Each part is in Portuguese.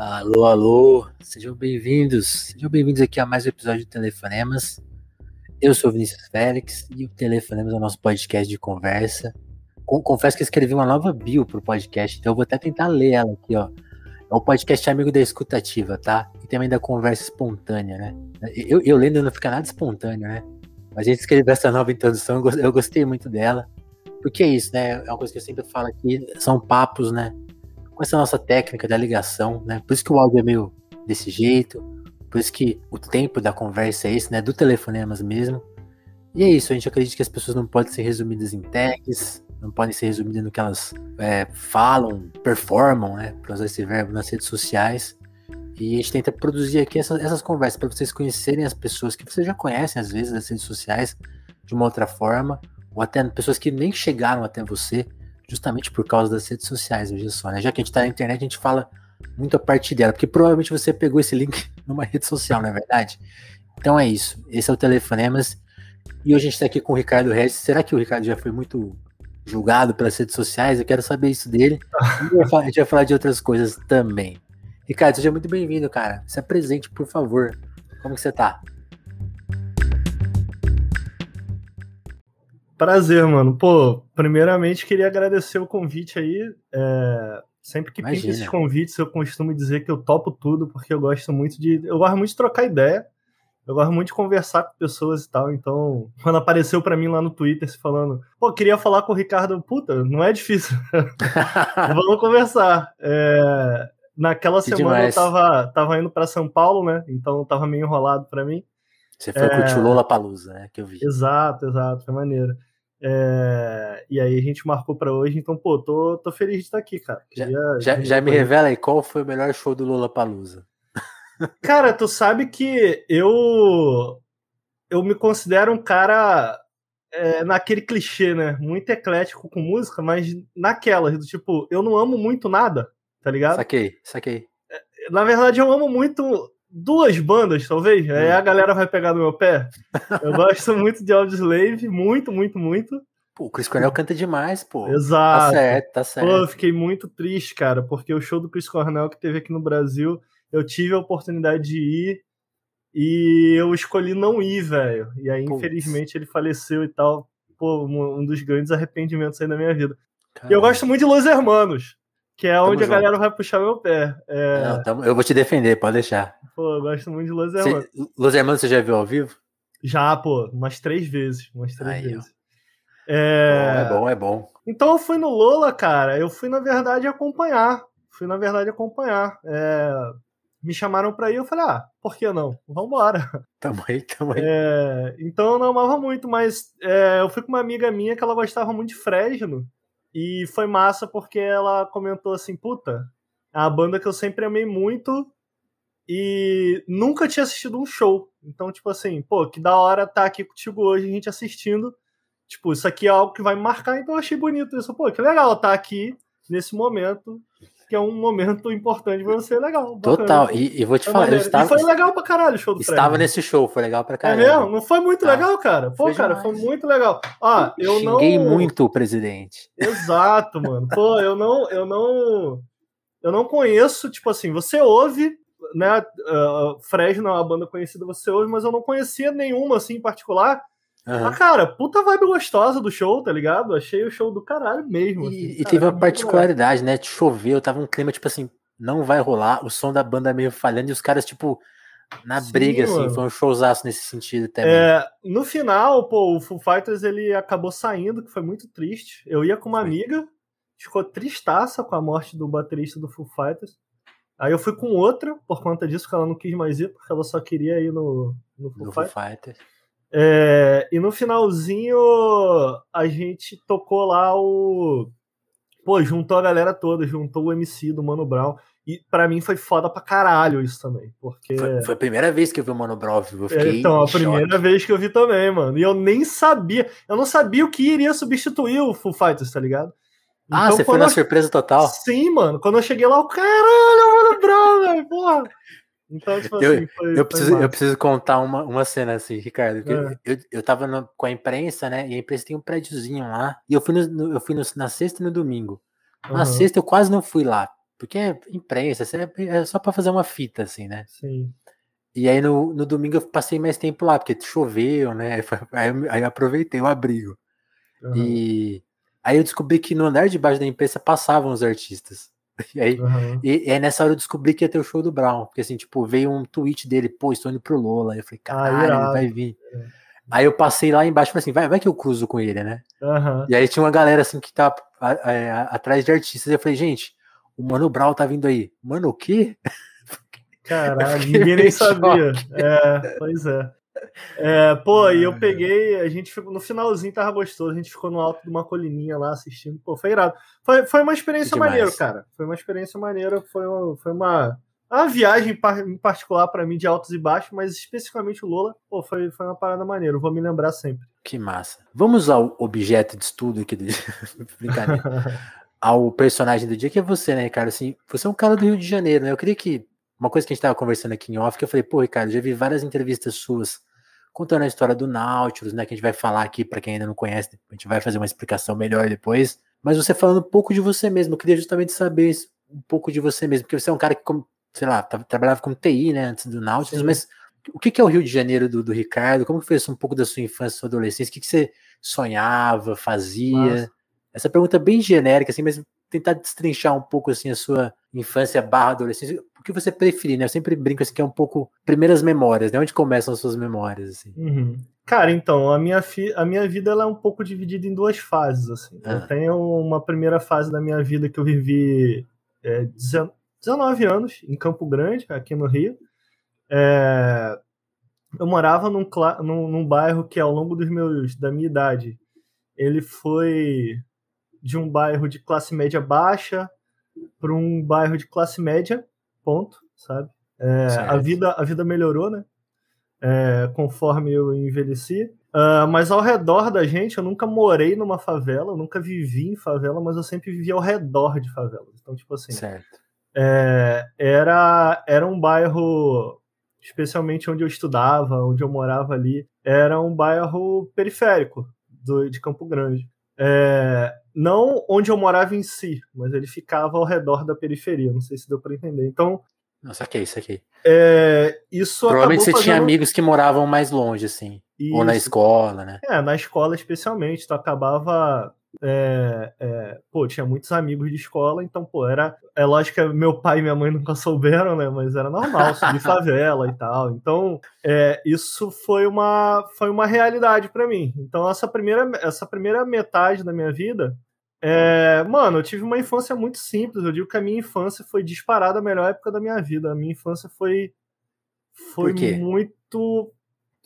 Alô, alô, sejam bem-vindos, sejam bem-vindos aqui a mais um episódio de Telefonemas. Eu sou Vinícius Félix e o Telefonemas é o nosso podcast de conversa. Confesso que escrevi uma nova bio pro podcast, então eu vou até tentar ler ela aqui, ó. É o podcast amigo da escutativa, tá? E também da conversa espontânea, né? Eu, eu lendo não fica nada espontâneo, né? Mas a gente escreveu essa nova introdução, eu gostei muito dela. Porque é isso, né? É uma coisa que eu sempre falo aqui, são papos, né? Com essa nossa técnica da ligação, né? Por isso que o áudio é meio desse jeito, por isso que o tempo da conversa é esse, né? Do telefonemas mesmo. E é isso, a gente acredita que as pessoas não podem ser resumidas em tags, não podem ser resumidas no que elas é, falam, performam, né? Para usar esse verbo nas redes sociais. E a gente tenta produzir aqui essas, essas conversas para vocês conhecerem as pessoas que vocês já conhecem, às vezes, nas redes sociais, de uma outra forma, ou até pessoas que nem chegaram até você, justamente por causa das redes sociais, veja só, né? Já que a gente está na internet, a gente fala muito a partir dela, porque provavelmente você pegou esse link numa rede social, não é verdade? Então é isso. Esse é o Telefonemas. E hoje a gente está aqui com o Ricardo Regis. Será que o Ricardo já foi muito julgado pelas redes sociais? Eu quero saber isso dele. a gente vai falar de outras coisas também. Ricardo, seja muito bem-vindo, cara. Se apresente, por favor. Como que você tá? Prazer, mano. Pô, primeiramente queria agradecer o convite aí. É, sempre que pinta esses convites, eu costumo dizer que eu topo tudo, porque eu gosto muito de. Eu gosto muito de trocar ideia. Eu gosto muito de conversar com pessoas e tal. Então, quando apareceu para mim lá no Twitter, se falando, pô, queria falar com o Ricardo, puta, não é difícil. Vamos conversar. É, naquela que semana demais. eu tava, tava indo para São Paulo, né? Então tava meio enrolado para mim. Você foi é... curtir o Lola Palusa, né? Que eu vi. Exato, exato, foi maneiro. É, e aí a gente marcou para hoje, então, pô, tô, tô feliz de estar aqui, cara. Queria, já, já, já me revela aí qual foi o melhor show do Lula Palusa. Cara, tu sabe que eu eu me considero um cara é, naquele clichê, né? Muito eclético com música, mas naquela, do tipo, eu não amo muito nada, tá ligado? Saquei, saquei. Na verdade, eu amo muito duas bandas, talvez. Hum. Aí a galera vai pegar no meu pé. Eu gosto muito de Audioslave, muito, muito, muito. Pô, o Chris Cornell canta demais, pô. Exato. Tá certo, tá certo. Pô, eu fiquei muito triste, cara, porque o show do Chris Cornell que teve aqui no Brasil, eu tive a oportunidade de ir e eu escolhi não ir, velho. E aí, Putz. infelizmente, ele faleceu e tal. Pô, um dos grandes arrependimentos aí da minha vida. Caramba. E eu gosto muito de Los Hermanos que é onde Tamo a galera vai puxar meu pé. É... Não, tamo... eu vou te defender, pode deixar. Pô, eu gosto muito de Los Hermanos. Você... Los Hermanos você já viu ao vivo? Já, pô, umas três vezes. Umas três Aí, vezes. É... é bom, é bom. Então eu fui no Lola, cara. Eu fui, na verdade, acompanhar. Fui, na verdade, acompanhar. É... Me chamaram pra ir, eu falei, ah, por que não? Vambora. Tamo aí, tamo aí. É... Então eu não amava muito, mas é... eu fui com uma amiga minha que ela gostava muito de Fresno. E foi massa porque ela comentou assim: puta, é a banda que eu sempre amei muito e nunca tinha assistido um show. Então, tipo assim, pô, que da hora tá aqui contigo hoje, a gente assistindo. Tipo, isso aqui é algo que vai me marcar, então eu achei bonito isso. Pô, que legal tá aqui nesse momento que é um momento importante pra você, legal. Bacana. Total, e, e, vou te falar, eu estava... E foi legal pra caralho o show do Estava Fred. nesse show, foi legal pra caralho. É mesmo? Não foi muito tá. legal, cara? Pô, foi cara, demais. foi muito legal. Ah, eu Xinguei não... muito o presidente. Exato, mano. Pô, eu não, eu não... Eu não conheço, tipo assim, você ouve, né, uh, Fresno é uma banda conhecida, você ouve, mas eu não conhecia nenhuma, assim, em particular, Uhum. Ah, cara, puta vibe gostosa do show, tá ligado? Achei o show do caralho mesmo. Assim, e, cara, e teve uma particularidade, né? Choveu, tava um clima, tipo assim, não vai rolar, o som da banda meio falhando e os caras, tipo, na Sim, briga, assim, mano. foi um showzaço nesse sentido também. É, no final, pô, o Foo Fighters ele acabou saindo, que foi muito triste. Eu ia com uma amiga, ficou tristaça com a morte do baterista do Foo Fighters. Aí eu fui com outra, por conta disso, que ela não quis mais ir, porque ela só queria ir no, no Foo, no Fighters. Foo Fighters. É, e no finalzinho a gente tocou lá o. Pô, juntou a galera toda, juntou o MC do Mano Brown. E para mim foi foda pra caralho isso também. Porque. Foi, foi, a primeira vez que eu vi o Mano Brown, eu é, fiquei. Então, a primeira choque. vez que eu vi também, mano. E eu nem sabia. Eu não sabia o que iria substituir o Full Fighters, tá ligado? Ah, então, ah, você foi na eu... surpresa total? Sim, mano. Quando eu cheguei lá, o caralho, Mano Brown, velho, porra. Então, tipo eu, assim, foi, eu, preciso, eu preciso contar uma, uma cena assim, Ricardo. É. Eu, eu tava no, com a imprensa, né? E a imprensa tem um prédiozinho lá. E eu fui, no, eu fui no, na sexta e no domingo. Na uhum. sexta eu quase não fui lá. Porque é imprensa, é só para fazer uma fita, assim, né? Sim. E aí no, no domingo eu passei mais tempo lá, porque choveu, né? Aí, eu, aí eu aproveitei o abrigo. Uhum. E aí eu descobri que no andar de baixo da imprensa passavam os artistas. E aí, uhum. e, e, aí nessa hora eu descobri que ia ter o show do Brown. Porque assim, tipo, veio um tweet dele, pô, estou indo pro Lola. Aí eu falei, caralho, ah, ele vai vir. É. Aí eu passei lá embaixo e falei assim, vai, vai que eu cruzo com ele, né? Uhum. E aí tinha uma galera assim que tá é, atrás de artistas. Eu falei, gente, o Mano Brown tá vindo aí. Mano, o quê? Caralho, ninguém nem sabia. É, pois é. É, pô, e eu peguei, a gente ficou, no finalzinho tava gostoso, a gente ficou no alto de uma colininha lá assistindo, pô, foi irado. Foi, foi uma experiência maneira, cara. Foi uma experiência maneira, foi uma, foi uma, uma viagem em particular para mim de altos e baixos, mas especificamente o Lola, pô, foi, foi uma parada maneira, eu vou me lembrar sempre. Que massa. Vamos ao objeto de estudo aqui do brincadeira. ao personagem do dia, que é você, né, Ricardo? Assim, você é um cara do Rio de Janeiro, né? Eu queria que. Uma coisa que a gente estava conversando aqui em off, que eu falei, pô, Ricardo, já vi várias entrevistas suas contando a história do Nautilus, né? Que a gente vai falar aqui para quem ainda não conhece, a gente vai fazer uma explicação melhor depois. Mas você falando um pouco de você mesmo, eu queria justamente saber um pouco de você mesmo, porque você é um cara que, sei lá, trabalhava com TI, né, antes do Nautilus, Sim. mas o que, é o Rio de Janeiro do, do Ricardo? Como foi isso um pouco da sua infância, sua adolescência? O que, que você sonhava, fazia? Nossa. Essa pergunta é bem genérica, assim, mas tentar destrinchar um pouco assim a sua infância barra adolescência, o que você preferir, né? Eu sempre brinco assim que é um pouco primeiras memórias, né? Onde começam as suas memórias, assim. Uhum. Cara, então, a minha, fi a minha vida ela é um pouco dividida em duas fases, assim. Ah. Eu tenho uma primeira fase da minha vida que eu vivi é, 19 anos em Campo Grande, aqui no Rio. É, eu morava num, num, num bairro que ao longo dos meus da minha idade ele foi de um bairro de classe média baixa para um bairro de classe média, ponto, sabe? É, a vida a vida melhorou, né? É, conforme eu envelheci. Uh, mas ao redor da gente, eu nunca morei numa favela, eu nunca vivi em favela, mas eu sempre vivi ao redor de favelas. Então, tipo assim, é, era, era um bairro, especialmente onde eu estudava, onde eu morava ali, era um bairro periférico do, de Campo Grande. É, não onde eu morava em si, mas ele ficava ao redor da periferia. Não sei se deu para entender. Então. Não, saquei, saquei. É, isso Provavelmente você fazendo... tinha amigos que moravam mais longe, assim. Isso. Ou na escola, né? É, na escola especialmente. Tu acabava é, é, pô, tinha muitos amigos de escola, então, pô, era. É lógico que meu pai e minha mãe nunca souberam, né? Mas era normal, subir favela e tal. Então, é, isso foi uma, foi uma realidade para mim. Então, essa primeira, essa primeira metade da minha vida. É, mano, eu tive uma infância muito simples. Eu digo que a minha infância foi disparada a melhor época da minha vida. A minha infância foi. Foi muito.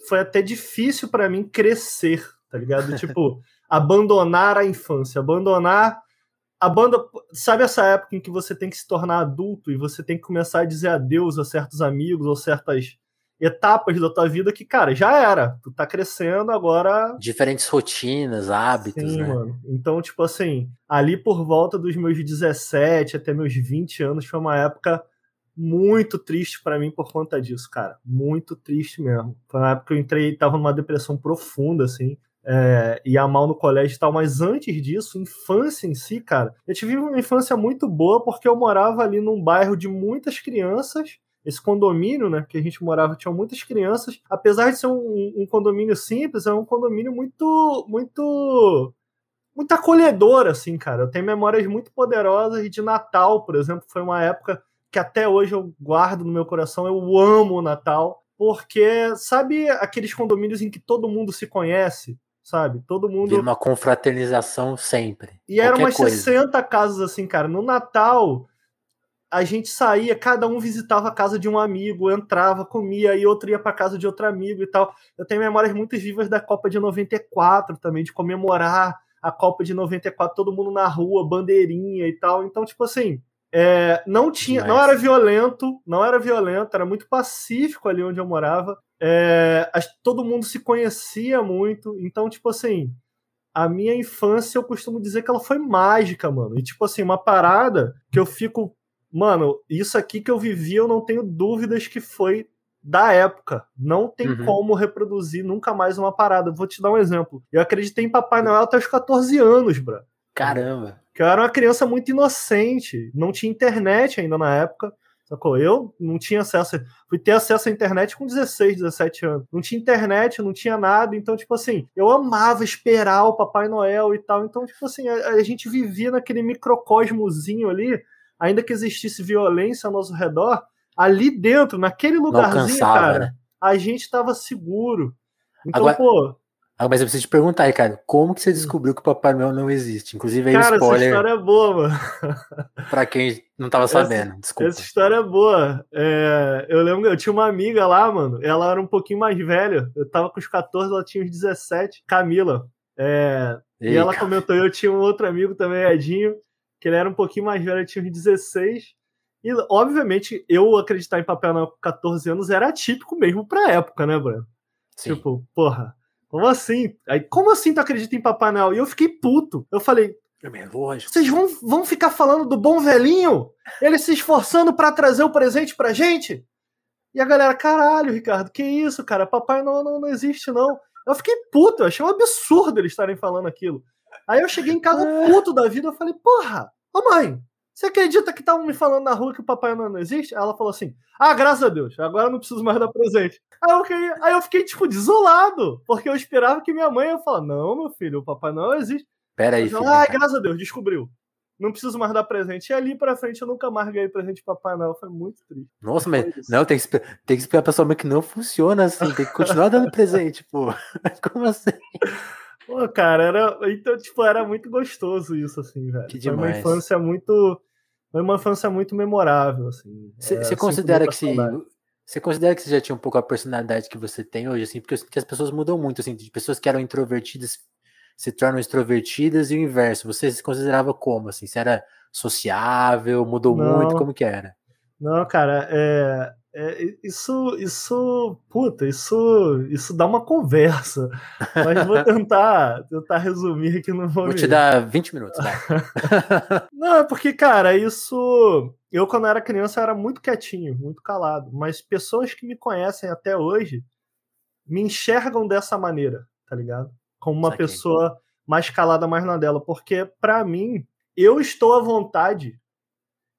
Foi até difícil para mim crescer, tá ligado? Tipo abandonar a infância, abandonar a banda, sabe essa época em que você tem que se tornar adulto e você tem que começar a dizer adeus a certos amigos ou certas etapas da tua vida que, cara, já era. Tu tá crescendo agora. Diferentes rotinas, hábitos, Sim, né? Mano. Então, tipo assim, ali por volta dos meus 17 até meus 20 anos foi uma época muito triste para mim por conta disso, cara. Muito triste mesmo. Foi uma época que eu entrei, tava numa depressão profunda, assim é, ia mal no colégio e tal, mas antes disso, infância em si, cara, eu tive uma infância muito boa porque eu morava ali num bairro de muitas crianças. Esse condomínio, né, que a gente morava, tinha muitas crianças. Apesar de ser um, um condomínio simples, é um condomínio muito, muito, muito acolhedor, assim, cara. Eu tenho memórias muito poderosas de Natal, por exemplo, foi uma época que até hoje eu guardo no meu coração. Eu amo o Natal, porque sabe aqueles condomínios em que todo mundo se conhece? sabe? Todo mundo. Vira uma confraternização sempre. E eram umas coisa. 60 casas assim, cara. No Natal, a gente saía, cada um visitava a casa de um amigo, entrava, comia, e outro ia para casa de outro amigo e tal. Eu tenho memórias muito vivas da Copa de 94 também, de comemorar a Copa de 94, todo mundo na rua, bandeirinha e tal. Então, tipo assim, é, não tinha, não era violento, não era violento, era muito pacífico ali onde eu morava. É, todo mundo se conhecia muito, então, tipo assim, a minha infância eu costumo dizer que ela foi mágica, mano. E, tipo assim, uma parada que eu fico, mano, isso aqui que eu vivi, eu não tenho dúvidas que foi da época. Não tem uhum. como reproduzir nunca mais uma parada. Vou te dar um exemplo. Eu acreditei em Papai Noel até os 14 anos, bro. Caramba. Que eu era uma criança muito inocente, não tinha internet ainda na época. Sacou? Eu não tinha acesso. Fui ter acesso à internet com 16, 17 anos. Não tinha internet, não tinha nada. Então, tipo assim, eu amava esperar o Papai Noel e tal. Então, tipo assim, a, a gente vivia naquele microcosmozinho ali, ainda que existisse violência ao nosso redor, ali dentro, naquele lugarzinho, cara, né? a gente tava seguro. Então, Agora, pô, ah, mas eu preciso te perguntar, Ricardo, como que você hum. descobriu que o Papai Noel não existe? Inclusive aí Cara, spoiler. essa história é boa, mano. pra quem não tava sabendo, desculpa. Essa história é boa. É, eu lembro, eu tinha uma amiga lá, mano, ela era um pouquinho mais velha, eu tava com os 14, ela tinha uns 17, Camila. É, e ela comentou, eu tinha um outro amigo também, Edinho, que ele era um pouquinho mais velho, tinha uns 16. E, obviamente, eu acreditar em Papai Noel com 14 anos era atípico mesmo pra época, né, Bruno? Tipo, porra como assim? Aí, como assim tu acredita em Papai Noel? E eu fiquei puto. Eu falei, é lógico. Vocês vão, vão ficar falando do bom velhinho? Ele se esforçando para trazer o presente pra gente? E a galera, caralho, Ricardo, que isso, cara? Papai Noel não, não existe, não. Eu fiquei puto, eu achei um absurdo eles estarem falando aquilo. Aí eu cheguei em casa puto da vida, eu falei, porra, ô mãe, você acredita que estavam me falando na rua que o Papai Noel não existe? Aí ela falou assim: Ah, graças a Deus, agora eu não preciso mais dar presente. Aí eu fiquei, aí eu fiquei tipo, desolado, porque eu esperava que minha mãe ia falar: Não, meu filho, o Papai Noel existe. Pera aí, filho. Ah, graças a Deus, descobriu. Não preciso mais dar presente. E ali pra frente eu nunca mais ganhei presente de Papai Noel. Foi muito triste. Nossa, mas não, tem que, tem que explicar pra sua mãe que não funciona assim. Tem que continuar dando presente, pô. Como assim? Pô, cara, era. Então, tipo, era muito gostoso isso, assim, velho. Que demais. Foi uma infância muito. Foi uma infância muito memorável, assim. Você considera que se. Você considera que você já tinha um pouco a personalidade que você tem hoje, assim? Porque eu sinto que as pessoas mudam muito, assim, de pessoas que eram introvertidas se tornam extrovertidas e o inverso. Você se considerava como, assim? Você era sociável, mudou Não. muito, como que era? Não, cara, é, é, isso, isso, puta, isso, isso dá uma conversa. Mas vou tentar, tentar resumir aqui no Vou te dar 20 minutos, vai. Não, é porque, cara, isso. Eu, quando era criança, era muito quietinho, muito calado. Mas pessoas que me conhecem até hoje me enxergam dessa maneira, tá ligado? Como uma pessoa mais calada, mais na dela. Porque, para mim, eu estou à vontade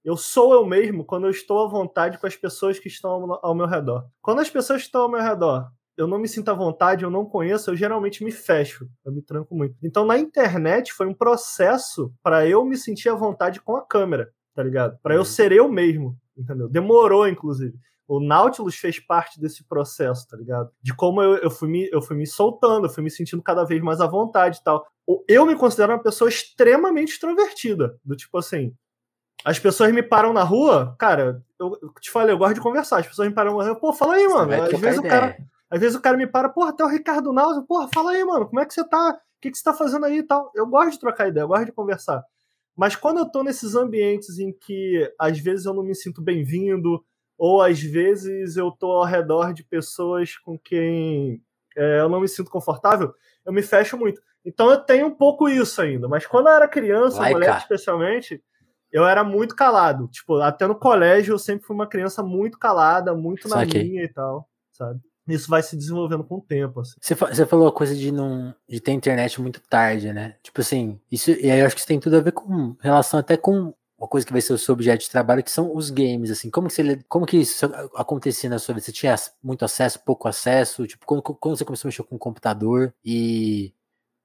eu sou eu mesmo quando eu estou à vontade com as pessoas que estão ao meu redor. Quando as pessoas estão ao meu redor, eu não me sinto à vontade, eu não conheço, eu geralmente me fecho, eu me tranco muito. Então na internet foi um processo para eu me sentir à vontade com a câmera, tá ligado? Para eu uhum. ser eu mesmo, entendeu? Demorou, inclusive. O Nautilus fez parte desse processo, tá ligado? De como eu, eu, fui me, eu fui me soltando, eu fui me sentindo cada vez mais à vontade e tal. Eu me considero uma pessoa extremamente extrovertida. Do tipo assim, as pessoas me param na rua, cara, eu, eu te falei, eu gosto de conversar. As pessoas me param na rua, pô, fala aí, mano. Às vezes, o cara, às vezes o cara me para, porra, até o Ricardo Nauza, porra, fala aí, mano, como é que você tá? O que, que você tá fazendo aí e tal? Eu gosto de trocar ideia, eu gosto de conversar. Mas quando eu tô nesses ambientes em que às vezes eu não me sinto bem-vindo, ou às vezes eu tô ao redor de pessoas com quem é, eu não me sinto confortável, eu me fecho muito. Então eu tenho um pouco isso ainda. Mas quando eu era criança, Vai, moleque especialmente, eu era muito calado. Tipo, até no colégio eu sempre fui uma criança muito calada, muito na Saquei. minha e tal, sabe? Isso vai se desenvolvendo com o tempo, assim. Você, você falou a coisa de não de ter internet muito tarde, né? Tipo assim, isso e aí eu acho que isso tem tudo a ver com relação até com uma coisa que vai ser o seu objeto de trabalho, que são os games, assim. Como que, você, como que isso acontecia na sua vida? Você tinha muito acesso, pouco acesso? Tipo, quando, quando você começou a mexer com o computador e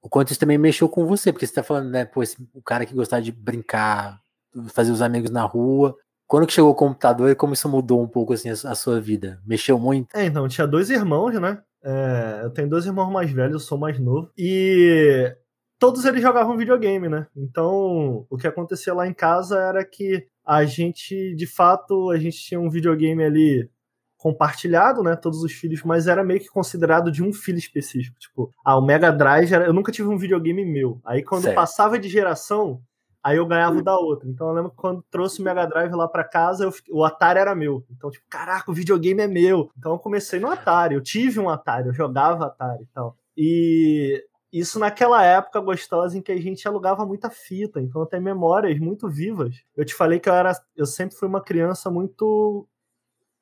o quanto isso também mexeu com você? Porque você tá falando, né, pô, esse, o cara que gostava de brincar fazer os amigos na rua. Quando que chegou o computador e como isso mudou um pouco assim a, sua vida? Mexeu muito? É, então, tinha dois irmãos, né? É, eu tenho dois irmãos mais velhos, eu sou mais novo. E todos eles jogavam videogame, né? Então, o que acontecia lá em casa era que a gente, de fato, a gente tinha um videogame ali compartilhado, né? Todos os filhos, mas era meio que considerado de um filho específico. Tipo, ah, o Mega Drive era... Eu nunca tive um videogame meu. Aí quando certo. passava de geração, Aí eu ganhava o da outra. Então eu lembro que quando trouxe o Mega Drive lá para casa, eu, o Atari era meu. Então, tipo, caraca, o videogame é meu. Então eu comecei no Atari. Eu tive um Atari, eu jogava Atari e tal. E isso naquela época gostosa em que a gente alugava muita fita. Então eu tenho memórias muito vivas. Eu te falei que eu era. Eu sempre fui uma criança muito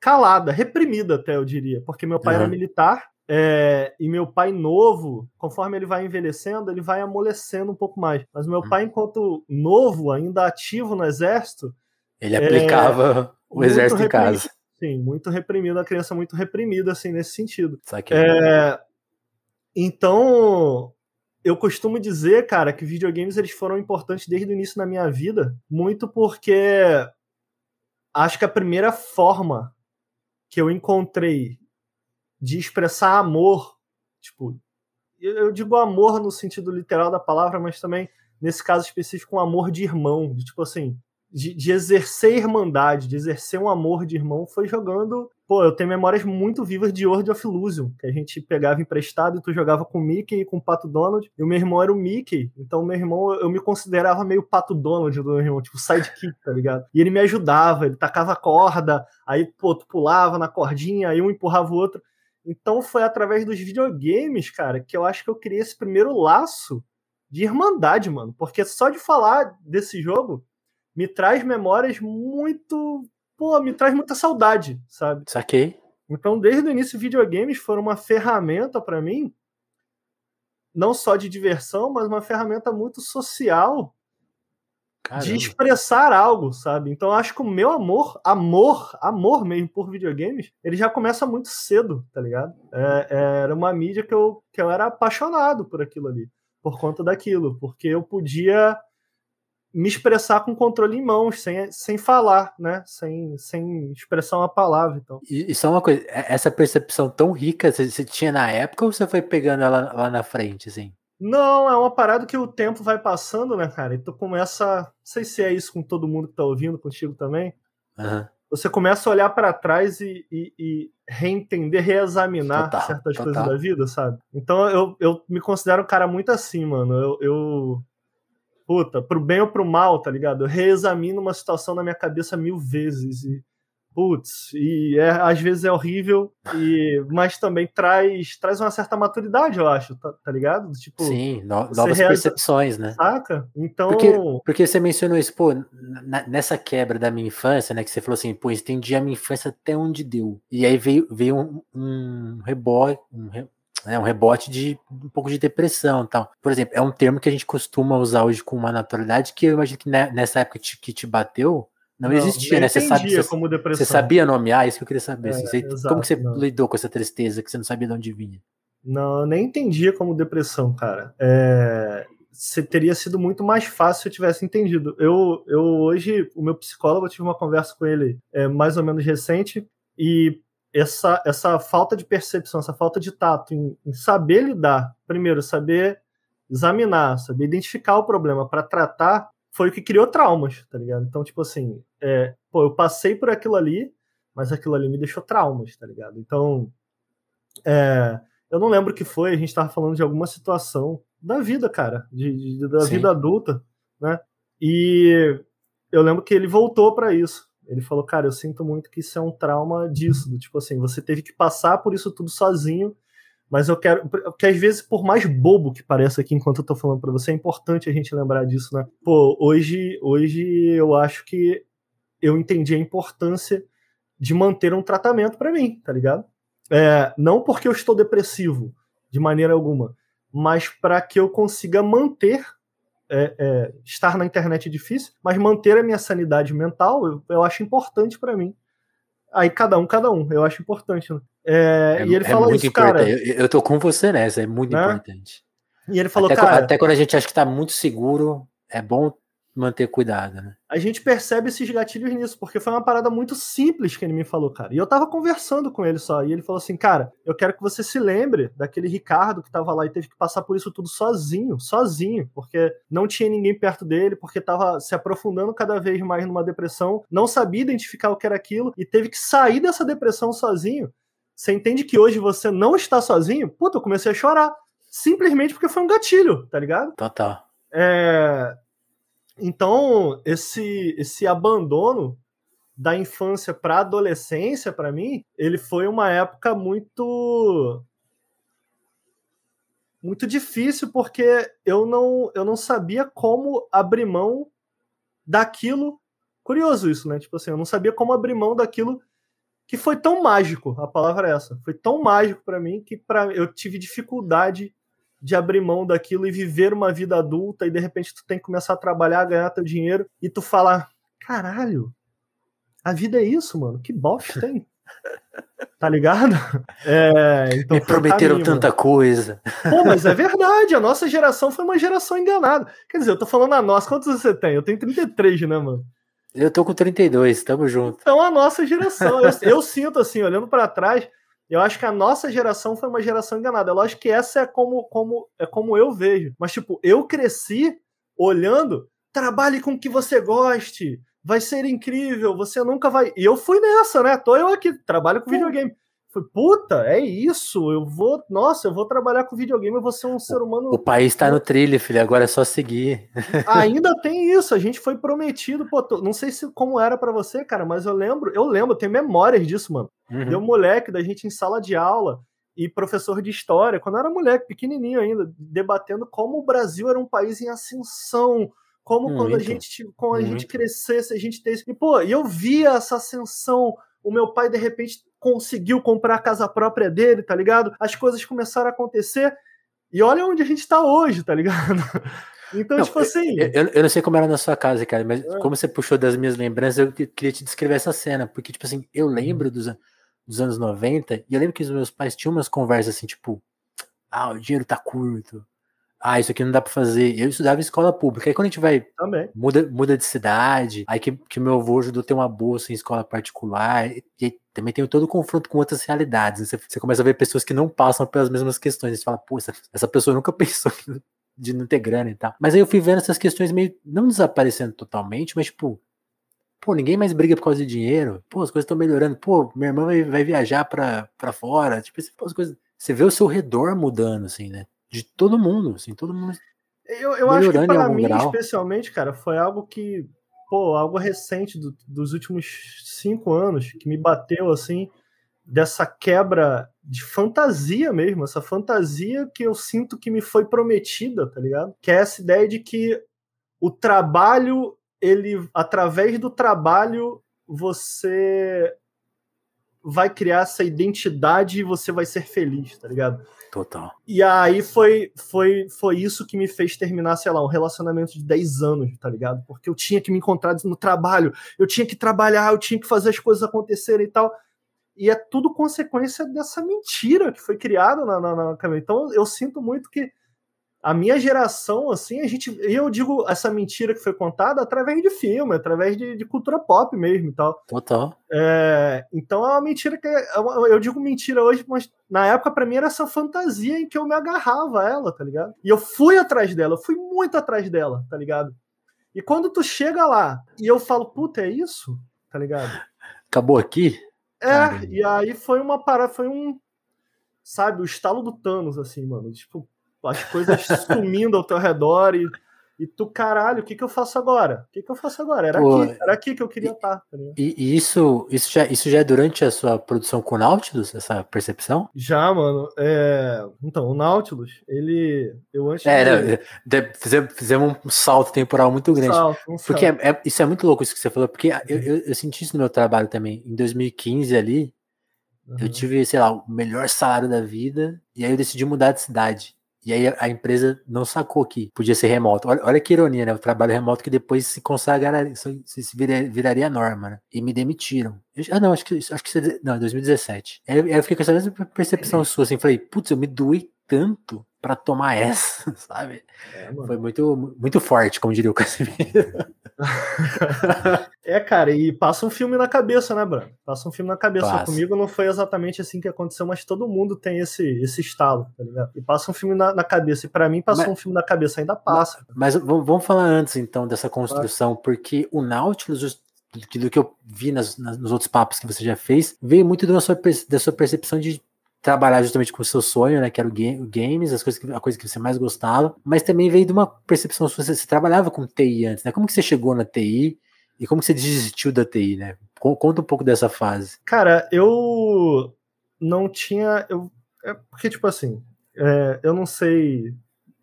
calada, reprimida até, eu diria. Porque meu pai uhum. era militar É, e meu pai novo, conforme ele vai envelhecendo, ele vai amolecendo um pouco mais. Mas meu hum. pai, enquanto novo, ainda ativo no exército. Ele aplicava é, o exército em casa. Sim, muito reprimido, a criança muito reprimida, assim, nesse sentido. É, então, eu costumo dizer, cara, que videogames eles foram importantes desde o início na minha vida, muito porque acho que a primeira forma que eu encontrei de expressar amor, tipo, eu digo amor no sentido literal da palavra, mas também nesse caso específico um amor de irmão, de tipo assim, de, de, exercer irmandade, de exercer um amor de irmão, foi jogando. Pô, eu tenho memórias muito vivas de World of Illusion, que a gente pegava emprestado e tu jogava com o Mickey e com o Pato Donald, e o meu irmão era o Mickey, então meu irmão, eu me considerava meio Pato Donald do meu irmão, tipo sidekick, tá ligado? E ele me ajudava, ele tacava corda, aí, pô, tu pulava na cordinha, aí um empurrava o outro. Então foi através dos videogames, cara, que eu acho que eu criei esse primeiro laço de irmandade, mano. Porque só de falar desse jogo me traz memórias muito. Pô, me traz muita saudade, sabe? Saquei. Então, desde o início, videogames foram uma ferramenta para mim, não só de diversão, mas uma ferramenta muito social Caramba. de expressar algo, sabe? Então acho que o meu amor, amor, amor mesmo por videogames, ele já começa muito cedo, tá ligado? É, é, era uma mídia que eu, que eu era apaixonado por aquilo ali, por conta daquilo, porque eu podia me expressar com controle em mãos, sem, sem falar, né? Sem, sem expressar uma palavra. Então. E, e só uma coisa, essa percepção tão rica, você, você tinha na época ou você foi pegando ela lá na frente, assim? Não, é uma parada que o tempo vai passando, né, cara? E tu começa. Não sei se é isso com todo mundo que tá ouvindo, contigo também. Uhum. Você começa a olhar para trás e, e, e, reentender, reexaminar total, certas total. coisas da vida, sabe? Então eu, eu me considero um cara muito assim, mano. Eu, eu. Puta, pro bem ou pro mal, tá ligado? Eu reexamino uma situação na minha cabeça mil vezes. E putz, e é, às vezes é horrível, e, mas também traz, traz uma certa maturidade, eu acho, tá, tá ligado? Tipo, Sim, no, novas percepções, né? Saca? Então. Porque, porque você mencionou isso, pô, na, nessa quebra da minha infância, né? Que você falou assim, pô, estendi a minha infância até onde deu. E aí veio, veio um, um rebote, um, né, um rebote de um pouco de depressão tal. Por exemplo, é um termo que a gente costuma usar hoje com uma naturalidade que eu imagino que nessa época que te bateu não, não existia, né? Você, sabe, você, como depressão. você sabia nomear? Isso que eu queria saber. É, você, exato, como que você não. lidou com essa tristeza que você não sabia de onde vinha? Não, eu nem entendia como depressão, cara. É, teria sido muito mais fácil se eu tivesse entendido. Eu, eu hoje, o meu psicólogo, eu tive uma conversa com ele é, mais ou menos recente, e essa, essa falta de percepção, essa falta de tato em, em saber lidar, primeiro, saber examinar, saber identificar o problema para tratar, foi o que criou traumas, tá ligado? Então, tipo assim, é, pô, eu passei por aquilo ali, mas aquilo ali me deixou traumas, tá ligado? Então, é, eu não lembro o que foi, a gente tava falando de alguma situação da vida, cara, de, de da Sim. vida adulta, né? E eu lembro que ele voltou para isso. Ele falou, cara, eu sinto muito que isso é um trauma disso, do, tipo assim, você teve que passar por isso tudo sozinho mas eu quero. Porque às vezes, por mais bobo que pareça aqui enquanto eu tô falando para você, é importante a gente lembrar disso, né? Pô, hoje, hoje eu acho que eu entendi a importância de manter um tratamento para mim, tá ligado? É, não porque eu estou depressivo, de maneira alguma, mas para que eu consiga manter. É, é, estar na internet é difícil, mas manter a minha sanidade mental eu, eu acho importante para mim. Aí cada um, cada um, eu acho importante. Né? É, é, e ele é fala isso, cara. Eu, eu tô com você nessa, é muito né? importante. E ele falou, até, cara. Até quando a gente acha que tá muito seguro, é bom manter cuidado, né? A gente percebe esses gatilhos nisso, porque foi uma parada muito simples que ele me falou, cara. E eu tava conversando com ele só, e ele falou assim, cara, eu quero que você se lembre daquele Ricardo que tava lá e teve que passar por isso tudo sozinho, sozinho, porque não tinha ninguém perto dele, porque tava se aprofundando cada vez mais numa depressão, não sabia identificar o que era aquilo e teve que sair dessa depressão sozinho. Você entende que hoje você não está sozinho? Puta, eu comecei a chorar. Simplesmente porque foi um gatilho, tá ligado? Total. É... Então, esse, esse abandono da infância para adolescência, para mim, ele foi uma época muito muito difícil porque eu não eu não sabia como abrir mão daquilo. Curioso isso, né? Tipo assim, eu não sabia como abrir mão daquilo que foi tão mágico, a palavra é essa, foi tão mágico para mim que pra, eu tive dificuldade de abrir mão daquilo e viver uma vida adulta e de repente tu tem que começar a trabalhar, ganhar teu dinheiro e tu falar, caralho, a vida é isso, mano, que bosta tem. Tá ligado? É, então Me prometeram caminho, tanta mano. coisa. Pô, mas é verdade, a nossa geração foi uma geração enganada. Quer dizer, eu tô falando a nossa, quantos você tem? Eu tenho 33, né, mano? Eu tô com 32, tamo junto. Então a nossa geração, eu, eu sinto assim, olhando para trás, eu acho que a nossa geração foi uma geração enganada. Eu acho que essa é como, como, é como eu vejo. Mas, tipo, eu cresci olhando, trabalhe com o que você goste, vai ser incrível, você nunca vai. E eu fui nessa, né? Tô eu aqui, trabalho com videogame. Fui, puta, é isso, eu vou, nossa, eu vou trabalhar com videogame, eu vou ser um ser humano. O país tá no trilho, filho, agora é só seguir. Ainda tem isso, a gente foi prometido, pô, não sei se como era para você, cara, mas eu lembro, eu lembro, eu tenho memórias disso, mano. Uhum. Deu moleque da gente em sala de aula e professor de história, quando eu era moleque, pequenininho ainda, debatendo como o Brasil era um país em ascensão, como Muito. quando a gente quando a gente crescesse, a gente tem E pô, eu via essa ascensão, o meu pai de repente conseguiu comprar a casa própria dele, tá ligado? As coisas começaram a acontecer. E olha onde a gente tá hoje, tá ligado? Então, não, tipo assim. Eu, eu, eu, não sei como era na sua casa, cara, mas é. como você puxou das minhas lembranças, eu queria te descrever essa cena. Porque, tipo assim, eu lembro dos, dos anos 90, e eu lembro que os meus pais tinham umas conversas assim, tipo, ah, o dinheiro tá curto, ah, isso aqui não dá para fazer. Eu estudava em escola pública. Aí quando a gente vai Também. muda, muda de cidade, aí que, que meu avô ajudou a ter uma bolsa em escola particular, e, também tem todo o confronto com outras realidades. Você, você, começa a ver pessoas que não passam pelas mesmas questões. Você fala, pô, essa, essa pessoa nunca pensou de não ter grana e tal. Mas aí eu fui vendo essas questões meio não desaparecendo totalmente, mas tipo, pô, ninguém mais briga por causa de dinheiro. Pô, as coisas estão melhorando. Pô, minha irmã vai, vai viajar pra, pra fora. Tipo, as coisas. Você vê o seu redor mudando, assim, né? De todo mundo, assim, todo mundo. Eu, eu acho que para mim, grau. especialmente, cara, foi algo que, pô, algo recente do, dos últimos cinco anos que me bateu assim dessa quebra de fantasia mesmo, essa fantasia que eu sinto que me foi prometida, tá ligado? Que é essa ideia de que o trabalho, ele, através do trabalho, você vai criar essa identidade e você vai ser feliz, tá ligado? Total. E aí foi, foi, foi isso que me fez terminar, sei lá, um relacionamento de 10 anos, tá ligado? Porque eu tinha que me encontrar no trabalho, eu tinha que trabalhar, eu tinha que fazer as coisas acontecerem e tal. E é tudo consequência dessa mentira que foi criada na, na, na Então eu sinto muito que a minha geração, assim, a gente. Eu digo essa mentira que foi contada através de filme, através de, de cultura pop mesmo e tal. Total. É, então é uma mentira que. É eu digo mentira hoje, mas na época para mim era essa fantasia em que eu me agarrava a ela, tá ligado? E eu fui atrás dela, eu fui muito atrás dela, tá ligado? E quando tu chega lá e eu falo, puta, é isso? Tá ligado? Acabou aqui? É, e aí foi uma parada, foi um. Sabe, o estalo do Thanos, assim, mano. Tipo, as coisas sumindo ao teu redor e, e tu, caralho, o que, que eu faço agora? O que, que eu faço agora? Era Pô, aqui, era aqui que eu queria estar. Tá e, e, isso, isso, já, isso já é durante a sua produção com o Nautilus, essa percepção? Já, mano. É... Então, o Nautilus, ele. Eu antes. É, de... fizemos, fizemos um salto temporal muito grande. Salto, um porque é, é, isso é muito louco isso que você falou, porque eu, eu, eu senti isso no meu trabalho também. Em 2015 ali, Uhum. Eu tive, sei lá, o melhor salário da vida, e aí eu decidi mudar de cidade. E aí a empresa não sacou que podia ser remoto. Olha, olha que ironia, né? O trabalho remoto que depois se consagraria, se, se viraria, viraria norma, né? E me demitiram. Eu, ah, não, acho que acho que não, 2017. Aí eu, eu fiquei com essa mesma percepção sua, assim, falei, putz, eu me doei tanto para tomar essa, sabe? É, Foi muito, muito forte, como diria o Casimiro. é, cara, e passa um filme na cabeça, né, Bruno? Passa um filme na cabeça. Passa. Comigo não foi exatamente assim que aconteceu, mas todo mundo tem esse, esse estalo, tá ligado? E passa um filme na, na cabeça. E para mim passou mas, um filme na cabeça, ainda passa. Mas, mas vamos falar antes, então, dessa construção, porque o Nautilus do que eu vi nas, nas, nos outros papos que você já fez, veio muito da sua, da sua percepção de trabalhar justamente com o seu sonho, né, que era o, game, o games, as coisas que, a coisa que você mais gostava, mas também veio de uma percepção sua, você, você trabalhava com TI antes, né? Como que você chegou na TI e como que você desistiu da TI, né? Conta um pouco dessa fase. Cara, eu não tinha, eu, é porque tipo assim, é, eu não sei,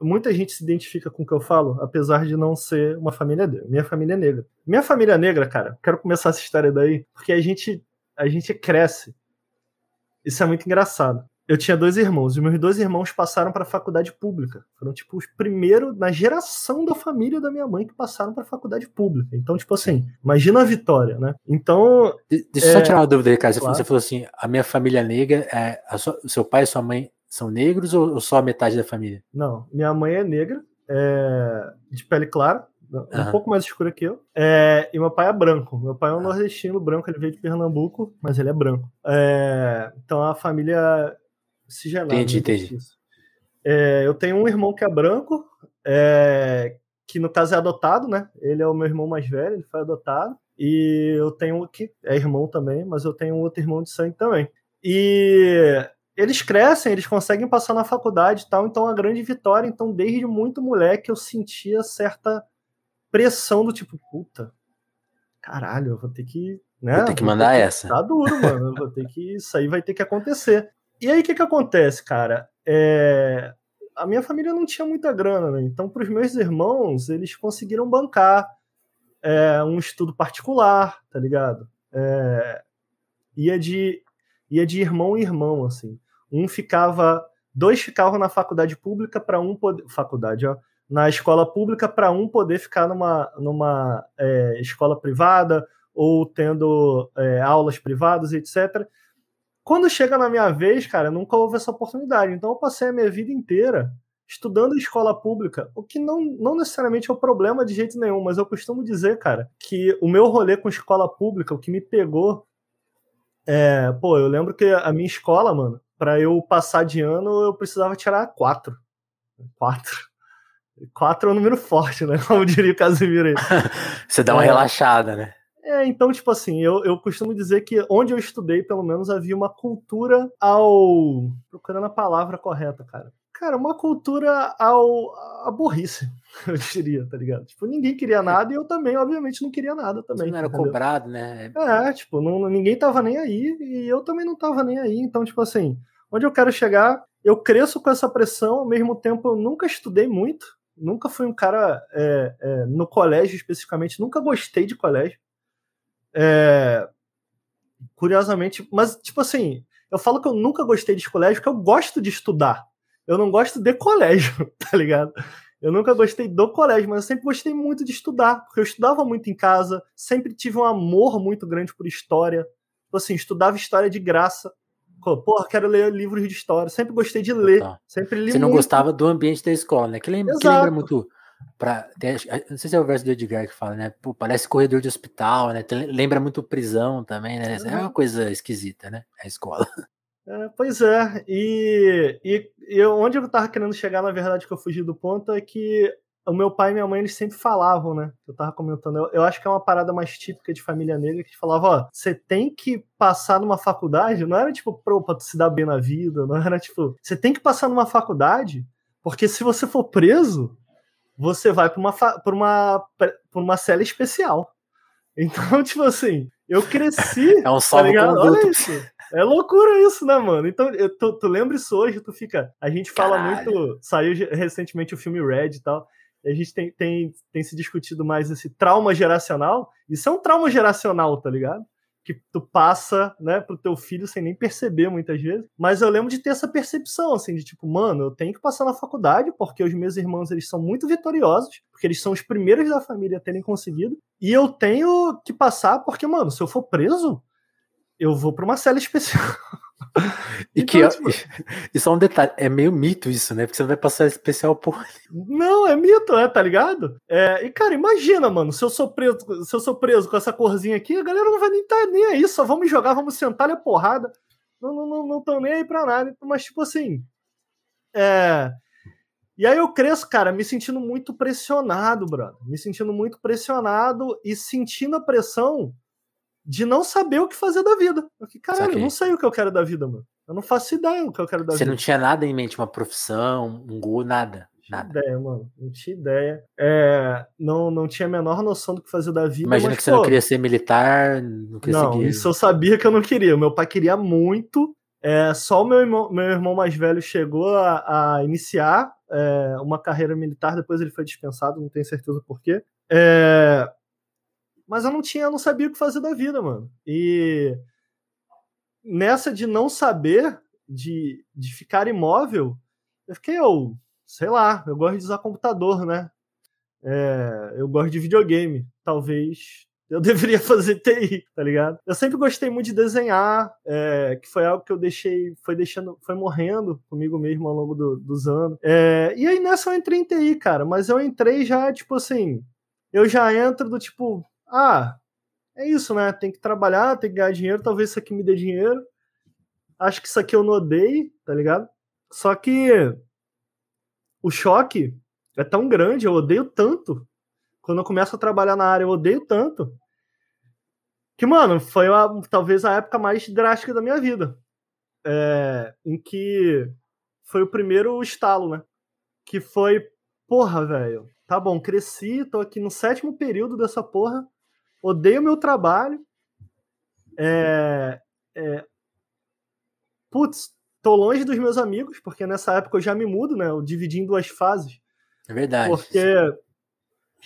muita gente se identifica com o que eu falo, apesar de não ser uma família negra. Minha família é negra. Minha família é negra, cara, quero começar essa história daí, porque a gente a gente cresce. Isso é muito engraçado. Eu tinha dois irmãos, e meus dois irmãos passaram para a faculdade pública. Foram, tipo, os primeiros na geração da família da minha mãe que passaram para a faculdade pública. Então, tipo assim, imagina a vitória, né? Então. Deixa eu é... só tirar uma dúvida aí, cara. Claro. Você falou assim: a minha família negra, é, sua, o seu pai e sua mãe são negros ou, só a metade da família? Não, minha mãe é negra, é, de pele clara, um uhum. pouco mais escura que eu. É, e meu pai é branco. Meu pai é um nordestino branco, ele veio de Pernambuco, mas ele é branco. É, então a família se gelar. Entendi, entendi. É, eu tenho um irmão que é branco, é, que no caso é adotado, né? Ele é o meu irmão mais velho, ele foi adotado. E eu tenho um que é irmão também, mas eu tenho um outro irmão de sangue também. E eles crescem, eles conseguem passar na faculdade e tal, então a grande vitória. Então, desde muito moleque, eu sentia certa pressão do tipo, puta, caralho, eu vou ter que. Né, vou ter que mandar ter essa. Tá duro, mano. Vou ter que. Isso aí vai ter que acontecer. E aí, o que que acontece, cara? É... A minha família não tinha muita grana, né? Então, para os meus irmãos, eles conseguiram bancar é, um estudo particular, tá ligado? É... Ia, de... Ia de irmão em irmão, assim. Um ficava. Dois ficavam na faculdade pública para um poder. Faculdade, ó. Na escola pública para um poder ficar numa, numa é, escola privada ou tendo é, aulas privadas, etc. Quando chega na minha vez, cara, nunca houve essa oportunidade. Então eu passei a minha vida inteira estudando escola pública, o que não, não necessariamente é o problema de jeito nenhum, mas eu costumo dizer, cara, que o meu rolê com escola pública, o que me pegou é, pô, eu lembro que a minha escola, mano, para eu passar de ano, eu precisava tirar quatro. Quatro. Quatro é um número forte, né? Como diria o Casimiro aí. Você dá uma é, relaxada, né? É, então, tipo assim, eu, eu costumo dizer que onde eu estudei, pelo menos, havia uma cultura ao. Procurando a palavra correta, cara. Cara, uma cultura ao. a burrice, eu diria, tá ligado? Tipo, ninguém queria nada e eu também, obviamente, não queria nada também. Você não era entendeu? cobrado, né? É, tipo, não, ninguém tava nem aí e eu também não tava nem aí. Então, tipo assim, onde eu quero chegar, eu cresço com essa pressão, ao mesmo tempo eu nunca estudei muito, nunca fui um cara é, é, no colégio especificamente, nunca gostei de colégio. É, curiosamente, mas tipo assim, eu falo que eu nunca gostei de colégio porque eu gosto de estudar. Eu não gosto de colégio, tá ligado? Eu nunca gostei do colégio, mas eu sempre gostei muito de estudar, porque eu estudava muito em casa, sempre tive um amor muito grande por história. Tipo assim, estudava história de graça. Porra, quero ler livros de história. Sempre gostei de ler. Tá. Sempre li Você não muito. gostava do ambiente da escola, né? Que lembra, que lembra muito Pra, tem, não sei se é o verso do Edgar que fala, né? Pô, parece corredor de hospital, né? Tem, lembra muito prisão também, né? É uma coisa esquisita, né? A escola. É, pois é, e, e, e onde eu tava querendo chegar, na verdade, que eu fugi do ponto, é que o meu pai e minha mãe, eles sempre falavam, né? Eu tava comentando, eu, eu acho que é uma parada mais típica de família negra, que falava, ó, você tem que passar numa faculdade, não era tipo, pro, pra tu se dar bem na vida, não era tipo, você tem que passar numa faculdade, porque se você for preso, você vai para uma, pra uma, pra uma cela especial. Então, tipo assim, eu cresci. É um salvo tá Olha isso. É loucura isso, né, mano? Então, eu, tu, tu lembra isso hoje, tu fica. A gente fala Caralho. muito. Saiu recentemente o filme Red e tal. A gente tem, tem, tem se discutido mais esse trauma geracional. Isso é um trauma geracional, tá ligado? que tu passa, né, pro teu filho sem nem perceber muitas vezes. Mas eu lembro de ter essa percepção, assim, de tipo, mano, eu tenho que passar na faculdade porque os meus irmãos, eles são muito vitoriosos, porque eles são os primeiros da família a terem conseguido, e eu tenho que passar porque, mano, se eu for preso, eu vou para uma cela especial. E então, que tipo... e só um detalhe, é meio mito isso, né? Porque você vai passar especial por. Não, é mito, é, tá ligado? É, e cara, imagina, mano, se eu sou preso, se eu sou preso com essa corzinha aqui, a galera não vai nem estar tá nem aí, só vamos jogar, vamos sentar a porrada. Não, não, não, não tão nem aí pra nada. Mas, tipo assim. É. E aí eu cresço, cara, me sentindo muito pressionado, brother. Me sentindo muito pressionado e sentindo a pressão de não saber o que fazer da vida. Porque, caralho, eu não sei o que eu quero da vida, mano. Eu não faço ideia do que eu quero da Você vida. Você não tinha nada em mente, uma profissão, um gol, nada. Não tinha ideia, mano. Não tinha ideia. É, não, não tinha a menor noção do que fazer da vida. Imagina mas, que você pô, não queria ser militar, não queria Não, seguir... isso eu sabia que eu não queria. Meu pai queria muito. É, só o meu irmão, meu irmão mais velho chegou a, a iniciar é, uma carreira militar, depois ele foi dispensado, não tenho certeza por quê. É, mas eu não tinha, eu não sabia o que fazer da vida, mano. E nessa de não saber, de, de ficar imóvel, eu fiquei, eu, sei lá, eu gosto de usar computador, né? É, eu gosto de videogame. Talvez eu deveria fazer TI, tá ligado? Eu sempre gostei muito de desenhar, é, que foi algo que eu deixei, foi deixando, foi morrendo comigo mesmo ao longo do, dos anos. É, e aí nessa eu entrei em TI, cara, mas eu entrei já, tipo assim, eu já entro do tipo, ah, é isso, né? Tem que trabalhar, tem que ganhar dinheiro, talvez isso aqui me dê dinheiro. Acho que isso aqui eu não odeio, tá ligado? Só que o choque é tão grande, eu odeio tanto quando eu começo a trabalhar na área, eu odeio tanto. Que, mano, foi a, talvez a época mais drástica da minha vida. É, em que foi o primeiro estalo, né? Que foi, porra, velho. Tá bom, cresci, tô aqui no sétimo período dessa porra. Odeio meu trabalho. É, é, putz, tô longe dos meus amigos, porque nessa época eu já me mudo, né? Eu dividi em duas fases. É verdade. Porque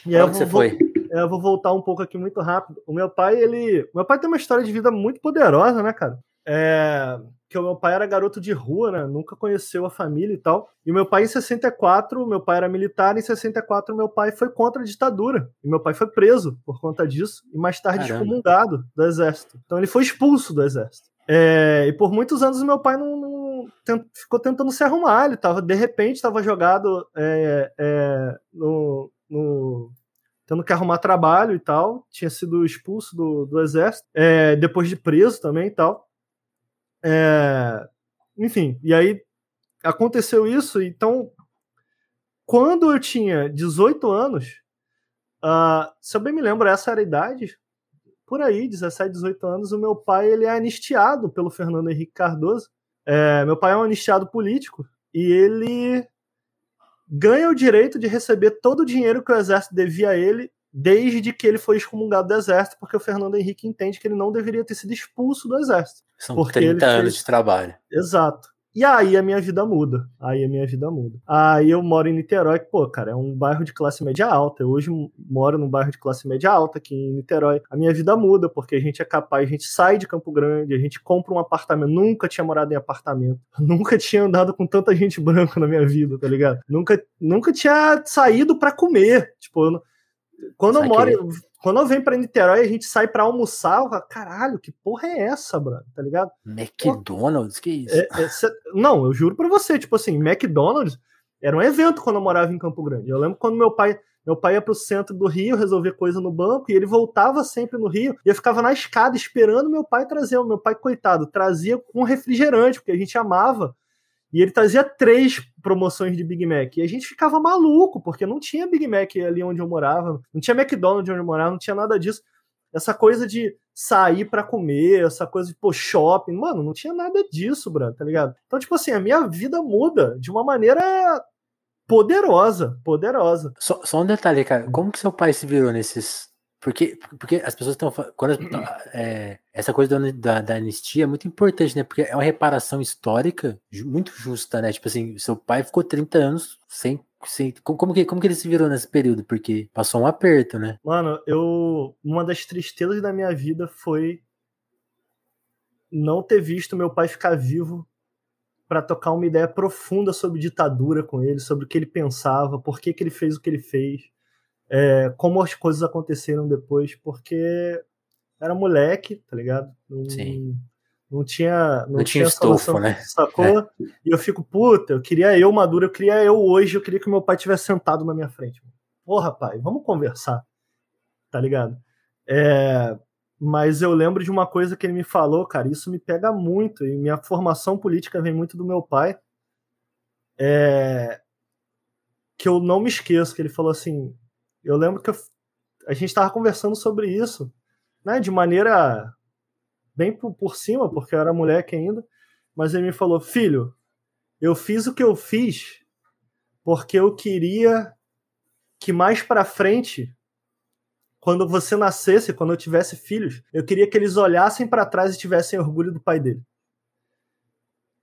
e aí eu vou, foi? eu vou voltar um pouco aqui muito rápido. O meu pai, ele. O meu pai tem uma história de vida muito poderosa, né, cara? É, que o meu pai era garoto de rua, né? Nunca conheceu a família e tal. E meu pai, em 64, meu pai era militar, em 64, meu pai foi contra a ditadura. E meu pai foi preso por conta disso, e mais tarde Caramba. excomungado do exército. Então ele foi expulso do exército. É, e por muitos anos meu pai não, não tent, ficou tentando se arrumar. Ele tava, de repente, estava jogado é, é, no, no, tendo que arrumar trabalho e tal. Tinha sido expulso do, do exército, é, depois de preso também e tal. É, enfim, e aí aconteceu isso. Então, quando eu tinha 18 anos, uh, se eu bem me lembro, essa era a idade, por aí, 17, 18 anos, o meu pai ele é anistiado pelo Fernando Henrique Cardoso. É, meu pai é um anistiado político e ele ganha o direito de receber todo o dinheiro que o exército devia a ele desde que ele foi excomungado do exército, porque o Fernando Henrique entende que ele não deveria ter sido expulso do exército. São 30 anos de trabalho. Exato. E aí a minha vida muda. Aí a minha vida muda. Aí eu moro em Niterói, pô, cara, é um bairro de classe média alta. Eu hoje moro num bairro de classe média alta aqui em Niterói. A minha vida muda, porque a gente é capaz, a gente sai de Campo Grande, a gente compra um apartamento. Nunca tinha morado em apartamento. Nunca tinha andado com tanta gente branca na minha vida, tá ligado? Nunca, nunca tinha saído para comer. Tipo, eu, quando eu moro, quando eu venho pra Niterói, a gente sai pra almoçar, eu falo, caralho, que porra é essa, brother? Tá ligado? McDonald's? Que isso? É, é, cê, não, eu juro pra você, tipo assim, McDonald's era um evento quando eu morava em Campo Grande. Eu lembro quando meu pai, meu pai ia pro centro do Rio resolver coisa no banco e ele voltava sempre no Rio e eu ficava na escada esperando meu pai trazer. O meu pai, coitado, trazia um refrigerante, porque a gente amava e ele trazia três promoções de Big Mac. E a gente ficava maluco, porque não tinha Big Mac ali onde eu morava, não tinha McDonald's onde eu morava, não tinha nada disso. Essa coisa de sair para comer, essa coisa de, pô, shopping, mano, não tinha nada disso, Bruno, tá ligado? Então, tipo assim, a minha vida muda de uma maneira poderosa, poderosa. Só, só um detalhe, cara, como que seu pai se virou nesses porque, porque as pessoas estão. Quando é, essa coisa da, da, da, anistia é muito importante, né? Porque é uma reparação histórica muito justa, né? Tipo assim, seu pai ficou 30 anos sem. sem como, que, como que ele se virou nesse período? Porque passou um aperto, né? Mano, eu. Uma das tristezas da minha vida foi não ter visto meu pai ficar vivo para tocar uma ideia profunda sobre ditadura com ele, sobre o que ele pensava, por que, que ele fez o que ele fez é, como as coisas aconteceram depois, porque era moleque, tá ligado? Não, Sim. não tinha não, não tinha, tinha estofo, né? Sacou? É. E eu fico, puta, eu queria eu maduro, eu queria eu hoje, eu queria que meu pai tivesse sentado na minha frente. Porra, pai, vamos conversar, tá ligado? É, mas eu lembro de uma coisa que ele me falou, cara, isso me pega muito, e minha formação política vem muito do meu pai, é, que eu não me esqueço, que ele falou assim, eu lembro que eu, a gente estava conversando sobre isso, né, de maneira bem por, por cima, porque eu era moleque ainda, mas ele me falou: Filho, eu fiz o que eu fiz porque eu queria que mais para frente, quando você nascesse, quando eu tivesse filhos, eu queria que eles olhassem para trás e tivessem orgulho do pai dele.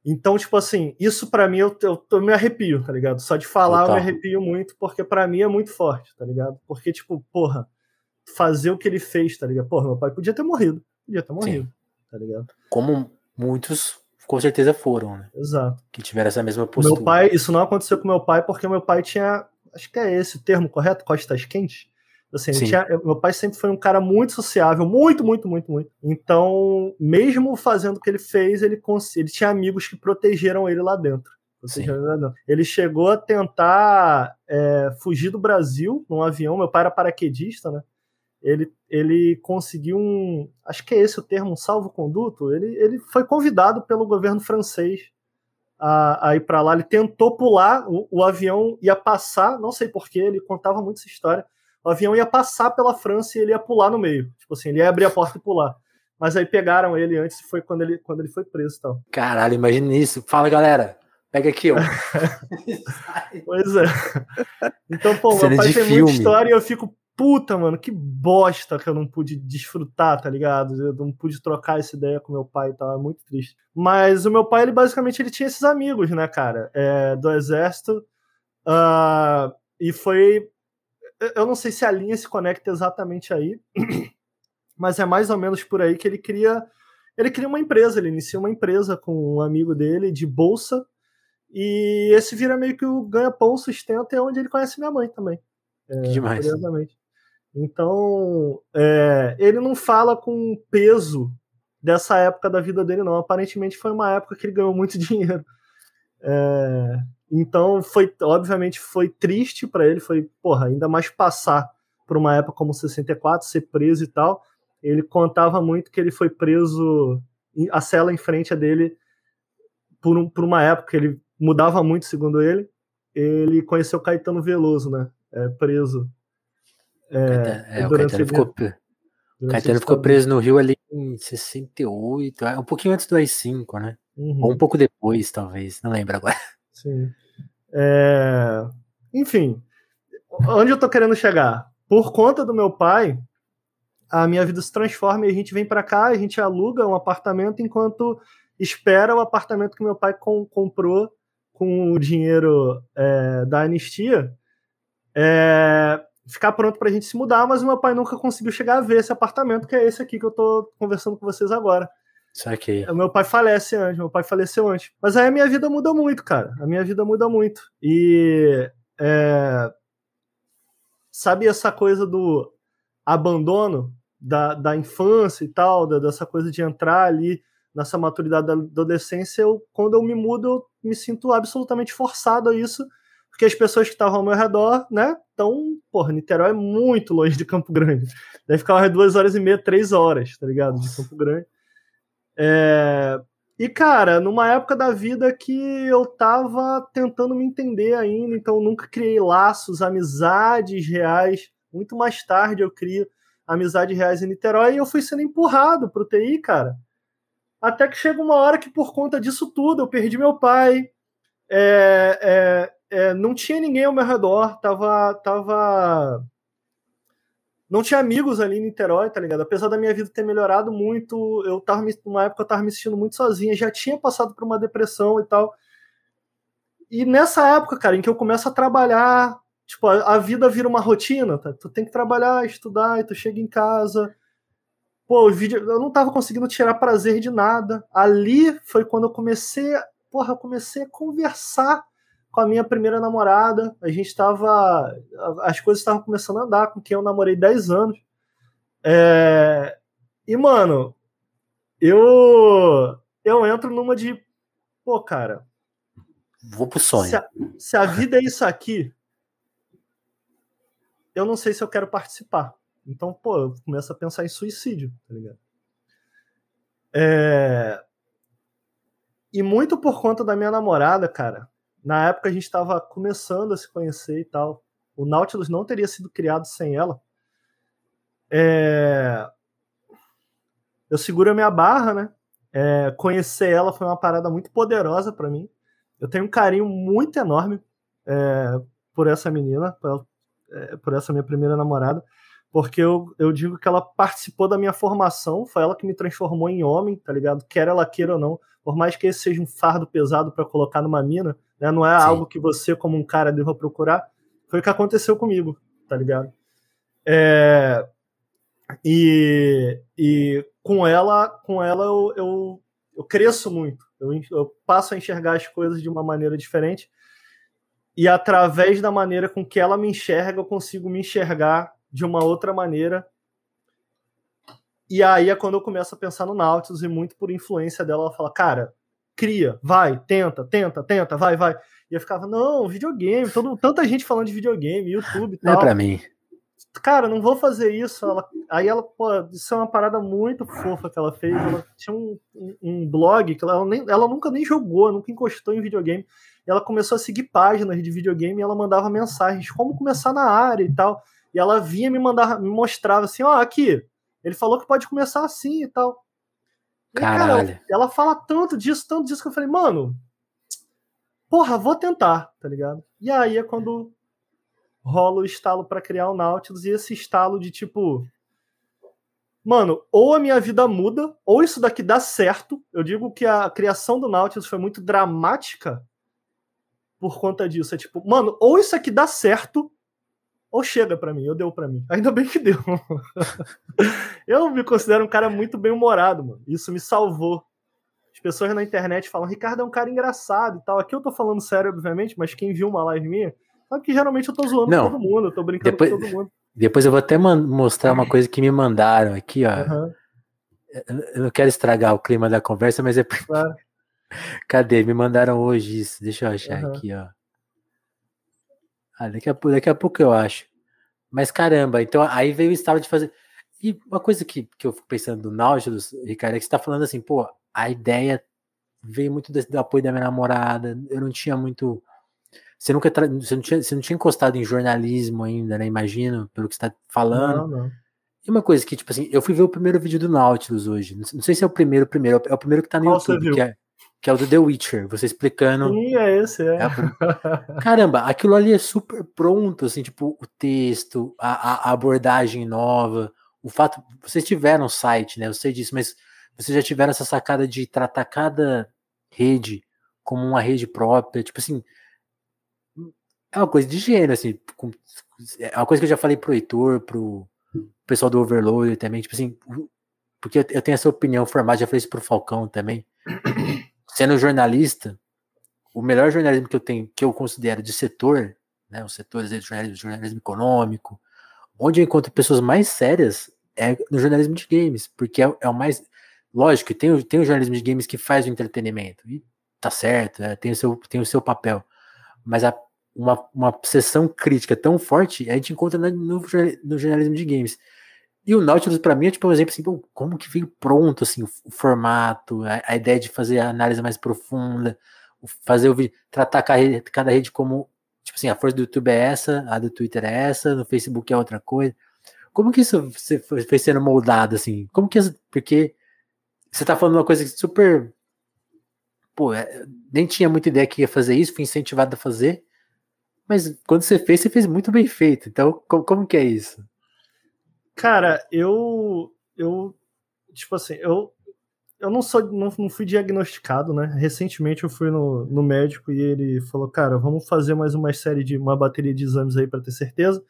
Então, tipo assim, isso para mim eu, eu, eu, me arrepio, tá ligado? Só de falar Total. eu me arrepio muito, porque para mim é muito forte, tá ligado? Porque, tipo, porra, fazer o que ele fez, tá ligado? Porra, meu pai podia ter morrido. Podia ter morrido, Sim. tá ligado? Como muitos com certeza foram, né? Exato. Que tiveram essa mesma postura. Meu pai, isso não aconteceu com meu pai porque meu pai tinha, acho que é esse o termo correto, costas quentes. Assim, tinha, meu pai sempre foi um cara muito sociável, muito, muito, muito, muito. Então, mesmo fazendo o que ele fez, ele, ele tinha amigos que protegeram ele lá dentro. Ele chegou a tentar é, fugir do Brasil num avião. Meu pai era paraquedista, né? Ele, ele conseguiu um. Acho que é esse o termo, um salvo-conduto. Ele, ele foi convidado pelo governo francês a, a ir para lá. Ele tentou pular, o, o, avião ia passar, não sei porquê, ele contava muito essa história. O avião ia passar pela França e ele ia pular no meio. Tipo assim, ele ia abrir a porta e pular. Mas aí pegaram ele antes, foi quando ele, quando ele foi preso e tal. Caralho, imagina isso. Fala, galera. Pega aqui, ó. pois é. Então, pô, Cena meu pai tem filme. muita história e eu fico, puta, mano, que bosta que eu não pude desfrutar, tá ligado? Eu não pude trocar essa ideia com meu pai e tal, é muito triste. Mas o meu pai, ele basicamente ele tinha esses amigos, né, cara, é, do exército. Uh, e foi. Eu não sei se a linha se conecta exatamente aí, mas é mais ou menos por aí que ele cria. Ele cria uma empresa, ele inicia uma empresa com um amigo dele de bolsa e esse vira meio que o ganha-pão, sustento, é onde ele conhece minha mãe também. É, Demais. Curiosamente. Então, é, ele não fala com peso dessa época da vida dele, não. Aparentemente foi uma época que ele ganhou muito dinheiro. É, então, foi, obviamente, foi triste para ele, foi, porra, ainda mais passar por uma época como 64, ser preso e tal. Ele contava muito que ele foi preso, a cela em frente a dele, por, um, por uma época, ele mudava muito, segundo ele. Ele conheceu Caetano Veloso, né? É, preso. É, é o Caetano, ficou, Caetano ficou preso no Rio ali em 68, é, um pouquinho antes do AI-5, né? Uhum. Ou um pouco depois, talvez, não lembro agora. Sim. É... Enfim, onde eu tô querendo chegar? Por conta do meu pai, a minha vida se transforma e a gente vem para cá, a gente aluga um apartamento enquanto espera o apartamento que meu pai com, comprou com o dinheiro é, da anistia é, ficar pronto para a gente se mudar, mas meu pai nunca conseguiu chegar a ver esse apartamento, que é esse aqui que eu estou conversando com vocês agora. Saquei. O meu pai falece antes, meu pai faleceu antes. Mas aí a minha vida muda muito, cara. A minha vida muda muito. E. É, sabe essa coisa do abandono da, da infância e tal, da, dessa coisa de entrar ali nessa maturidade da adolescência, eu, quando eu me mudo, eu me sinto absolutamente forçado a isso, porque as pessoas que estavam ao meu redor, né, estão, porra, Niterói é muito longe de Campo Grande. Deve ficar umas duas horas e meia, três horas, tá ligado? De Campo Grande. É... E, cara, numa época da vida que eu tava tentando me entender ainda, então nunca criei laços, amizades reais. Muito mais tarde eu crio amizades reais em Niterói e eu fui sendo empurrado pro TI, cara. Até que chega uma hora que, por conta disso tudo, eu perdi meu pai, é, é, é, não tinha ninguém ao meu redor, tava, tava. Não tinha amigos ali em Niterói, tá ligado? Apesar da minha vida ter melhorado muito, eu tava numa época eu tava me sentindo muito sozinha, já tinha passado por uma depressão e tal. E nessa época, cara, em que eu começo a trabalhar, tipo, a, a vida vira uma rotina, tá? Tu tem que trabalhar, estudar, e tu chega em casa, Pô, o vídeo, eu não tava conseguindo tirar prazer de nada. Ali foi quando eu comecei, porra, eu comecei a conversar com a minha primeira namorada. A gente tava. As coisas estavam começando a andar com quem eu namorei 10 anos. É, e, mano, eu. Eu entro numa de. Pô, cara. Vou pro sonho. Se a, se a vida é isso aqui, eu não sei se eu quero participar. Então, pô, eu começo a pensar em suicídio, tá ligado? É... E muito por conta da minha namorada, cara. Na época a gente tava começando a se conhecer e tal. O Nautilus não teria sido criado sem ela. É... Eu seguro a minha barra, né? É... Conhecer ela foi uma parada muito poderosa para mim. Eu tenho um carinho muito enorme é... por essa menina, por, é, por essa minha primeira namorada porque eu, eu digo que ela participou da minha formação, foi ela que me transformou em homem, tá ligado? Quer ela queira ou não, por mais que esse seja um fardo pesado para colocar numa mina, né? Não é Sim. algo que você, como um cara, deva procurar. Foi o que aconteceu comigo, tá ligado? É, e, e com ela, com ela eu, eu, eu cresço muito. Eu, eu passo a enxergar as coisas de uma maneira diferente. E através da maneira com que ela me enxerga, eu consigo me enxergar de uma outra maneira. E aí é quando eu começo a pensar no Nautilus e muito por influência dela, ela fala, cara, cria, vai, tenta, tenta, tenta, vai, vai. E eu ficava, não, videogame, todo, tanta gente falando de videogame, YouTube e tal. Não é pra mim. Cara, não vou fazer isso. Ela, aí ela, pô, isso é uma parada muito fofa que ela fez. Ela tinha um, um, um blog que ela, nem, ela nunca nem jogou, nunca encostou em videogame. E ela começou a seguir páginas de videogame e ela mandava mensagens, como começar na área e tal. E ela vinha me mandar, me mostrava assim, ó, oh, aqui, ele falou que pode começar assim e tal. E, Caralho. Cara, ela fala tanto disso, tanto disso que eu falei, mano, porra, vou tentar, tá ligado? E aí é quando rola o estalo para criar o Nautilus e esse estalo de tipo, mano, ou a minha vida muda, ou isso daqui dá certo. Eu digo que a criação do Nautilus foi muito dramática por conta disso. É tipo, mano, ou isso aqui dá certo, ou chega para mim, ou deu para mim. Ainda bem que deu. eu me considero um cara muito bem-humorado, mano. Isso me salvou. As pessoas na internet falam, Ricardo é um cara engraçado e tal. Aqui eu tô falando sério, obviamente, mas quem viu uma live minha, sabe que geralmente eu tô zoando Não, todo mundo, eu tô brincando depois, com todo mundo. Depois eu vou até mostrar uma coisa que me mandaram aqui, ó. Uhum. Eu não quero estragar o clima da conversa, mas é. Claro. Cadê? Me mandaram hoje isso. Deixa eu achar uhum. aqui, ó. Ah, daqui a, daqui a pouco eu acho. Mas caramba, então aí veio o estado de fazer. E uma coisa que, que eu fico pensando do Nautilus, Ricardo, é que você tá falando assim, pô, a ideia veio muito do, do apoio da minha namorada. Eu não tinha muito. Você nunca você não, tinha, você não tinha encostado em jornalismo ainda, né? Imagino, pelo que você tá falando. Não, não. E uma coisa que, tipo assim, eu fui ver o primeiro vídeo do Nautilus hoje. Não sei se é o primeiro, primeiro, é o primeiro que tá no Qual YouTube, que é, que é o do The Witcher, você explicando. Sim, é esse, é. é Caramba, aquilo ali é super pronto, assim, tipo, o texto, a, a abordagem nova, o fato. Vocês tiveram site, né? Eu sei disso, mas vocês já tiveram essa sacada de tratar cada rede como uma rede própria, tipo assim. É uma coisa de gênero, assim. É uma coisa que eu já falei pro Heitor, pro pessoal do Overload também, tipo assim. Porque eu tenho essa opinião formada, já falei isso pro Falcão também. Sendo jornalista, o melhor jornalismo que eu tenho, que eu considero de setor, né, os setores de jornalismo, jornalismo econômico, onde eu encontro pessoas mais sérias é no jornalismo de games, porque é, é o mais Lógico tem, tem o jornalismo de games que faz o entretenimento, e tá certo, né, tem, o seu, tem o seu papel. Mas a, uma, uma sessão crítica tão forte a gente encontra no, no jornalismo de games. E o Nautilus, para mim, é tipo um exemplo assim, como que veio pronto assim, o, o formato, a, a, ideia de fazer a análise mais profunda, fazer o vídeo, tratar cada, cada rede como, tipo assim, a força do YouTube é essa, a do Twitter é essa, no Facebook é outra coisa. Como que isso foi, sendo moldado, assim? Como que. Porque você tá falando uma coisa super. Pô, é, nem tinha muita ideia que ia fazer isso, fui incentivado a fazer. Mas quando você fez, você fez muito bem feito. Então, como, como que é isso? Cara, eu. Eu. Tipo assim, eu. Eu não sou, não, não fui diagnosticado, né? Recentemente eu fui no, no médico e ele falou, cara, vamos fazer mais uma série de uma bateria de exames aí para ter certeza.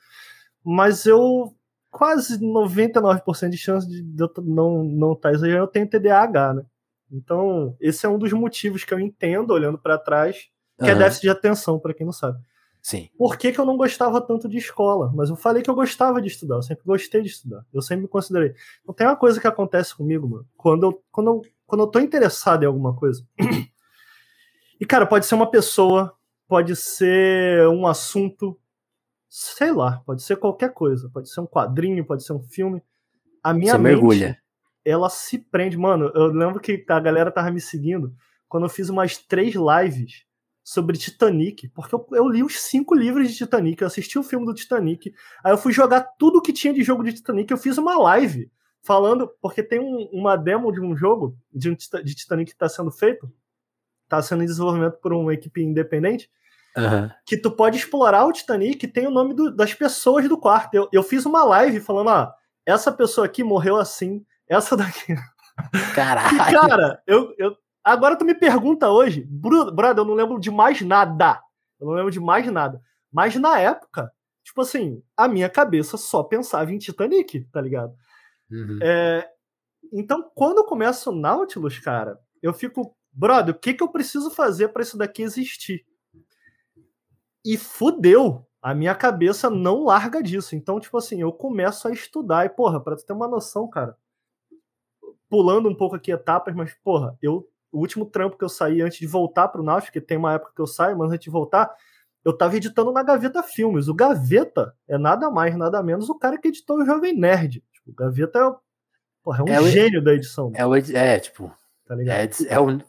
Mas eu quase 99% de chance de eu não não estar tá exagerando, eu tenho TDAH, né? Então, esse é um dos motivos que eu entendo olhando para trás, que uhum. é déficit de atenção, para quem não sabe. Sim. Por que, que eu não gostava tanto de escola? Mas eu falei que eu gostava de estudar, eu sempre gostei de estudar. Eu sempre me considerei. Então tem uma coisa que acontece comigo, mano. Quando eu, quando eu, quando eu tô interessado em alguma coisa. e, cara, pode ser uma pessoa, pode ser um assunto, sei lá, pode ser qualquer coisa, pode ser um quadrinho, pode ser um filme. A minha Você mente, mergulha. ela se prende. Mano, eu lembro que a galera tava me seguindo quando eu fiz umas três lives sobre Titanic, porque eu, eu, li os cinco livros de Titanic, eu assisti o filme do Titanic, aí eu fui jogar tudo que tinha de jogo de Titanic, eu fiz uma live falando, porque tem um, uma demo de um jogo de, um, de Titanic que está sendo feito, está sendo em desenvolvimento por uma equipe independente, Uhum. que tu pode explorar o Titanic e tem o nome do, das pessoas do quarto. Eu, eu fiz uma live falando, ah, essa pessoa aqui morreu assim, essa daqui. Caralho. E, cara, eu, eu. Agora tu me pergunta hoje, brother, eu não lembro de mais nada. Eu não lembro de mais nada. Mas na época, tipo assim, a minha cabeça só pensava em Titanic, tá ligado? Uhum. É, então, quando começa o Nautilus, cara, eu fico, brother, o que, que eu preciso fazer para isso daqui existir? E fudeu. A minha cabeça não larga disso. Então, tipo assim, eu começo a estudar. E, porra, pra tu ter uma noção, cara, pulando um pouco aqui etapas, mas, porra, eu o último trampo que eu saí antes de voltar pro Náutico, que tem uma época que eu saio, mas antes de voltar, eu tava editando na Gaveta Filmes. O Gaveta é nada mais, nada menos o cara que editou o Jovem Nerd. Tipo, o Gaveta é, porra, é um é gênio o, da edição. É, o, é tipo, tá ligado? É, é, um,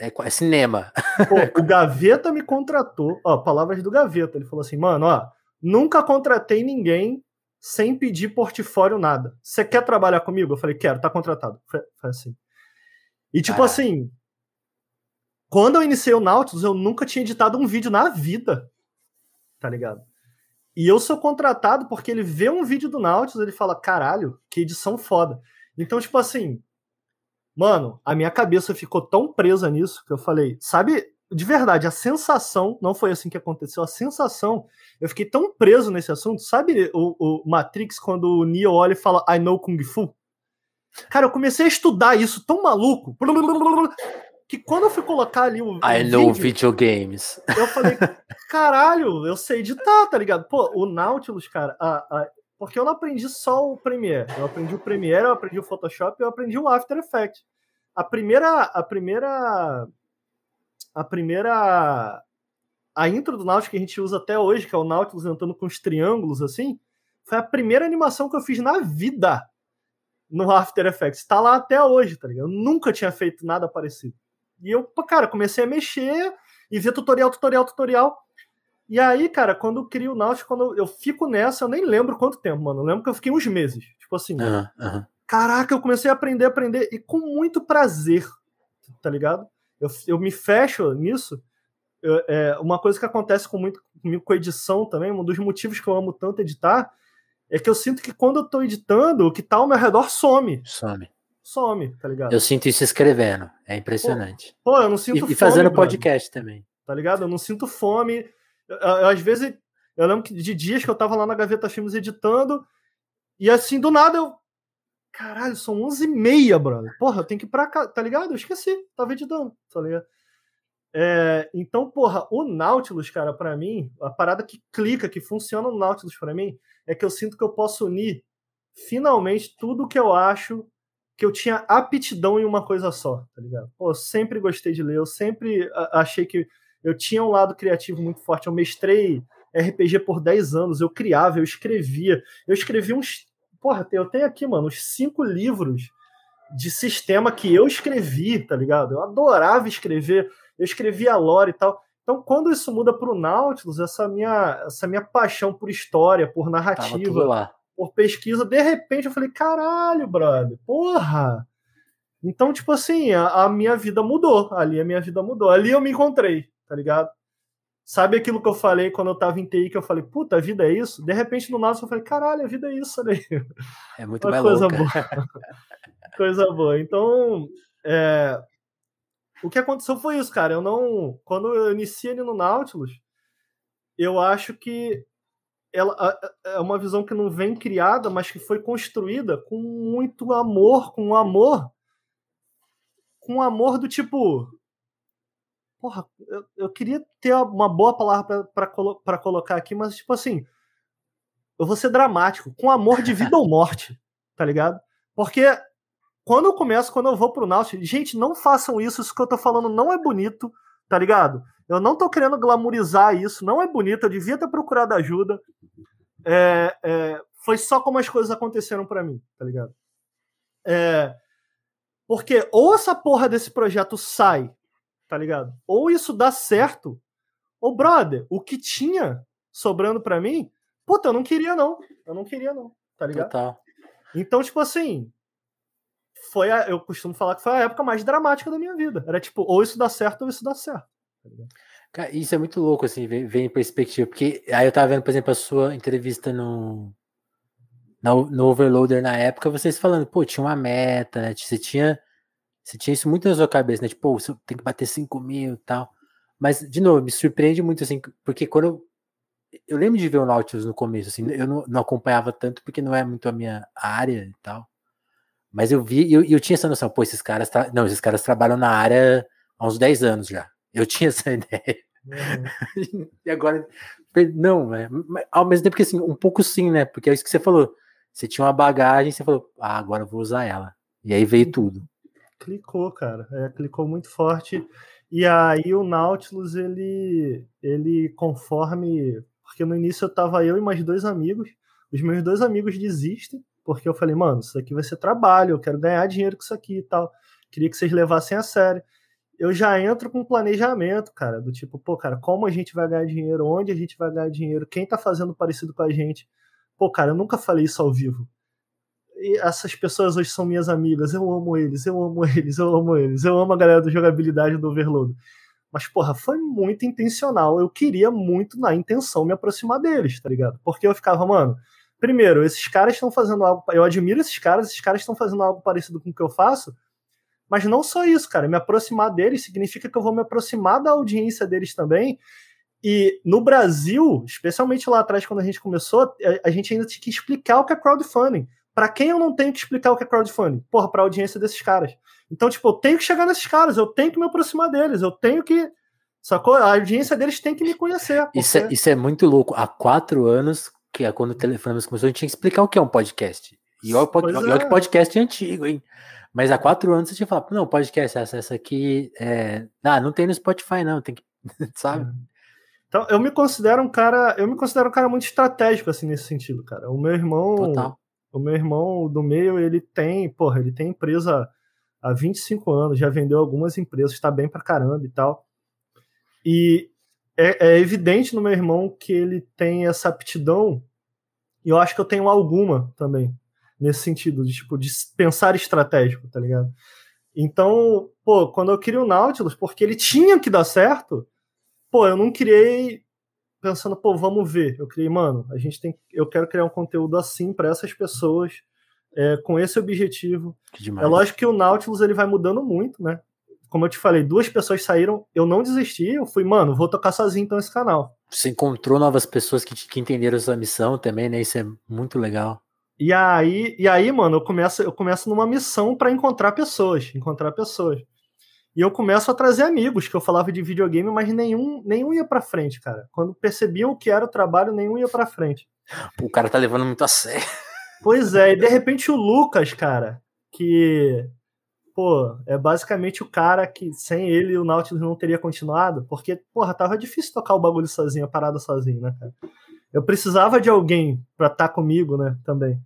é, é cinema. Pô, o Gaveta me contratou, ó, palavras do Gaveta. Ele falou assim, mano, ó, nunca contratei ninguém sem pedir portfólio nada. Você quer trabalhar comigo? Eu falei, quero, tá contratado. Foi, foi assim. E tipo ah. assim, quando eu iniciei o Nautilus, eu nunca tinha editado um vídeo na vida. Tá ligado? E eu sou contratado porque ele vê um vídeo do Nautilus, ele fala: "Caralho, que edição foda". Então, tipo assim, mano, a minha cabeça ficou tão presa nisso que eu falei, sabe, de verdade, a sensação, não foi assim que aconteceu, a sensação, eu fiquei tão preso nesse assunto, sabe o, o Matrix quando o Neo olha e fala I know Kung Fu? Cara, eu comecei a estudar isso tão maluco que quando eu fui colocar ali o. I o know vídeo, videogames. Eu falei, caralho, eu sei editar, tá ligado? Pô, o Nautilus, cara, a, a, porque eu não aprendi só o Premiere. Eu aprendi o Premiere, eu aprendi o Photoshop, eu aprendi o After Effects. A primeira. A primeira. A primeira. A intro do Nautilus que a gente usa até hoje, que é o Nautilus entrando com os triângulos assim, foi a primeira animação que eu fiz na vida no After Effects. Tá lá até hoje, tá ligado? Eu nunca tinha feito nada parecido. E eu, cara, comecei a mexer e ver tutorial, tutorial, tutorial. E aí, cara, quando eu crio o Nautilus, quando eu fico nessa, eu nem lembro quanto tempo, mano. Eu lembro que eu fiquei uns meses. Tipo assim, uhum, uhum. caraca, eu comecei a aprender, aprender, e com muito prazer, tá ligado? Eu, eu me fecho nisso. Eu, é, uma coisa que acontece com muito comigo com edição também, um dos motivos que eu amo tanto editar, é que eu sinto que quando eu tô editando, o que tá ao meu redor some. Some. Some, tá ligado? Eu sinto isso escrevendo. É impressionante. Pô, pô eu não sinto e, fome. E fazendo podcast também. Tá ligado? Eu não sinto fome. Eu, eu, às vezes, eu lembro que de dias que eu tava lá na Gaveta Filmes editando, e assim, do nada eu. Caralho, são 11h30, brother. Porra, eu tenho que ir pra cá, tá ligado? Eu esqueci, tava editando, tá ligado? É, então, porra, o Nautilus, cara, para mim, a parada que clica, que funciona no Nautilus para mim, é que eu sinto que eu posso unir finalmente tudo que eu acho que eu tinha aptidão em uma coisa só, tá ligado? Pô, eu sempre gostei de ler, eu sempre achei que eu tinha um lado criativo muito forte. Eu mestrei RPG por 10 anos, eu criava, eu escrevia. Eu escrevi uns. Porra, eu tenho aqui, mano, uns cinco livros de sistema que eu escrevi, tá ligado? Eu adorava escrever, eu escrevia lore e tal. Então, quando isso muda para o Nautilus, essa minha, essa minha paixão por história, por narrativa, por pesquisa, de repente eu falei, caralho, brother, porra! Então, tipo assim, a, a, minha vida mudou. Ali a minha vida mudou. Ali eu me encontrei, tá ligado? Sabe aquilo que eu falei quando eu tava em TI, que eu falei, puta, a vida é isso? De repente no Nautilus eu falei, caralho, a vida é isso, né? É muito Uma mais coisa louca. boa. coisa boa. Então, é, o que aconteceu foi isso, cara. Eu não. Quando eu iniciei ali no Nautilus, eu acho que ela é uma visão que não vem criada, mas que foi construída com muito amor, com amor. Com amor do tipo. Porra, eu, eu queria ter uma boa palavra para colocar aqui, mas tipo assim. Eu vou ser dramático, com amor de vida ou morte, tá ligado? Porque quando eu começo, quando eu vou pro Nautilus, gente, não façam isso, isso que eu tô falando não é bonito, tá ligado? Eu não tô querendo glamorizar isso, não é bonito, eu devia ter procurado ajuda. É, é, foi só como as coisas aconteceram para mim, tá ligado? É, porque ou essa porra desse projeto sai, tá ligado? Ou isso dá certo, ou brother, o que tinha sobrando para mim, puta, eu não queria não, eu não queria não, tá ligado? Total. Então, tipo assim, foi a, eu costumo falar que foi a época mais dramática da minha vida. Era tipo, ou isso dá certo ou isso dá certo. Tá Cara, isso é muito louco, assim, vem, vem em perspectiva. Porque aí eu tava vendo, por exemplo, a sua entrevista no, no, no Overloader na época, vocês falando, pô, tinha uma meta, né? Você tinha, você tinha isso muito na sua cabeça, né? Tipo, você tem que bater 5 mil e tal. Mas, de novo, me surpreende muito, assim, porque quando eu, eu lembro de ver o Nautilus no começo, assim, eu não, não acompanhava tanto porque não é muito a minha área e tal. Mas eu vi, e eu, eu tinha essa noção, pô, esses caras, não, esses caras trabalham na área há uns 10 anos já. Eu tinha essa ideia. Uhum. e agora, não, é, ao mesmo tempo que assim, um pouco sim, né? Porque é isso que você falou. Você tinha uma bagagem, você falou, ah, agora eu vou usar ela. E aí veio tudo. Clicou, cara. É, clicou muito forte. E aí o Nautilus, ele, ele conforme. Porque no início eu tava eu e mais dois amigos. Os meus dois amigos desistem, porque eu falei, mano, isso aqui vai ser trabalho, eu quero ganhar dinheiro com isso aqui e tal. Queria que vocês levassem a sério. Eu já entro com planejamento, cara, do tipo, pô, cara, como a gente vai ganhar dinheiro, onde a gente vai ganhar dinheiro, quem tá fazendo parecido com a gente. Pô, cara, eu nunca falei isso ao vivo. E essas pessoas hoje são minhas amigas, eu amo eles, eu amo eles, eu amo eles, eu amo a galera da jogabilidade do Overload. Mas, porra, foi muito intencional. Eu queria muito, na intenção, me aproximar deles, tá ligado? Porque eu ficava, mano, primeiro, esses caras estão fazendo algo. Eu admiro esses caras, esses caras estão fazendo algo parecido com o que eu faço. Mas não só isso, cara. Me aproximar deles significa que eu vou me aproximar da audiência deles também e no Brasil, especialmente lá atrás, quando a gente começou, a, gente ainda tinha que explicar o que é crowdfunding. Para quem eu não tenho que explicar o que é crowdfunding? Porra, para a audiência desses caras. Então, tipo, eu tenho que chegar nesses caras, eu tenho que me aproximar deles, eu tenho que. Sacou? A audiência deles tem que me conhecer. Porque... Isso, é, isso é muito louco. Há quatro anos, que é quando o telefone começou, a gente tinha que explicar o que é um podcast. E olha, olha é. que podcast é antigo, hein? Mas há quatro anos você tinha falado, não, podcast, essa, essa aqui. É... Ah, não tem no Spotify, não, tem que. Sabe? É. Então, eu me considero um cara, eu me considero um cara muito estratégico assim nesse sentido, cara. O meu irmão, Total. o meu irmão do meio, ele tem, porra, ele tem empresa há 25 anos, já vendeu algumas empresas, está bem pra caramba e tal. E é, é, evidente no meu irmão que ele tem essa aptidão, e eu acho que eu tenho alguma também, nesse sentido, de, tipo, de pensar estratégico, tá ligado? Então, pô, quando eu queria o Nautilus, porque ele tinha que dar certo, pô, eu não criei pensando, pô, vamos ver. Eu criei, mano, a gente tem, eu quero criar um conteúdo assim para essas pessoas, é, com esse objetivo. É lógico que o Nautilus ele vai mudando muito, né? Como eu te falei, duas pessoas saíram, eu não desisti, eu fui, mano, vou tocar sozinho então esse canal. Você encontrou novas pessoas que, que entenderam sua missão também, né? Isso é muito legal. E aí, e aí, mano, eu começo, eu começo numa missão para encontrar pessoas, encontrar pessoas. E eu começo a trazer amigos que eu falava de videogame, mas nenhum, nenhum ia para frente, cara. Quando percebiam o que era o trabalho, nenhum ia para frente. O cara tá levando muito a sério. Pois é, e de repente o Lucas, cara, que pô, é basicamente o cara que sem ele o Nautilus não teria continuado, porque, porra, tava difícil tocar o bagulho sozinho, a parada sozinho, né, cara? Eu precisava de alguém pra estar tá comigo, né, também.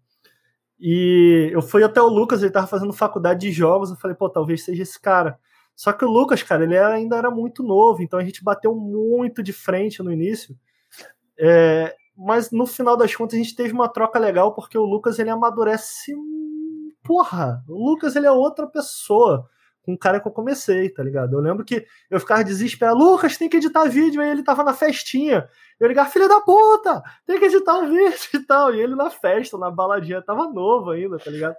E eu fui até o Lucas, ele tava fazendo faculdade de jogos, eu falei, pô, talvez seja esse cara. Só que o Lucas, cara, ele ainda era muito novo, então a gente bateu muito de frente no início. É, mas no final das contas a gente teve uma troca legal porque o Lucas ele amadurece. Porra, o Lucas ele é outra pessoa com o cara que eu comecei, tá ligado? Eu lembro que eu ficava desesperado, Lucas, tem que editar vídeo, aí ele tava na festinha. Eu ligava, filha da puta, tem que editar um vídeo e tal. E ele na festa, na baladinha, tava novo ainda, tá ligado?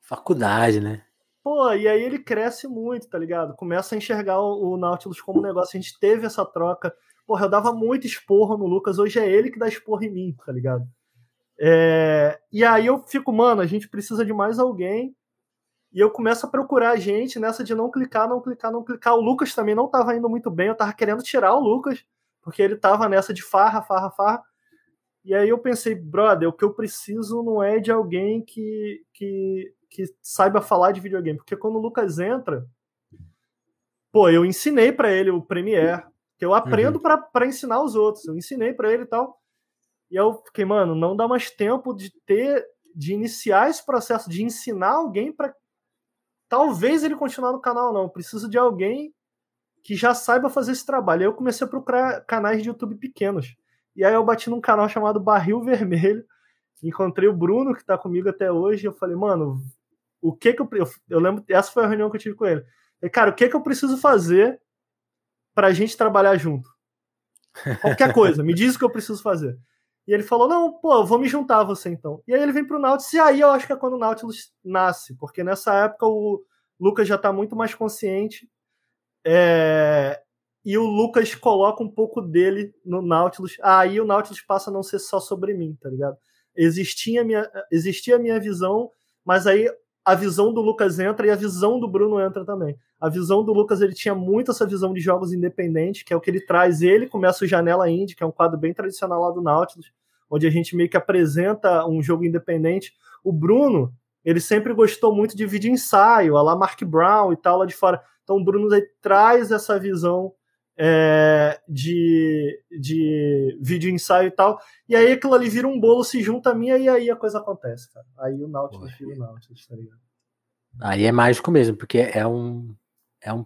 Faculdade, né? Pô, e aí ele cresce muito, tá ligado? Começa a enxergar o, o Nautilus como negócio. A gente teve essa troca. Porra, eu dava muito esporro no Lucas, hoje é ele que dá esporro em mim, tá ligado? É... E aí eu fico, mano, a gente precisa de mais alguém. E eu começo a procurar gente nessa de não clicar, não clicar, não clicar. O Lucas também não tava indo muito bem, eu tava querendo tirar o Lucas, porque ele tava nessa de farra, farra, farra. E aí eu pensei, brother, o que eu preciso não é de alguém que, que que saiba falar de videogame. Porque quando o Lucas entra, pô, eu ensinei para ele o Premiere, que eu aprendo uhum. para ensinar os outros. Eu ensinei para ele e tal. E eu fiquei, mano, não dá mais tempo de ter, de iniciar esse processo, de ensinar alguém para talvez ele continuar no canal, não. Eu preciso de alguém que já saiba fazer esse trabalho. Aí eu comecei a procurar canais de YouTube pequenos. E aí eu bati num canal chamado Barril Vermelho. Encontrei o Bruno, que tá comigo até hoje. Eu falei, mano, o que que eu, eu, eu lembro, essa foi a reunião que eu tive com ele. E, cara, o que que eu preciso fazer pra gente trabalhar junto? Qualquer coisa, me diz o que eu preciso fazer. E ele falou: Não, pô, eu vou me juntar a você então. E aí ele vem pro Nautilus, e aí eu acho que é quando o Nautilus nasce, porque nessa época o Lucas já tá muito mais consciente. É... E o Lucas coloca um pouco dele no Nautilus. Aí o Nautilus passa a não ser só sobre mim, tá ligado? Existia minha, existia a minha visão, mas aí a visão do Lucas entra e a visão do Bruno entra também. A visão do Lucas, ele tinha muito essa visão de jogos independentes, que é o que ele traz. Ele começa o Janela Indie, que é um quadro bem tradicional lá do Nautilus, onde a gente meio que apresenta um jogo independente. O Bruno, ele sempre gostou muito de vídeo ensaio, a lá Mark Brown e tal, lá de fora. Então o Bruno traz essa visão é, de, de vídeo ensaio e tal. E aí aquilo ali vira um bolo, se junta a minha e aí a coisa acontece, cara. Aí o Nautilus vira o Nautilus, tá ligado? Aí é mágico mesmo, porque é um. É um...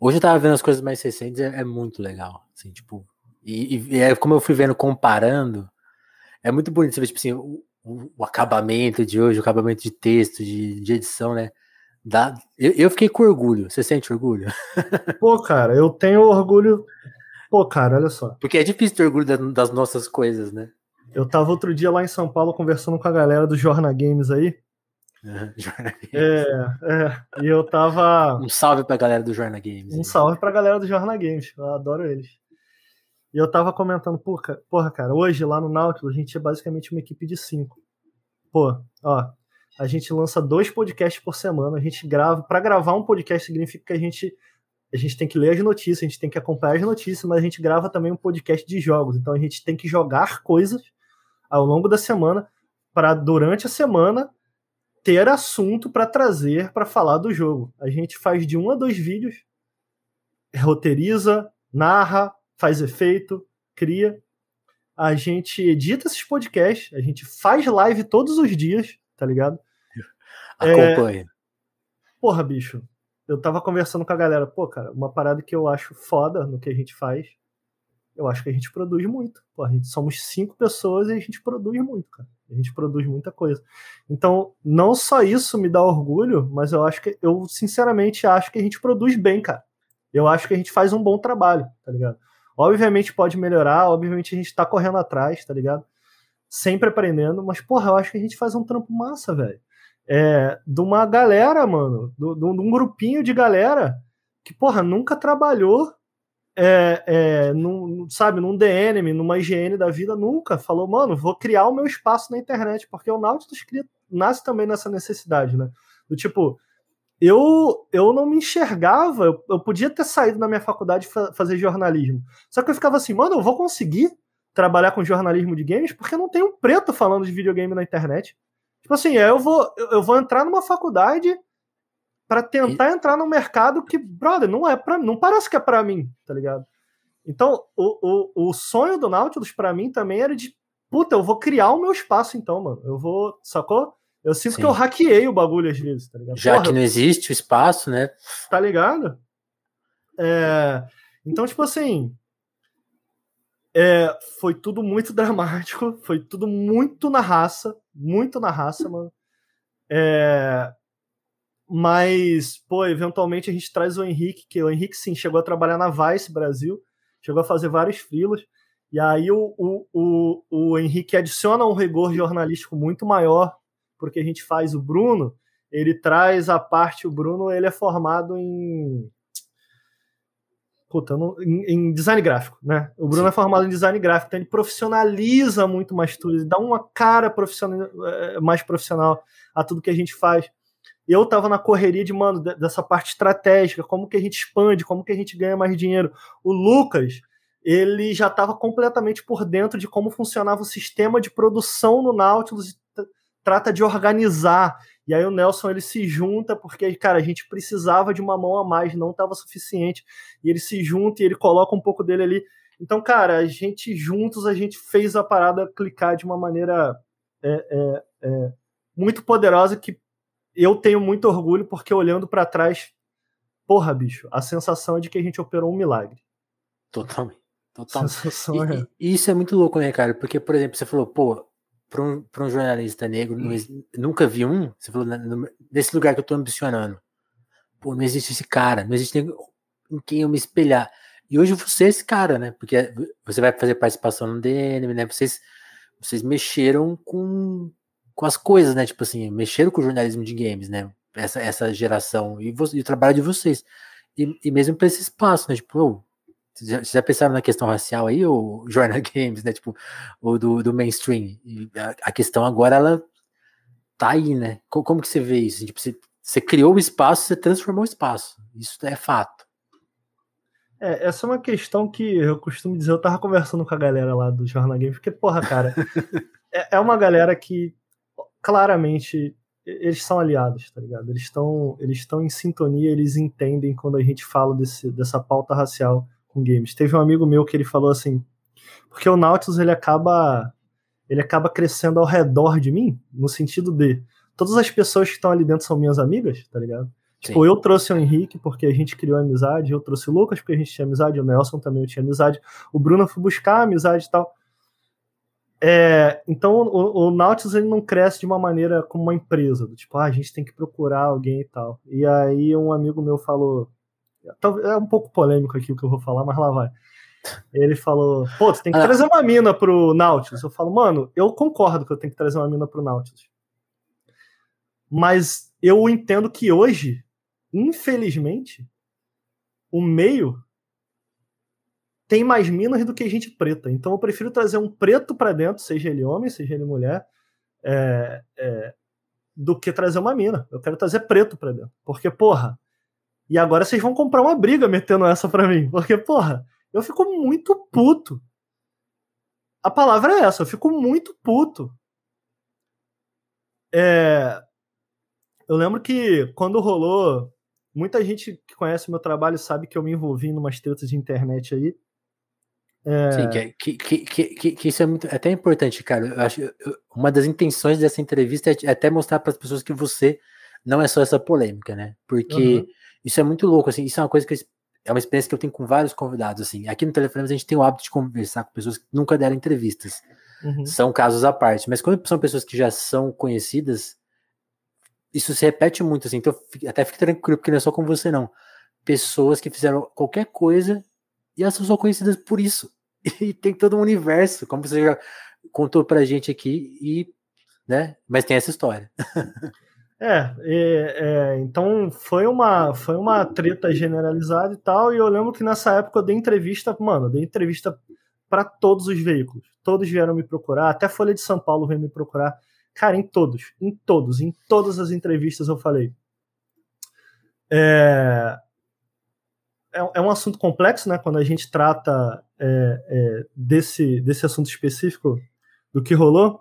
Hoje eu tava vendo as coisas mais recentes, é, é muito legal. Assim, tipo, e, e, é como eu fui vendo comparando, é muito bonito você ver, tipo assim, o, o, o acabamento de hoje, o acabamento de texto, de, de edição, né? Dá, eu, eu fiquei com orgulho. Você sente orgulho? Pô, cara, eu tenho orgulho. Pô, cara, olha só. Porque é difícil ter orgulho das nossas coisas, né? Eu tava outro dia lá em São Paulo conversando com a galera do Jorna Games aí. Uhum, é, é, e eu tava. Um salve pra galera do Jorna Games. Um salve pra galera do Jorna Games, eu adoro eles. E eu tava comentando, porra, porra, cara, hoje lá no Nautilus a gente é basicamente uma equipe de cinco. Pô, ó, a gente lança dois podcasts por semana, a gente grava. Para gravar um podcast significa que a gente a gente tem que ler as notícias, a gente tem que acompanhar as notícias, mas a gente grava também um podcast de jogos. Então a gente tem que jogar coisas ao longo da semana para durante a semana ter assunto para trazer para falar do jogo. A gente faz de um a dois vídeos, roteiriza, narra, faz efeito, cria. A gente edita esses podcasts, a gente faz live todos os dias, tá ligado? Acompanhe. É... Porra, bicho. Eu tava conversando com a galera. Pô, cara, uma parada que eu acho foda no que a gente faz. Eu acho que a gente produz muito. Pô, a gente somos cinco pessoas e a gente produz muito, cara. A gente produz muita coisa. Então, não só isso me dá orgulho, mas eu acho que eu sinceramente acho que a gente produz bem, cara. Eu acho que a gente faz um bom trabalho, tá ligado? Obviamente pode melhorar, obviamente a gente tá correndo atrás, tá ligado? Sempre aprendendo, mas porra, eu acho que a gente faz um trampo massa, velho é, de uma galera, mano, de, de um grupinho de galera que, porra, nunca trabalhou, é, é, num, sabe, num DNM, numa IGN da vida, nunca falou, mano, vou criar o meu espaço na internet, porque o Nautilus nasce também nessa necessidade, né? Do tipo, eu, eu não me enxergava, eu, eu podia ter saído na minha faculdade fa fazer jornalismo, só que eu ficava assim, mano, eu vou conseguir trabalhar com jornalismo de games porque não tenho um preto falando de videogame na internet. Tipo assim, eu vou, eu vou entrar numa faculdade para tentar entrar num mercado que, brother, não é para não parece que é para mim, tá ligado? Então, o, o, o sonho do Nautilus para mim também era de, puta, eu vou criar o meu espaço então, mano. Eu vou, sacou? Eu sinto Sim. que eu hackeei o bagulho às vezes, tá ligado? Já Porra, que não existe o espaço, né? Tá ligado? É, então, tipo assim, é, foi tudo muito dramático, foi tudo muito na raça, muito na raça, mano. É, mas, pô, eventualmente a gente traz o Henrique, que o Henrique sim chegou a trabalhar na Vice Brasil, chegou a fazer vários frilos, e aí o, o, o, o Henrique adiciona um rigor jornalístico muito maior, porque a gente faz o Bruno, ele traz a parte, o Bruno ele é formado em puta, não, em, em, design gráfico, né? O Bruno Sim. é formado em design gráfico, então ele profissionaliza muito mais tudo, ele dá uma cara profissional, eh, mais profissional a tudo que a gente faz. Eu tava na correria de, mano, dessa parte estratégica, como que a gente expande, como que a gente ganha mais dinheiro. O Lucas, ele já estava completamente por dentro de como funcionava o sistema de produção no Nautilus, trata de organizar. E aí o Nelson ele se junta porque, cara, a gente precisava de uma mão a mais, não estava suficiente. E ele se junta e ele coloca um pouco dele ali. Então, cara, a gente juntos, a gente fez a parada clicar de uma maneira é, é, é, muito poderosa que eu tenho muito orgulho porque olhando para trás, porra, bicho, a sensação é de que a gente operou um milagre. Totalmente. Totalmente. E, é. e, isso é muito louco, né, cara? Porque, por exemplo, você falou, pô, para um, um jornalista negro, não, hum. nunca vi um, você falou, nesse lugar que eu estou ambicionando, pô, não existe esse cara, não existe em quem eu me espelhar. E hoje você é esse cara, né? Porque você vai fazer participação no DNM, né? Vocês, vocês mexeram com, com as coisas, né? Tipo assim, mexeram com o jornalismo de games, né? Essa, essa geração e, você, e o trabalho de vocês. E, e mesmo para esse espaço, né? Tipo, já, pensaram na questão racial aí, ou Jornal Games, né? Tipo, ou do, do mainstream? A, a, questão agora, ela tá aí, né? Como que você vê isso? Tipo, você, você criou o espaço, você transformou o espaço. Isso é fato. É, essa é uma questão que eu costumo dizer, eu tava conversando com a galera lá do Jornal Game, porque, porra, cara, é, é uma galera que claramente eles são aliados, tá ligado? Eles estão eles estão em sintonia, eles entendem quando a gente fala desse, dessa pauta racial com games. Teve um amigo meu que ele falou assim, porque o Nautilus ele acaba ele acaba crescendo ao redor de mim, no sentido de todas as pessoas que estão ali dentro são minhas amigas, tá ligado? Sim. Tipo, eu trouxe o Henrique porque a gente criou amizade, eu trouxe o Lucas porque a gente tinha amizade, o Nelson também eu tinha amizade, o Bruno foi buscar amizade e tal. É, então o, o, Nautilus ele não cresce de uma maneira como uma empresa, do tipo, ah, a gente tem que procurar alguém e tal. E aí um amigo meu falou, é um pouco polêmico aqui o que eu vou falar, mas lá vai. Ele falou, pô, tu tem que ah. trazer uma mina pro Nautilus. Eu falo, mano, eu concordo que eu tenho que trazer uma mina pro Nautilus. Mas eu entendo que hoje, infelizmente, o meio tem mais minas do que gente preta. Então eu prefiro trazer um preto para dentro, seja ele homem, seja ele mulher, é, é, do que trazer uma mina. Eu quero trazer preto para dentro. Porque, porra, e agora vocês vão comprar uma briga metendo essa pra mim. Porque, porra, eu fico muito puto. A palavra é essa, eu fico muito puto. É... Eu lembro que quando rolou. Muita gente que conhece meu trabalho sabe que eu me envolvi em umas tretas de internet aí. É... Sim, é, que, que, que, que, isso é muito é até importante, cara. Eu acho uma das intenções dessa entrevista é até mostrar para as pessoas que você não é só essa polêmica, né? Porque uhum. Isso é muito louco, assim. Isso é uma coisa que é uma experiência que eu tenho com vários convidados, assim. Aqui no telefone a gente tem o hábito de conversar com pessoas que nunca deram entrevistas. Uhum. São casos à parte. Mas quando são pessoas que já são conhecidas, isso se repete muito, assim. Então, até fique tranquilo, porque não é só com você, não. Pessoas que fizeram qualquer coisa e elas são conhecidas por isso. E tem todo um universo, como você já contou pra gente aqui, e, né? Mas tem essa história. É, é, é, então foi uma, foi uma treta generalizada e tal, e eu lembro que nessa época eu dei entrevista, mano, eu dei entrevista para todos os veículos. Todos vieram me procurar, até a Folha de São Paulo veio me procurar. Cara, em todos, em todos, em todas as entrevistas eu falei. É, é, é um assunto complexo, né? Quando a gente trata é, é, desse, desse assunto específico do que rolou.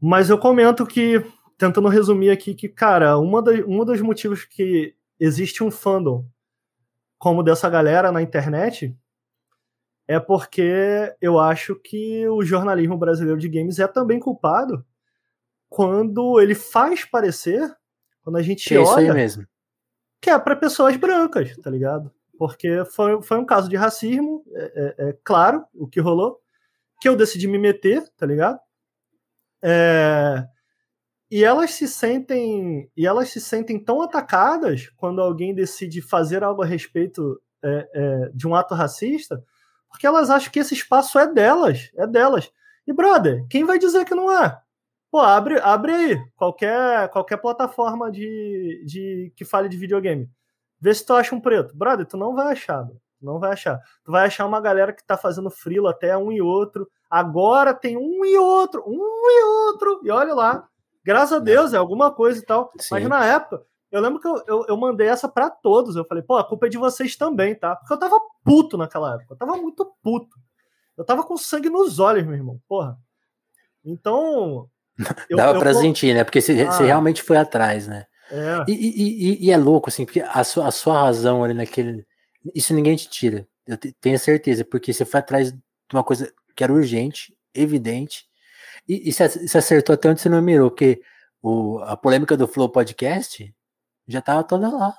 Mas eu comento que tentando resumir aqui que, cara, uma da, um dos motivos que existe um fandom como dessa galera na internet é porque eu acho que o jornalismo brasileiro de games é também culpado quando ele faz parecer, quando a gente que olha, é isso aí mesmo. que é para pessoas brancas, tá ligado? Porque foi, foi um caso de racismo, é, é, é claro, o que rolou, que eu decidi me meter, tá ligado? É, e elas se sentem e elas se sentem tão atacadas quando alguém decide fazer algo a respeito é, é, de um ato racista, porque elas acham que esse espaço é delas, é delas. E brother, quem vai dizer que não é? Pô, abre, abre aí qualquer qualquer plataforma de, de que fale de videogame. Vê se tu acha um preto. Brother, tu não vai achar, bro. não vai achar. Tu vai achar uma galera que tá fazendo frilo até um e outro. Agora tem um e outro, um e outro. E olha lá, Graças a Deus, é alguma coisa e tal. Sim. Mas na época, eu lembro que eu, eu, eu mandei essa para todos. Eu falei, pô, a culpa é de vocês também, tá? Porque eu tava puto naquela época. Eu tava muito puto. Eu tava com sangue nos olhos, meu irmão. Porra. Então. Eu, Dava eu, pra sentir, né? Porque você, ah, você, realmente foi atrás, né? É. E, e, e, e, é louco, assim, porque a sua, a sua razão ali naquele. Isso ninguém te tira. Eu tenho certeza, porque você foi atrás de uma coisa que era urgente, evidente, e, e se, acertou até onde você não mirou, porque o, a polêmica do Flow Podcast já tava toda lá.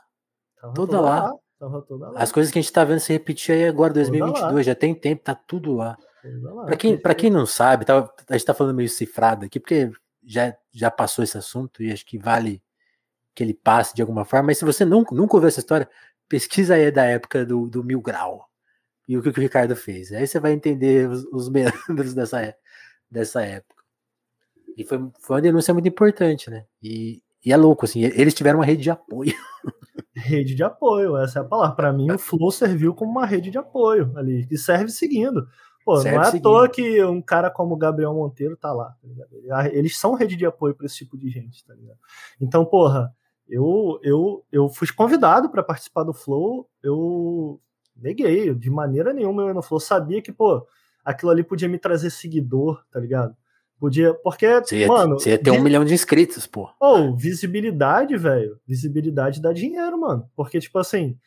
Tava toda, toda lá. lá. Tava toda lá. As coisas que a gente tá vendo se repetir aí agora, 2022, já tem tempo, tá tudo lá. Para quem, pra quem não sabe, tá, a gente tá falando meio cifrado aqui, porque já, já passou esse assunto e acho que vale que ele passe de alguma forma. Mas se você nunca, nunca ouviu essa história, pesquisa aí da época do, do Mil Grau e o que o Ricardo fez. Aí você vai entender os, os meandros dessa, dessa época. E foi, foi uma denúncia muito importante, né? E, e é louco, assim, eles tiveram uma rede de apoio. Rede de apoio, essa é a palavra. Para mim, o Flow serviu como uma rede de apoio ali, que serve seguindo. Pô, Serve não é à toa que um cara como o Gabriel Monteiro tá lá, tá Eles são rede de apoio para esse tipo de gente, tá ligado? Então, porra, eu, eu, eu fui convidado para participar do Flow, eu neguei, de maneira nenhuma eu no Flow. Sabia que, pô, aquilo ali podia me trazer seguidor, tá ligado? Podia, porque, você ia, mano. Você ia ter um milhão de inscritos, pô. Ou, visibilidade, velho. Visibilidade dá dinheiro, mano. Porque, tipo assim,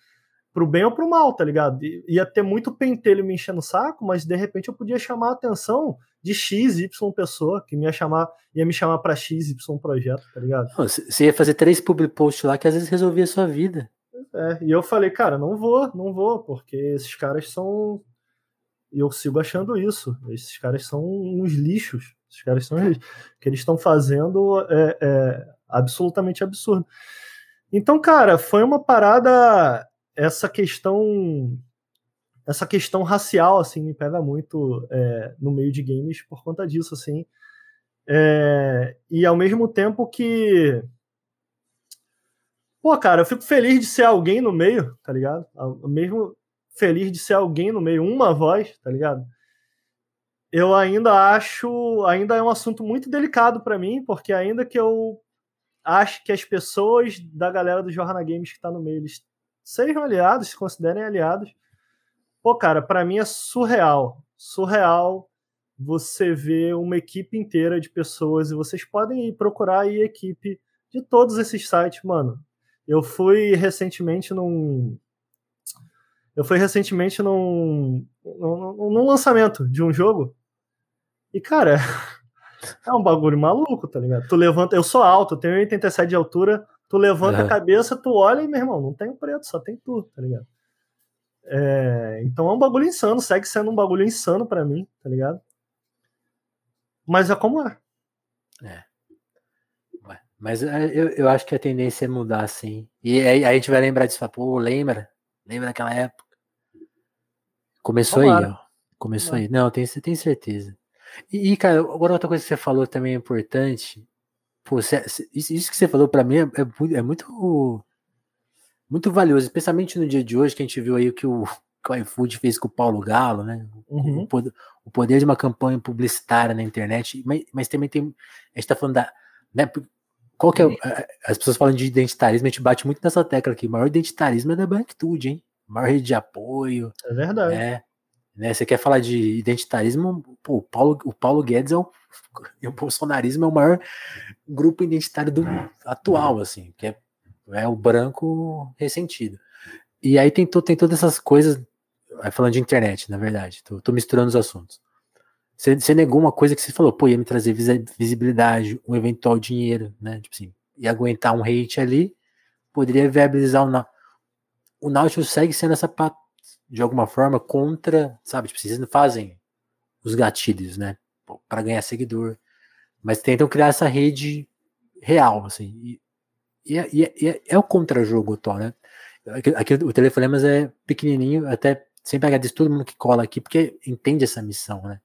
pro bem ou pro mal, tá ligado? Ia ter muito pentelho me enchendo o saco, mas de repente eu podia chamar a atenção de X, Y pessoa, que ia chamar, ia me chamar pra X, Y projeto, tá ligado? Você ia fazer três public posts lá que às vezes resolvia a sua vida. É, e eu falei, cara, não vou, não vou, porque esses caras são. E eu sigo achando isso. Esses caras são uns lixos. Esses caras são lixos. O que eles estão fazendo é, é absolutamente absurdo. Então, cara, foi uma parada essa questão essa questão racial assim me pega muito é, no meio de games por conta disso assim é, e ao mesmo tempo que pô cara eu fico feliz de ser alguém no meio tá ligado mesmo feliz de ser alguém no meio uma voz tá ligado eu ainda acho ainda é um assunto muito delicado para mim porque ainda que eu acho que as pessoas da galera do Jornal Games que tá no meio eles sejam aliados, se considerem aliados. Pô, cara, para mim é surreal. Surreal você ver uma equipe inteira de pessoas e vocês podem ir procurar aí equipe de todos esses sites, mano. Eu fui recentemente num eu fui recentemente num, num, num lançamento de um jogo e cara, é um bagulho maluco, tá ligado? Tu levanta, eu sou alto, eu tenho 87 de altura, Tu levanta a cabeça, tu olha e, meu irmão, não tem preto, só tem tu, tá ligado? É, então é um bagulho insano, segue sendo um bagulho insano para mim, tá ligado? Mas é como é. É. Mas é, eu, eu acho que a tendência é mudar, assim. E aí, aí a gente vai lembrar disso, pô, lembra? Lembra daquela época? Começou aí, ó. Começou aí. Não, tenho, tenho certeza. E, cara, agora outra coisa que você falou também é importante, Pô, isso que você falou para mim é, é, é, muito muito valioso, especialmente no dia de hoje que a gente viu aí o que o, que o iFood fez com o Paulo Galo, né? Uhum. O, poder, o, poder, de uma campanha publicitária na internet, mas, mas também tem. A gente tá falando da. Né, qual que é. As pessoas falam de identitarismo, a gente bate muito nessa tecla aqui. O maior identitarismo é da Branquitude, hein? Maior rede de apoio. É verdade. É, né? Você quer falar de identitarismo? Pô, o Paulo, o Paulo Guedes é o, o bolsonarismo é o maior grupo identitário do atual, assim, que é, é o branco ressentido. E aí tem, tem todas essas coisas, falando de internet, na verdade, tô, tô misturando os assuntos. Você, você, negou uma coisa que você falou, pô, ia me trazer visibilidade, um eventual dinheiro, né? Tipo assim, ia aguentar um hate ali, poderia viabilizar o. O Nautilus segue sendo essa de alguma forma contra, sabe? Tipo, vocês não fazem os gatilhos, né? Para ganhar seguidor, mas tentam criar essa rede real, assim. E, e, é, e, é, é, é, o contra-jogo atual, né? Aqui, aqui, o Telefonemas é pequenininho, até sempre agradeço todo mundo que cola aqui, porque entende essa missão, né?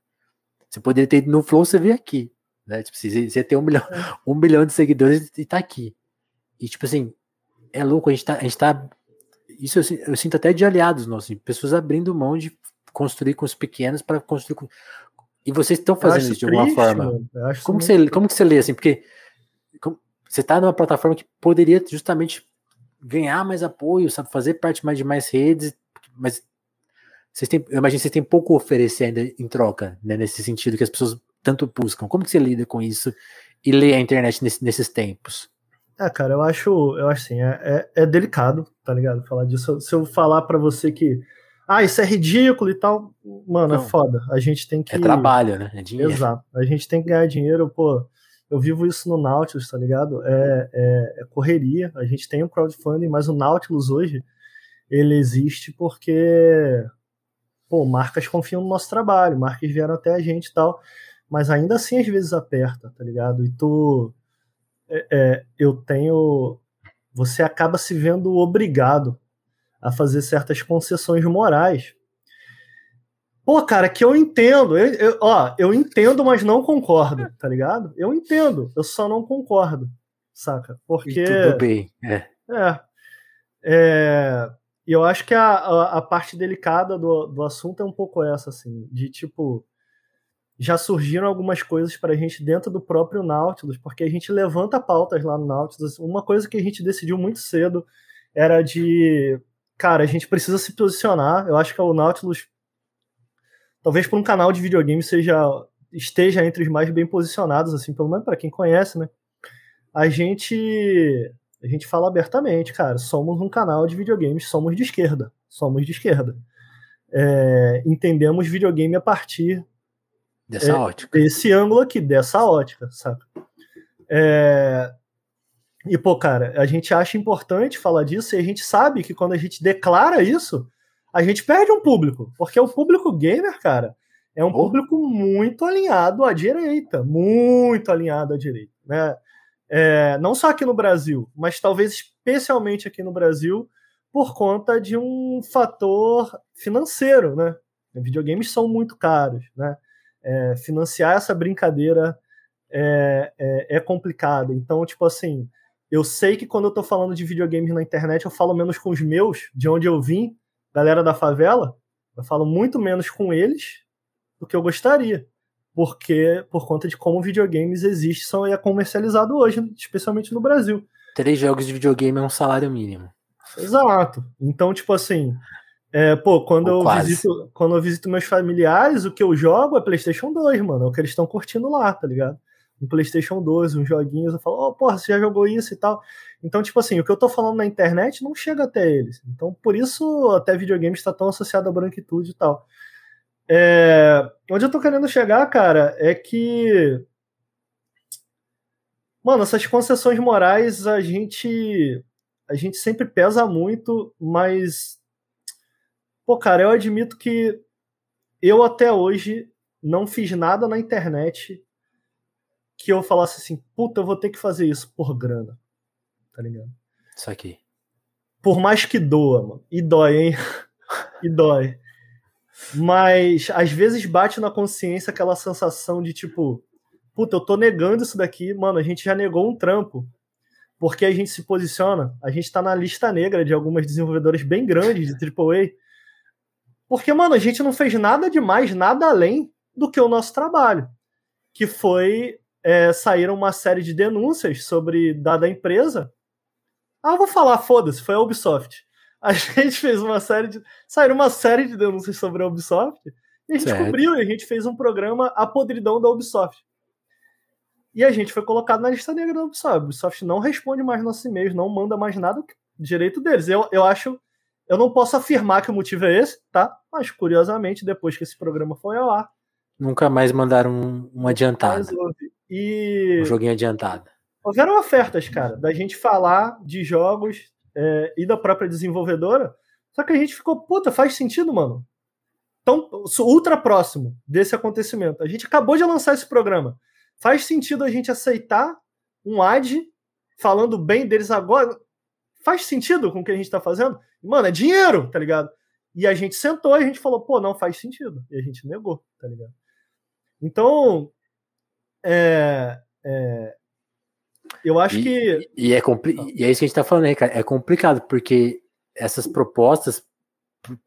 Você poderia ter no Flow, você vê aqui, né? Tipo, você, você ter um milhão, um bilhão de seguidores e tá aqui. E, tipo assim, é louco, a gente tá, a gente tá isso eu, eu, sinto até de aliados nossos, assim, pessoas abrindo mão de construir com os pequenos para construir com. E vocês estão fazendo isso de alguma forma. Como que, você, como que você lê assim? Porque como, você está numa plataforma que poderia justamente ganhar mais apoio, sabe, fazer parte mais de mais redes, mas vocês têm, eu imagino que vocês têm pouco a oferecer ainda em troca, né, nesse sentido que as pessoas tanto buscam. Como que você lida com isso e lê a internet nesse, nesses tempos? É, cara, eu acho, eu acho assim, é, é, é delicado, tá ligado? Falar disso. Se eu falar para você que, ah, isso é ridículo e tal, mano, é Não, é foda. A gente tem que. É trabalho, né? É dinheiro. Exato. A gente tem que ganhar dinheiro, pô. Eu vivo isso no Nautilus, tá ligado? É, é, é correria. A gente tem um crowdfunding, mas o Nautilus hoje, ele existe porque, pô, marcas confiam no nosso trabalho, marcas vieram até a gente e tal. Mas ainda assim, às vezes aperta, tá ligado? E tu é, é, eu tenho. Você acaba se vendo obrigado a fazer certas concessões morais. Pô, cara, que eu entendo. Eu, eu, ó, eu entendo, mas não concordo, tá ligado? Eu entendo, eu só não concordo, saca? Porque. E tudo bem, é. É. é eu acho que a, a, a, parte delicada do, do assunto é um pouco essa, assim, de tipo. Já surgiram algumas coisas para a gente dentro do próprio Nautilus, porque a gente levanta pautas lá no Nautilus. Uma coisa que a gente decidiu muito cedo era de. Cara, a gente precisa se posicionar. Eu acho que o Nautilus, talvez por um canal de videogame, seja esteja entre os mais bem posicionados, assim, pelo menos para quem conhece, né? A gente a gente fala abertamente, cara, somos um canal de videogames, somos de esquerda, somos de esquerda. É, entendemos videogame a partir dessa é, ótica. Desse ângulo aqui, dessa ótica, sabe? É, e, pô, cara, a gente acha importante falar disso e a gente sabe que quando a gente declara isso, a gente perde um público. Porque o público gamer, cara, é um oh. público muito alinhado à direita. Muito alinhado à direita. Né? É, não só aqui no Brasil, mas talvez especialmente aqui no Brasil, por conta de um fator financeiro, né? Videogames são muito caros, né? É, financiar essa brincadeira é, é, é, complicado. Então, tipo assim, eu sei que quando eu tô falando de videogames na internet, eu falo menos com os meus, de onde eu vim, galera da favela, eu falo muito menos com eles do que eu gostaria porque por conta de como videogames existem são é comercializado hoje, especialmente no Brasil. Três jogos de videogame é um salário mínimo. Exato. Então, tipo assim, é, pô, quando eu, visito, quando eu visito meus familiares, o que eu jogo é PlayStation 2, mano. É o que eles estão curtindo lá, tá ligado? Um PlayStation 2, uns joguinhos. Eu falo, oh, porra, você já jogou isso e tal. Então, tipo assim, o que eu tô falando na internet não chega até eles. Então, por isso, até videogame está tão associado à branquitude e tal. É, onde eu tô querendo chegar, cara, é que. Mano, essas concessões morais a gente. A gente sempre pesa muito, mas. Pô, cara, eu admito que eu até hoje não fiz nada na internet que eu falasse assim, puta, eu vou ter que fazer isso por grana. Tá ligado? Isso aqui. Por mais que doa, mano. E dói, hein? e dói. Mas às vezes bate na consciência aquela sensação de tipo, puta, eu tô negando isso daqui, mano, a gente já negou um trampo. Porque a gente se posiciona, a gente tá na lista negra de algumas desenvolvedoras bem grandes de AAA. Porque, mano, a gente não fez nada demais, nada além do que o nosso trabalho. Que foi é, saíram uma série de denúncias sobre dada empresa. Ah, vou falar, foda-se, foi a Ubisoft a gente fez uma série de. Saíram uma série de denúncias sobre a Ubisoft. E a gente certo. cobriu e a gente fez um programa A Podridão da Ubisoft. E a gente foi colocado na lista negra da Ubisoft. A Ubisoft não responde mais nossos e-mails, não manda mais nada direito deles. Eu, eu acho. Eu não posso afirmar que o motivo é esse, tá? Mas, curiosamente, depois que esse programa foi ao ar. Nunca mais mandaram um, um adiantado. E. Um joguinho adiantado. Houveram ofertas, cara, da gente falar de jogos é, e da própria desenvolvedora. Só que a gente ficou, puta, faz sentido, mano. Tão ultra próximo desse acontecimento. A gente acabou de lançar esse programa. Faz sentido a gente aceitar um ad falando bem deles agora? Faz sentido com o que a gente tá fazendo? Mano, é dinheiro, tá ligado? E a gente sentou e a gente falou, pô, não faz sentido. E a gente negou, tá ligado? Então, é, é, eu acho e, que. E é, compli... e é isso que a gente tá falando aí, cara. É complicado, porque essas propostas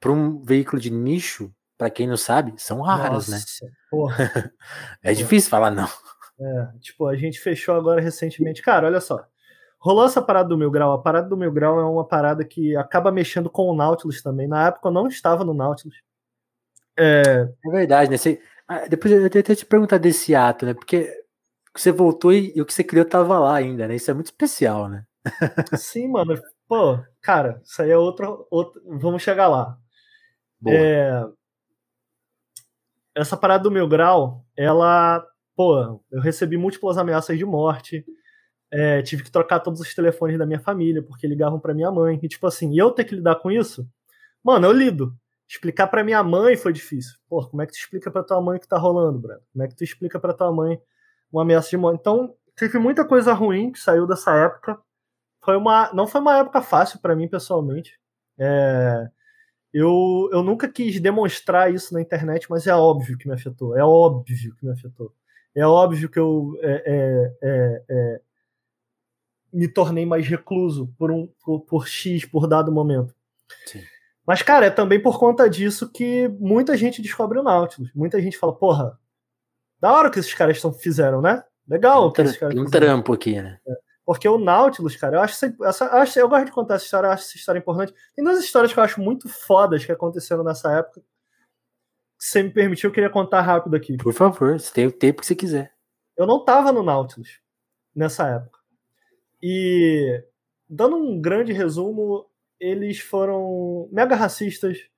para um veículo de nicho, para quem não sabe, são raras, né? Nossa, né? Porra. é porra. difícil falar não. É, tipo, a gente fechou agora recentemente. Cara, olha só. Rolou essa parada do Mil Grau. A parada do Mil Grau é uma parada que acaba mexendo com o Nautilus também. Na época eu não estava no Nautilus. É, é verdade, né? Você... Ah, depois eu até te perguntar desse ato, né? Porque você voltou e, e, o que você criou tava lá ainda, né? Isso é muito especial, né? Sim, mano. Pô, cara, isso aí é outro. outro... Vamos chegar lá. É... Essa parada do meu grau, ela. Pô, eu recebi múltiplas ameaças de morte. É, tive que trocar todos os telefones da minha família, porque ligavam para minha mãe. E, tipo assim, eu ter que lidar com isso? Mano, eu lido. Explicar para minha mãe foi difícil. Pô, como é que tu explica pra tua mãe que tá rolando, Brad? Como é que tu explica pra tua mãe uma ameaça de morte. Então, teve muita coisa ruim que saiu dessa época. Foi uma, não foi uma época fácil para mim pessoalmente. É, eu, eu nunca quis demonstrar isso na internet, mas é óbvio que me afetou. É óbvio que me afetou. É óbvio que eu é, é, é, é me tornei mais recluso por um por, por X, por dado momento. Sim. Mas, cara, é também por conta disso que muita gente descobre o Nautilus. Muita gente fala, porra, da hora que esses caras tão, fizeram, né? Legal um, caras um fizeram. trampo aqui, né? É. Porque o Nautilus, cara, eu acho, essa, acho eu gosto de contar essa história, eu acho essa história importante. Tem duas histórias que eu acho muito fodas que aconteceram nessa época. Se você me permitir, eu queria contar rápido aqui. Por favor, você tem o tempo que você quiser. Eu não tava no Nautilus nessa época. E dando um grande resumo, eles foram mega racistas.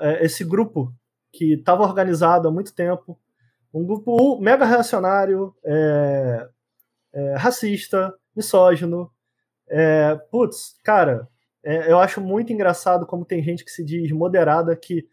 É, esse grupo que estava organizado há muito tempo, um grupo mega reacionário, é, é, racista, misógino. É, putz, cara, é, eu acho muito engraçado como tem gente que se diz moderada que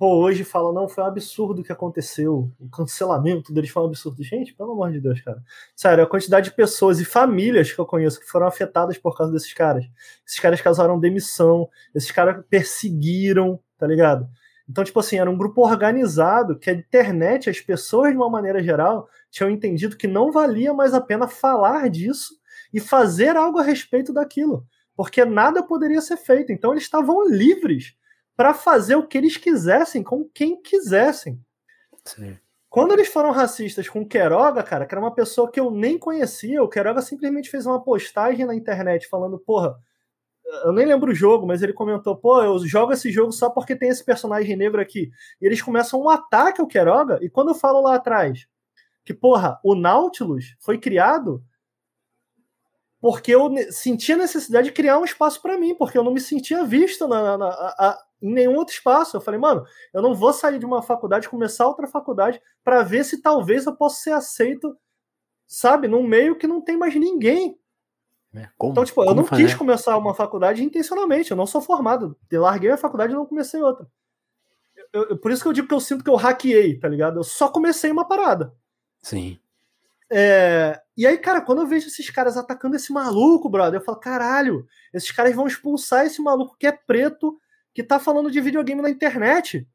pô, hoje fala, não, foi um absurdo o que aconteceu, o cancelamento deles foi um absurdo. Gente, pelo amor de Deus, cara. Sério, a quantidade de pessoas e famílias que eu conheço que foram afetadas por causa desses caras. Esses caras causaram demissão, esses caras perseguiram, tá ligado? Então, tipo assim, era um grupo organizado que a internet, as pessoas de uma maneira geral, tinham entendido que não valia mais a pena falar disso e fazer algo a respeito daquilo, porque nada poderia ser feito. Então, eles estavam livres para fazer o que eles quisessem com quem quisessem. Sim. Quando eles foram racistas com o Queiroga, cara, que era uma pessoa que eu nem conhecia, o Queiroga simplesmente fez uma postagem na internet falando, porra, eu nem lembro o jogo, mas ele comentou, pô, eu jogo esse jogo só porque tem esse personagem negro aqui. E eles começam um ataque ao Queiroga, e quando eu falo lá atrás que, porra, o Nautilus foi criado porque eu sentia necessidade de criar um espaço para mim, porque eu não me sentia visto na, na, a, em nenhum outro espaço. Eu falei, mano, eu não vou sair de uma faculdade, começar outra faculdade, para ver se talvez eu possa ser aceito, sabe, num meio que não tem mais ninguém. É, como, então, tipo, eu não fazer? quis começar uma faculdade intencionalmente, eu não sou formado. Eu larguei a faculdade e não comecei outra. Eu, eu, por isso que eu digo que eu sinto que eu hackeei, tá ligado? Eu só comecei uma parada. Sim. É, e aí, cara, quando eu vejo esses caras atacando esse maluco, brother, eu falo, caralho, esses caras vão expulsar esse maluco que é preto, que tá falando de videogame na internet.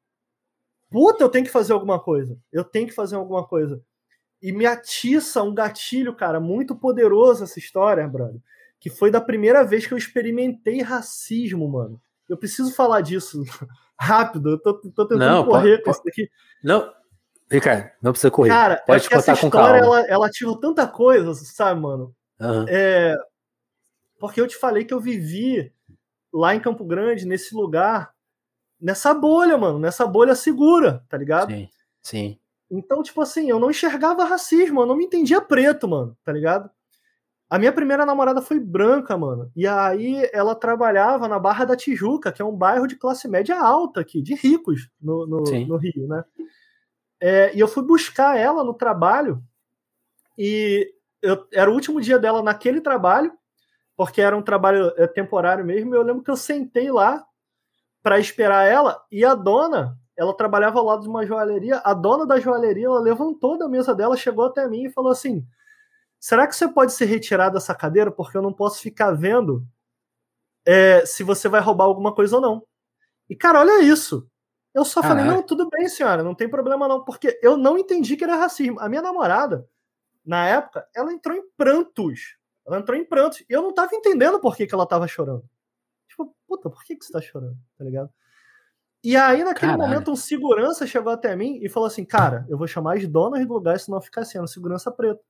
Puta, eu tenho que fazer alguma coisa. Eu tenho que fazer alguma coisa. E me atiça um gatilho, cara, muito poderoso essa história, brother. Que foi da primeira vez que eu experimentei racismo, mano. Eu preciso falar disso rápido. Eu tô, tô tentando não, correr pode, com isso daqui. Não, Ricardo, não precisa correr. Cara, pode é contar essa com história, calma. ela, ela ativa tanta coisa, sabe, mano? Uhum. É, porque eu te falei que eu vivi lá em Campo Grande, nesse lugar, nessa bolha, mano, nessa bolha segura, tá ligado? Sim, sim. Então, tipo assim, eu não enxergava racismo, eu não me entendia preto, mano, tá ligado? A minha primeira namorada foi branca, mano. E aí ela trabalhava na Barra da Tijuca, que é um bairro de classe média alta aqui, de ricos no, no, no Rio, né? É, e eu fui buscar ela no trabalho e eu, era o último dia dela naquele trabalho, porque era um trabalho é, temporário mesmo. E eu lembro que eu sentei lá para esperar ela e a dona, ela trabalhava ao lado de uma joalheria. A dona da joalheria, ela levantou da mesa dela, chegou até mim e falou assim: Será que você pode se retirar dessa cadeira? Porque eu não posso ficar vendo é, se você vai roubar alguma coisa ou não. E, cara, olha isso. Eu só falei, não, tudo bem, senhora, não tem problema não, porque eu não entendi que era racismo. A minha namorada, na época, ela entrou em prantos. Ela entrou em prantos. E eu não tava entendendo por que, que ela tava chorando. Tipo, puta, por que, que você tá chorando? Tá ligado? E aí, naquele Caralho. momento, um segurança chegou até mim e falou assim: Cara, eu vou chamar as donas do lugar, senão ficar sendo segurança preto.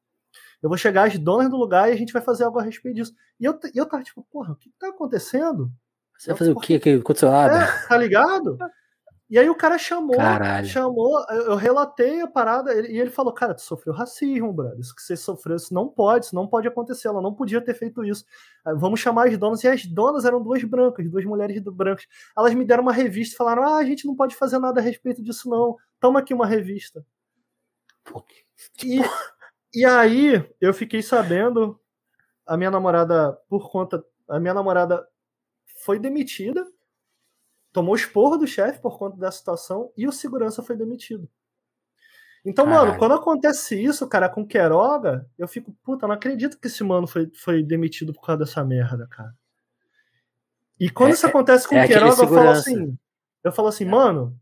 Eu vou chegar às donas do lugar e a gente vai fazer algo a respeito disso. E eu, eu tava tipo, porra, o que, que tá acontecendo? Você vai fazer o que que aconteceu lá? É, tá ligado? E aí o cara chamou, Caralho. chamou, eu, relatei a parada e ele falou, cara, tu sofreu racismo, brother. Isso que você sofreu, isso não pode, isso não pode acontecer, ela não podia ter feito isso. Ah, Vamos chamar as donas, e as donas eram duas brancas, duas mulheres brancas. Elas me deram uma revista e falaram, ah, a gente não pode fazer nada a respeito disso, não. Toma aqui uma revista. E, e aí eu fiquei sabendo, a minha namorada, por conta. A minha namorada foi demitida, tomou esporro do chefe por conta da situação e o segurança foi demitido. Então, Caralho. mano, quando acontece isso, cara, com Queiroga, eu fico, puta, não acredito que esse mano foi, foi demitido por causa dessa merda, cara. E quando É- isso acontece com é Queiroga, eu falo assim, eu falo assim, mano,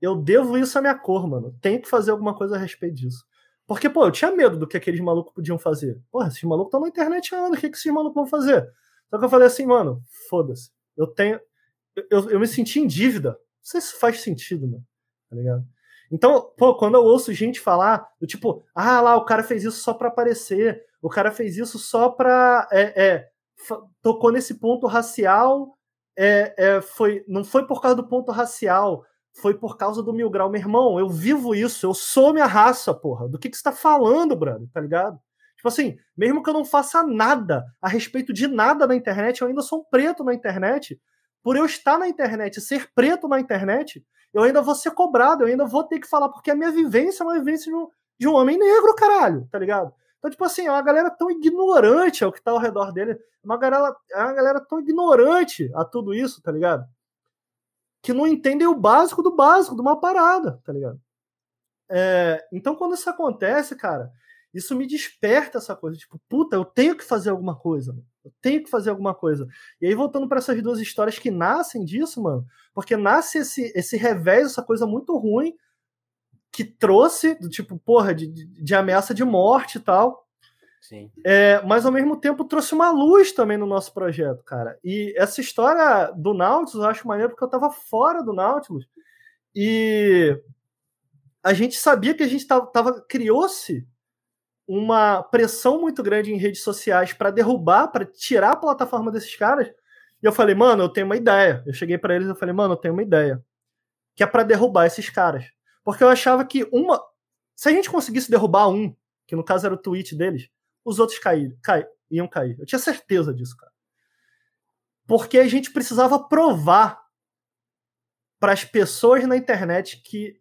eu devo isso à minha cor, mano. Tenho que fazer alguma coisa a respeito disso. Porque, pô, eu tinha medo do que aqueles malucos podiam fazer. Porra, esses malucos estão na internet há anos, o que, que esses malucos vão fazer? Só que eu falei assim, mano, foda-se. Eu tenho. Eu, eu me senti em dívida. Não sei se faz sentido, mano. Tá ligado? Então, pô, quando eu ouço gente falar do tipo, ah lá, o cara fez isso só para aparecer, o cara fez isso só pra. É, é, tocou nesse ponto racial, é, é, foi, não foi por causa do ponto racial, foi por causa do mil grau. Meu irmão, eu vivo isso, eu sou minha raça, porra. Do que, que você tá falando, brother, tá ligado? Tipo assim, mesmo que eu não faça nada a respeito de nada na internet, eu ainda sou um preto na internet. Por eu estar na internet, ser preto na internet, eu ainda vou ser cobrado, eu ainda vou ter que falar, porque a minha vivência é uma vivência de um, de um homem negro, caralho, tá ligado? Então, tipo assim, é uma galera tão ignorante ao que tá ao redor dele. É uma galera, é uma galera tão ignorante a tudo isso, tá ligado? Que não entendem o básico do básico de uma parada, tá ligado? É, então, quando isso acontece, cara, isso me desperta essa coisa. Tipo, puta, eu tenho que fazer alguma coisa. Mano. Eu tenho que fazer alguma coisa. E aí, voltando para essas duas histórias que nascem disso, mano, porque nasce esse, esse revés, essa coisa muito ruim, que trouxe, do tipo, porra, de, de, ameaça de morte e tal. Sim. É, mas ao mesmo tempo trouxe uma luz também no nosso projeto, cara. E essa história do Nautilus eu acho maneiro porque eu tava fora do Nautilus. E a gente sabia que a gente tava, tava criou-se uma pressão muito grande em redes sociais para derrubar, para tirar a plataforma desses caras. E eu falei, mano, eu tenho uma ideia. Eu cheguei para eles e falei, mano, eu tenho uma ideia. Que é para derrubar esses caras. Porque eu achava que uma. Se a gente conseguisse derrubar um, que no caso era o tweet deles, os outros caíram, cai, iam cair. Eu tinha certeza disso, cara. Porque a gente precisava provar para as pessoas na internet que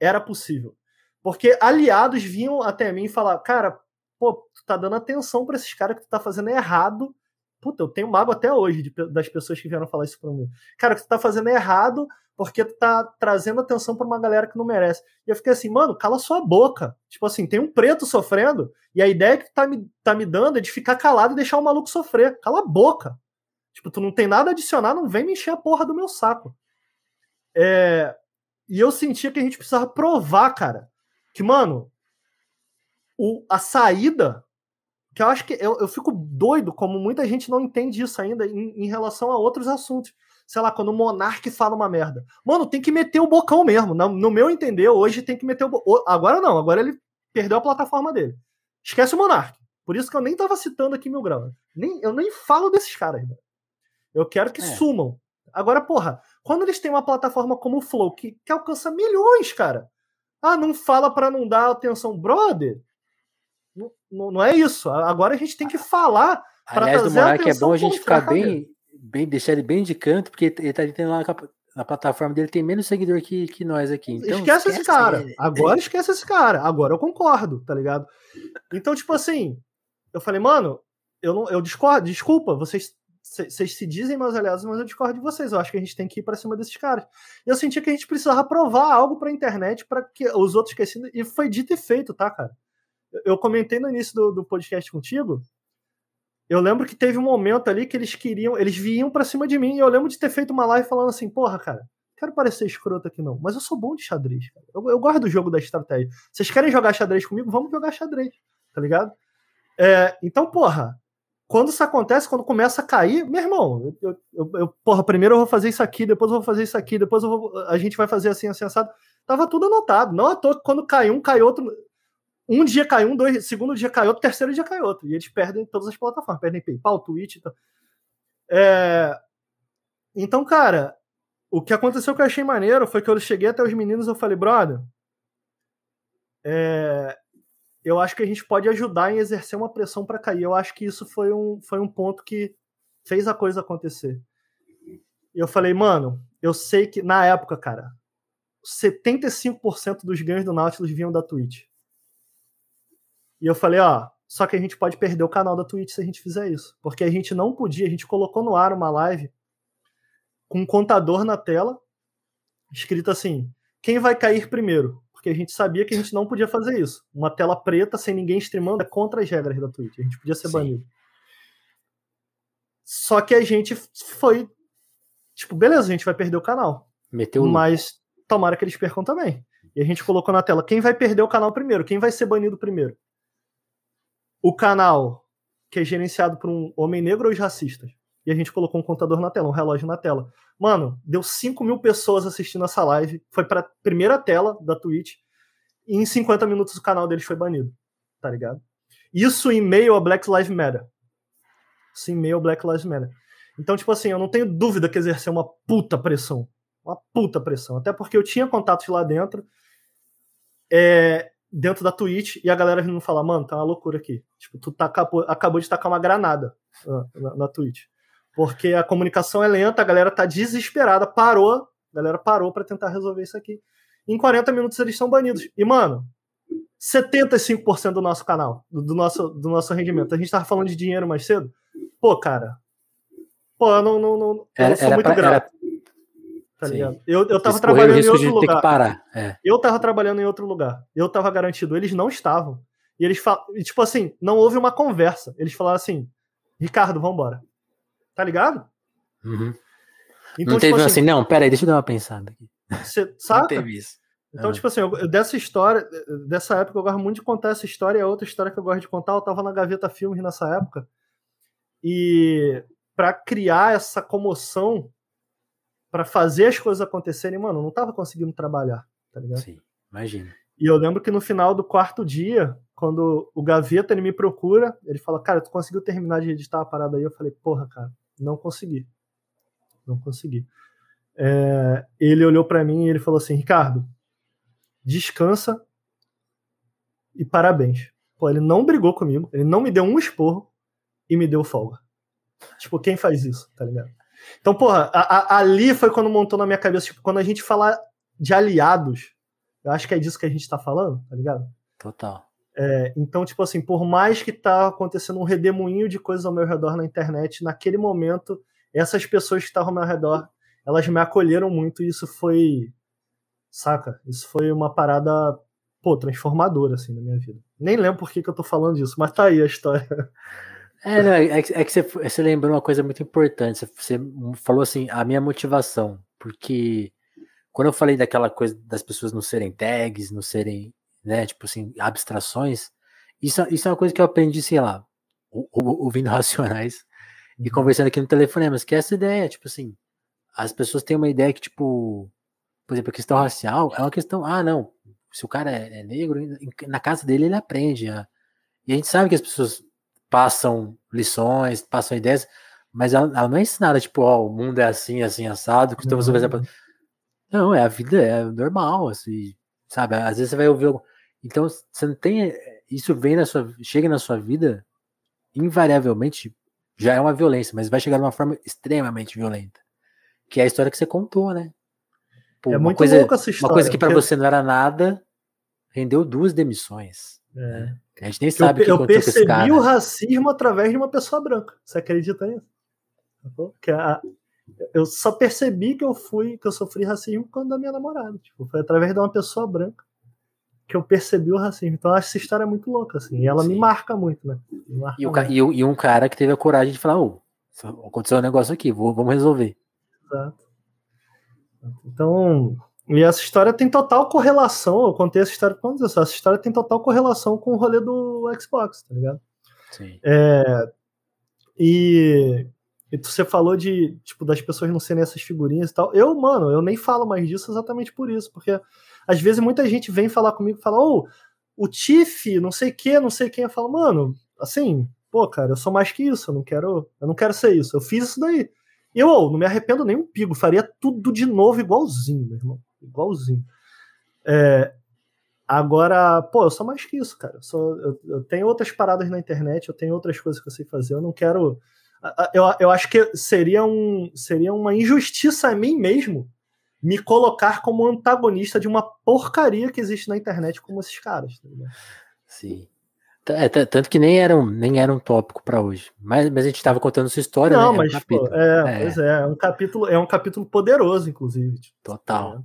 era possível. Porque aliados vinham até mim e falar, cara, pô, tu tá dando atenção para esses caras que tu tá fazendo errado. Puta, eu tenho mago até hoje de, das pessoas que vieram falar isso pra mim. Cara, que tu tá fazendo errado porque tu tá trazendo atenção para uma galera que não merece. E eu fiquei assim, mano, cala sua boca. Tipo assim, tem um preto sofrendo e a ideia que tu tá me, tá me dando é de ficar calado e deixar o maluco sofrer. Cala a boca. Tipo, tu não tem nada a adicionar, não vem me encher a porra do meu saco. É... E eu sentia que a gente precisava provar, cara, que, mano, o, a saída. Que eu acho que eu, eu fico doido como muita gente não entende isso ainda em, em relação a outros assuntos. Sei lá, quando o Monark fala uma merda. Mano, tem que meter o bocão mesmo. No, no meu entender, hoje tem que meter o bocão. Agora não, agora ele perdeu a plataforma dele. Esquece o Monark. Por isso que eu nem tava citando aqui Mil Grau. Nem, eu nem falo desses caras, mano. Eu quero que é. sumam. Agora, porra, quando eles têm uma plataforma como o Flow, que, que alcança milhões, cara, ah, não fala para não dar atenção, brother. Não, não, é isso. Agora a gente tem que falar para trazer do Monark é bom a gente ficar bem, bem, deixar ele bem de canto, porque ele tá tendo lá na plataforma dele tem menos seguidor que, que nós aqui. Então, esquece, esquece esse cara. Ele. Agora esquece esse cara. Agora eu concordo, tá ligado? Então, tipo assim, eu falei, mano, eu não, eu discordo, desculpa, vocês vocês se dizem meus aliados, mas eu discordo de vocês. Eu acho que a gente tem que ir para cima desses caras. Eu senti que a gente precisava provar algo para a internet para que os outros esquecessem. E foi dito e feito, tá, cara? Eu comentei no início do, do podcast contigo. Eu lembro que teve um momento ali que eles queriam, eles vinham para cima de mim. E eu lembro de ter feito uma live falando assim: porra, cara, quero parecer escroto aqui não, mas eu sou bom de xadrez, cara. Eu, eu gosto do jogo da estratégia. Vocês querem jogar xadrez comigo? Vamos jogar xadrez, tá ligado? É, então, porra, quando isso acontece, quando começa a cair, meu irmão, eu, eu, eu, porra, primeiro eu vou fazer isso aqui, depois eu vou fazer isso aqui, depois vou, a gente vai fazer assim, assim, assado. Tava tudo anotado. Não à toa que quando cai um, cai outro. Um dia cai um, dois, segundo dia cai outro, terceiro dia cai outro. E eles perdem todas as plataformas, perdem PayPal, Twitch. Então, é... então cara, o que aconteceu que eu achei maneiro foi que eu cheguei até os meninos e eu falei, brother, é eu acho que a gente pode ajudar em exercer uma pressão para cair. Eu acho que isso foi um, foi um ponto que fez a coisa acontecer. Eu falei, mano, eu sei que na época, cara, 75% dos ganhos do Nautilus vinham da Twitch. E eu falei, ó, só que a gente pode perder o canal da Twitch se a gente fizer isso. Porque a gente não podia, a gente colocou no ar uma live com um contador na tela, escrito assim: quem vai cair primeiro? Porque a gente sabia que a gente não podia fazer isso. Uma tela preta sem ninguém streamando é contra as regras da Twitch. A gente podia ser Sim. banido. Só que a gente foi tipo, beleza, a gente vai perder o canal. Meteu Mas tomara que eles percam também. E a gente colocou na tela quem vai perder o canal primeiro, quem vai ser banido primeiro. O canal que é gerenciado por um homem negro ou os racistas. A gente colocou um contador na tela, um relógio na tela. Mano, deu 5 mil pessoas assistindo essa live. Foi pra primeira tela da Twitch. E em 50 minutos o canal deles foi banido. Tá ligado? Isso em meio a Black Lives Matter. Isso em meio a Black Lives Matter. Então, tipo assim, eu não tenho dúvida que exerceu uma puta pressão. Uma puta pressão. Até porque eu tinha contatos lá dentro. É, dentro da Twitch e a galera vindo falar, mano, tá uma loucura aqui. Tipo, tu tá, acabou, acabou de tacar uma granada na, na, na, Twitch. Porque a comunicação é lenta, a galera tá desesperada, parou, a galera parou para tentar resolver isso aqui. Em 40 minutos eles são banidos. E, mano, 75% do nosso canal, do, nosso, do nosso rendimento. A gente tava falando de dinheiro mais cedo. Pô, cara. Pô, eu não, não, não eu era, sou muito pra, grato. Tá ligado? Eu, eu tava trabalhando em outro lugar. É. Eu tava trabalhando em outro lugar. Eu tava garantido. Eles não estavam. E eles falam. Tipo assim, não houve uma conversa. Eles falaram assim: Ricardo, vambora. Tá ligado? Uhum. Então, não tipo teve assim, assim, não, pera aí, deixa eu dar uma pensada aqui. Você saca? Não teve isso. Então, é. tipo assim, eu, dessa história, dessa época, eu gosto muito de contar essa história. E a outra história que eu gosto de contar, eu tava na Gaveta Filmes nessa época. E para criar essa comoção para fazer as coisas acontecerem, mano, não tava conseguindo trabalhar, tá ligado? Sim, imagina. E eu lembro que no final do quarto dia, quando o Gaveta ele me procura, ele fala, cara, tu conseguiu terminar de editar a parada aí? Eu falei, porra, cara, não consegui. Não consegui. É, ele olhou para mim e ele falou assim, Ricardo, descansa e parabéns. Pô, ele não brigou comigo, ele não me deu um esporro e me deu folga. Tipo, quem faz isso, tá ligado? Então, porra, a, a, ali foi quando montou na minha cabeça, tipo, quando a gente fala de aliados, eu acho que é disso que a gente tá falando, tá ligado? Total. É, então, tipo assim, por mais que tá acontecendo um redemoinho de coisas ao meu redor na internet, naquele momento, essas pessoas que estavam ao meu redor, elas me acolheram muito e isso foi, saca? Isso foi uma parada, pô, transformadora, assim, na minha vida. Nem lembro por que, que eu tô falando disso, mas tá aí a história. É, não, é, é que você, você lembrou uma coisa muito importante. Você, falou assim, a minha motivação, porque quando eu falei daquela coisa das pessoas não serem tags, não serem, né, tipo assim, abstrações, isso, isso é uma coisa que eu aprendi, sei lá, ouvindo Racionais e uhum. conversando aqui no telefonemas, que é essa ideia, tipo assim, as pessoas têm uma ideia que, tipo, por exemplo, a questão racial é uma questão, ah, não, se o cara é, é negro, na casa dele ele aprende, ah, e a gente sabe que as pessoas passam lições, passam ideias, mas ela, ela não é ensinada, tipo, ó, o mundo é assim, assim, assado, estamos uhum. Não, é a vida, é normal, assim, sabe? Às vezes você vai ouvir. Então, você não tem. Isso vem na sua. Chega na sua vida, invariavelmente, já é uma violência, mas vai chegar de uma forma extremamente violenta. Que é a história que você contou, né? Pô, é muito coisa, louca essa história. Uma coisa que para porque... você não era nada, rendeu duas demissões. É. Né? A gente nem sabe o que Eu percebi o racismo através de uma pessoa branca. Você acredita nisso? Que a, eu só percebi que eu fui, que eu sofri racismo quando a minha namorada. Tipo, foi através de uma pessoa branca que eu percebi o racismo. Então, essa história é muito louca, assim. E ela Sim. me marca muito, né? Marca e, muito. E, um cara que teve a coragem de falar, oh, aconteceu um negócio aqui, vou, vamos resolver. Exato. Então, e essa história tem total correlação. Eu contei essa história quando essa história tem total correlação com o rolê do Xbox, tá ligado? Sim. É, e, e você falou de tipo das pessoas não serem essas figurinhas e tal. Eu, mano, eu nem falo mais disso exatamente por isso, porque às vezes muita gente vem falar comigo e fala, ô, oh, o Tiff, não sei o que, não sei quem. Eu falo, mano, assim, pô, cara, eu sou mais que isso, eu não quero, eu não quero ser isso. Eu fiz isso daí. Eu oh, não me arrependo nem um pigo, faria tudo de novo igualzinho, meu irmão igualzinho. É, agora, pô, eu sou mais que isso, cara. Eu, sou, eu, eu, tenho outras paradas na internet, eu tenho outras coisas que eu sei fazer. Eu não quero. Eu, eu acho que seria, um, seria uma injustiça a mim mesmo me colocar como antagonista de uma porcaria que existe na internet como esses caras. Tá Sim. É, tanto que nem era um, nem era um tópico para hoje. Mas, mas a gente estava contando sua história, Não, né? mas, um pô, é, é, pois é, é um capítulo, é um capítulo poderoso, inclusive. Tipo, Total.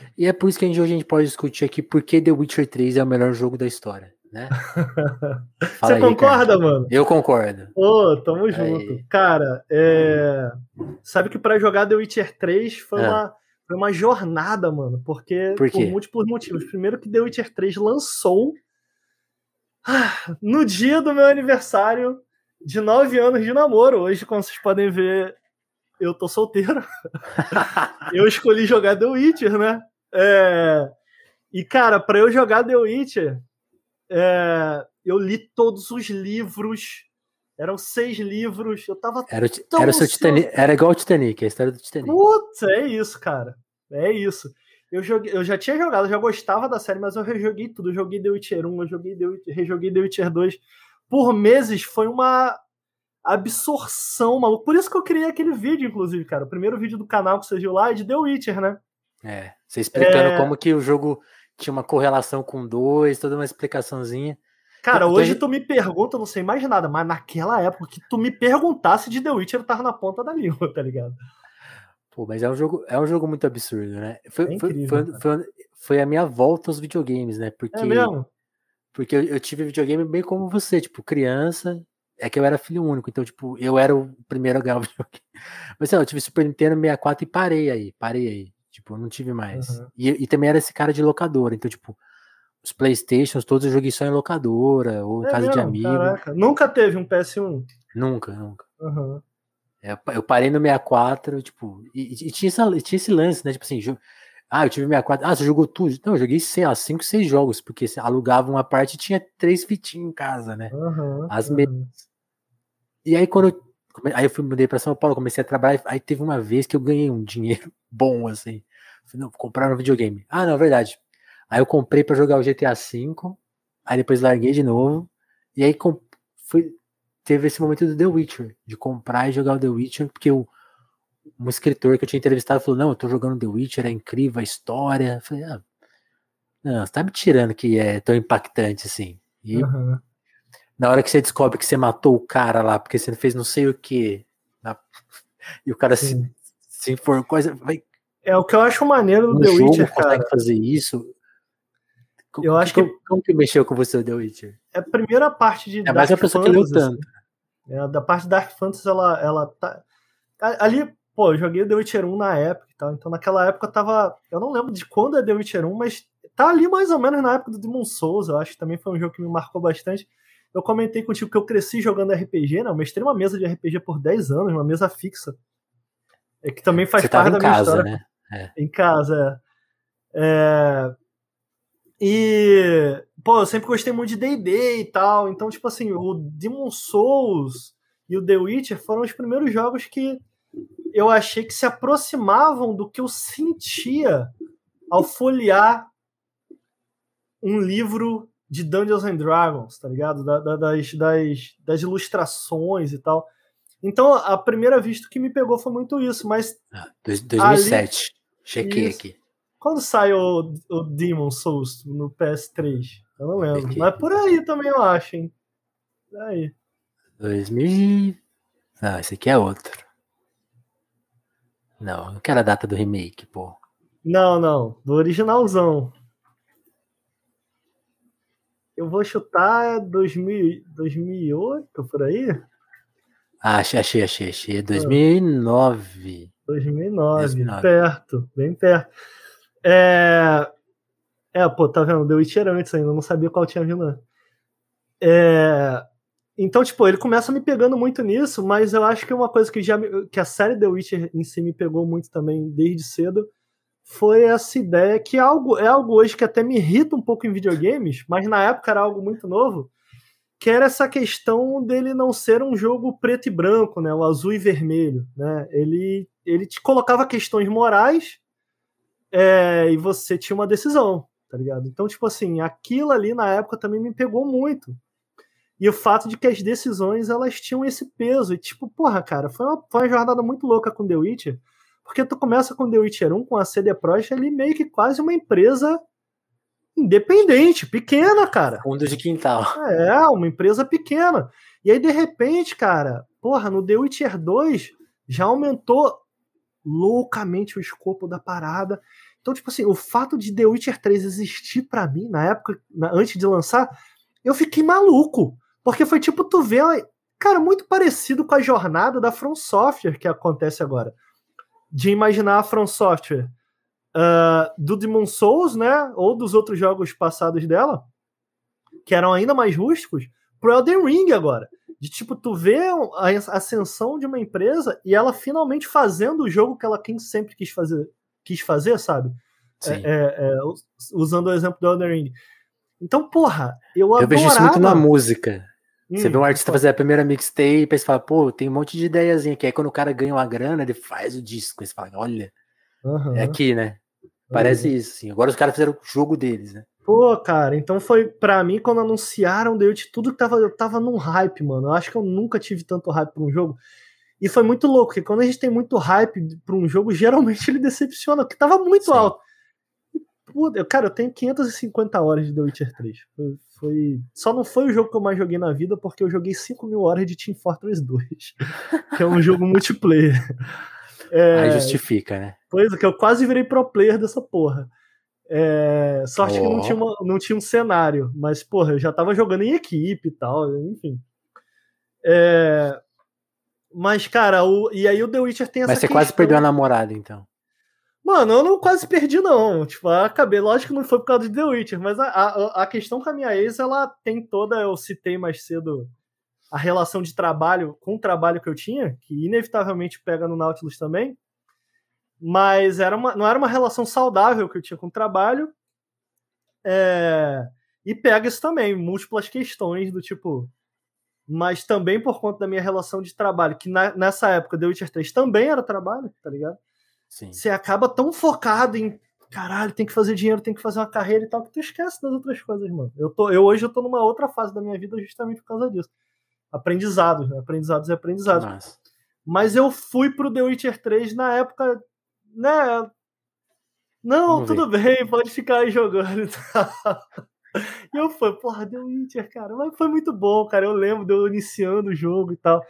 É. E é por isso que a gente, hoje a gente pode discutir aqui por que The Witcher 3 é o melhor jogo da história, né? Você aí, concorda, cara. mano? Eu concordo. Ô, oh, tamo aí. junto. Cara, é... sabe que para jogar The Witcher 3 foi, ah. uma, foi uma jornada, mano, porque por, por múltiplos motivos. Primeiro que The Witcher 3 lançou ah, no dia do meu aniversário de nove anos de namoro. Hoje, como vocês podem ver, eu tô solteiro. eu escolhi jogar The Witcher, né? É... E, cara, para eu jogar The Witcher, é... eu li todos os livros. Eram seis livros. Eu tava. Era, o, era, seu Titanic, era igual o Titanic, a história do Titanic. Putz, é isso, cara. É isso. Eu, joguei, eu já tinha jogado, eu já gostava da série, mas eu rejoguei tudo. Eu joguei The Witcher 1, eu joguei The Witcher, rejoguei The Witcher 2. Por meses foi uma absorção, maluco. Por isso que eu criei aquele vídeo, inclusive, cara. O primeiro vídeo do canal que você viu lá é de The Witcher, né? É, você explicando é... como que o jogo tinha uma correlação com dois, toda uma explicaçãozinha. Cara, hoje tu me pergunta, eu não sei mais nada, mas naquela época que tu me perguntasse de The Witcher, eu tava na ponta da língua, tá ligado? Pô, mas é um jogo, é um jogo muito absurdo, né? Foi, é incrível, foi, foi, foi, a minha volta aos videogames, né? Porque, é mesmo? Porque eu, eu, tive videogame bem como você, tipo, criança. É que eu era filho único, então, tipo, eu era o primeiro a ganhar o videogame. Mas, sei lá, eu tive Super Nintendo 64 e parei aí, parei aí. Tipo, eu não tive mais. Uhum. E, e também era esse cara de locadora, então, tipo, os Playstations todos eu joguei só em locadora ou em é casa mesmo? de amigo. Caraca. Nunca teve um PS1? Nunca, nunca. Uhum. É, eu parei no 64, tipo, e, e tinha, essa, tinha esse lance, né? Tipo assim, ah, eu tive 64. Ah, você jogou tudo? Não, eu joguei, sei lá, 5, 6 jogos, porque alugava uma parte e tinha três fitinhas em casa, né? Uhum, As uhum. mesas. E aí, quando eu, aí eu fui, mudei pra São Paulo, comecei a trabalhar, aí teve uma vez que eu ganhei um dinheiro bom, assim. Falei, não, comprar um videogame. Ah, não, é verdade. Aí eu comprei para jogar o GTA V, aí depois larguei de novo, e aí fui, teve esse momento do The Witcher, de comprar e jogar o The Witcher, porque o, um escritor que eu tinha entrevistado falou: Não, eu tô jogando The Witcher, é incrível a história. Eu falei: Ah, não, você tá me tirando que é tão impactante assim. E uhum. na hora que você descobre que você matou o cara lá, porque você fez não sei o que, e o cara Sim. se, se for coisa. Vai... É o que eu acho maneiro do The Witcher, cara. consegue fazer isso. Eu acho que. Como que mexeu com você o The Witcher? É a primeira parte de. É mais a pessoa que leu tanto. É, da parte da Dark Fantasy, ela, ela tá. Ali, pô, eu joguei The Witcher 1 na época e tal. Então naquela época tava. Eu não lembro de quando é The Witcher 1, mas tá ali mais ou menos na época do Demon Souls. Eu acho que também foi um jogo que me marcou bastante. Eu comentei contigo que eu cresci jogando RPG, né? Eu mestrei uma mesa de RPG por 10 anos, uma mesa fixa. É que também faz Você parte da minha casa, história. Né? É. Em casa, é. é. E, pô, eu sempre gostei muito de D&D e tal, então, tipo assim, o Demon Souls e o The Witcher foram os primeiros jogos que eu achei que se aproximavam do que eu sentia ao folhear um livro de Dungeons and Dragons, tá ligado? Da, da, das, das, das ilustrações e tal. Então, a primeira vista que me pegou foi muito isso, mas... Ah, 2007, ali, chequei isso. aqui. Quando sai o, o Demon Souls no PS3? Eu não lembro. Mas por aí também eu acho, hein? Aí. 2000. Não, esse aqui é outro. Não, não quero a data do remake, pô. Não, não. Do originalzão. Eu vou chutar 2000, 2008, por aí? Ah, achei, achei, achei. achei. 2009. 2009. 2009. Perto, bem perto. É. É, pô, tá vendo? The Witcher antes ainda, não sabia qual tinha. Né? É. Então, tipo, ele começa me pegando muito nisso, mas eu acho que uma coisa que, já, que a série The Witcher em si me pegou muito também desde cedo foi essa ideia que é algo, é algo hoje que até me irrita um pouco em videogames, mas na época era algo muito novo, que era essa questão dele não ser um jogo preto e branco, né, o azul e vermelho, né? Ele ele te colocava questões morais é, e você tinha uma decisão, tá ligado? Então, tipo assim, aquilo ali na época também me pegou muito. E o fato de que as decisões elas tinham esse peso. E tipo, porra, cara, foi uma, foi uma jornada muito louca com The Witcher. Porque tu começa com The Witcher 1, com a CD Projekt, ali meio que quase uma empresa independente, pequena, cara. Fundo de quintal. É, uma empresa pequena. E aí, de repente, cara, porra, no The Witcher 2 já aumentou loucamente o escopo da parada. Então, tipo assim, o fato de The Witcher 3 existir para mim, na época, na, antes de lançar, eu fiquei maluco. Porque foi tipo, tu vê, cara, muito parecido com a jornada da From Software que acontece agora. De imaginar a From Software uh, do Demon Souls, né? Ou dos outros jogos passados dela, que eram ainda mais rústicos, pro Elden Ring agora. De tipo, tu vê a ascensão de uma empresa e ela finalmente fazendo o jogo que ela quem sempre quis fazer, quis fazer, sabe? É, é, é, usando o exemplo do Elden Ring. Então, porra, eu adorava... Eu vejo isso muito na música. Hum, você vê um artista fazer a primeira mixtape e você fala, pô, tem um monte de ideiazinha aqui. Aí quando o cara ganha uma grana, ele faz o disco. Aí você fala, olha, uhum. é aqui, né? Parece uhum. isso, assim. Agora os caras fizeram o jogo deles, né? Pô, cara, então foi para mim quando anunciaram The Witcher, tudo que tava, eu tava num hype, mano. Eu acho que eu nunca tive tanto hype pra um jogo. E foi muito louco, porque quando a gente tem muito hype pra um jogo, geralmente ele decepciona, porque tava muito Sim. alto. Puta, cara, eu tenho 550 horas de The Witcher 3. Foi, foi, Só não foi o jogo que eu mais joguei na vida, porque eu joguei 5 mil horas de Team Fortress 2. que é um jogo multiplayer. É... Aí justifica, né? Pois é, que eu quase virei pro player dessa porra. É... Sorte oh. que não tinha, uma, não tinha um cenário. Mas, porra, eu já tava jogando em equipe e tal, enfim. É... Mas, cara, o... e aí o The Witcher tem essa Mas você questão... quase perdeu a namorada, então. Mano, eu não quase perdi, não. Tipo, acabei. Lógico que não foi por causa de The Witcher, mas a, a, a questão com a minha ex, ela tem toda. Eu citei mais cedo a relação de trabalho com o trabalho que eu tinha, que inevitavelmente pega no Nautilus também. Mas era uma, não era uma relação saudável que eu tinha com o trabalho. É, e pega isso também, múltiplas questões do tipo. Mas também por conta da minha relação de trabalho, que na, nessa época The Witcher 3 também era trabalho, tá ligado? Sim. Você acaba tão focado em caralho, tem que fazer dinheiro, tem que fazer uma carreira e tal, que tu esquece das outras coisas, mano. Eu, tô, eu hoje eu tô numa outra fase da minha vida justamente por causa disso. Aprendizados, né? Aprendizados e aprendizados. Nossa. Mas eu fui pro The Witcher 3 na época, né? Não, Vamos tudo ver. bem, pode ficar aí jogando e tal. E eu fui, porra, The Witcher, cara. Mas foi muito bom, cara. Eu lembro de eu iniciando o jogo e tal.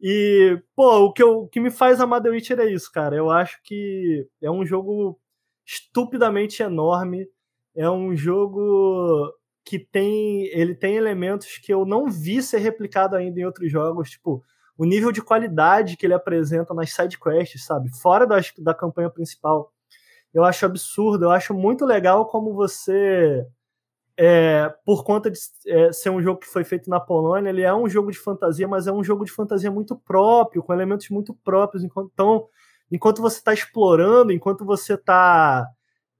E, pô, o que, eu, o que me faz amar The Witcher é isso, cara. Eu acho que é um jogo estupidamente enorme. É um jogo que tem. Ele tem elementos que eu não vi ser replicado ainda em outros jogos, tipo, o nível de qualidade que ele apresenta nas side quests, sabe? Fora das, da campanha principal. Eu acho absurdo, eu acho muito legal como você é, por conta de é, ser um jogo que foi feito na Polônia, ele é um jogo de fantasia, mas é um jogo de fantasia muito próprio, com elementos muito próprios. Então, enquanto você está explorando, enquanto você está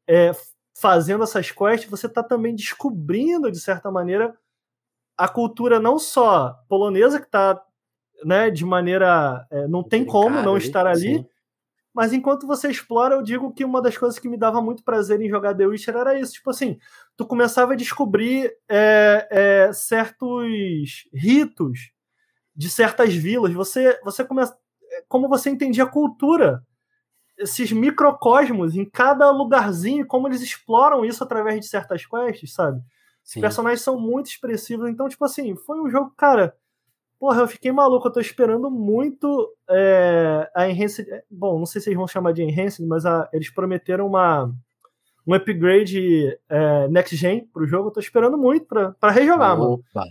é, fazendo essas quests, você está também descobrindo, de certa maneira, a cultura não só polonesa, que está né, de maneira. É, não tem como não estar ali. Sim mas enquanto você explora, eu digo que uma das coisas que me dava muito prazer em jogar The Witcher era isso. Tipo assim, tu começava a descobrir é, é, certos ritos de certas vilas. Você, você começa. Como você entendia a cultura, esses microcosmos em cada lugarzinho, como eles exploram isso através de certas quests, sabe? Sim. Os personagens são muito expressivos. Então, tipo assim, foi um jogo, cara Porra, eu fiquei maluco, eu tô esperando muito é, a Enhanced. Bom, não sei se eles vão chamar de Enhanced, mas a, eles prometeram uma, um upgrade é, next gen pro jogo. Eu tô esperando muito pra, pra rejogar, Opa. mano.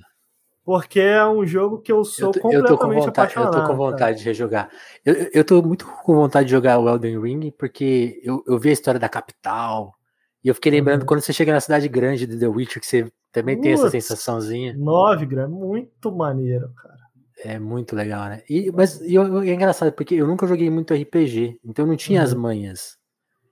Porque é um jogo que eu sou eu tô, completamente eu tô com vontade, apaixonado. Eu tô com vontade de rejogar. Eu, eu tô muito com vontade de jogar o Elden Ring, porque eu, eu vi a história da capital. E eu fiquei lembrando uhum. quando você chega na cidade grande de The Witcher, que você também Putz, tem essa sensaçãozinha. Nove gramas, muito maneiro, cara. É muito legal, né? E, mas e, é engraçado, porque eu nunca joguei muito RPG, então eu não tinha uhum. as manhas.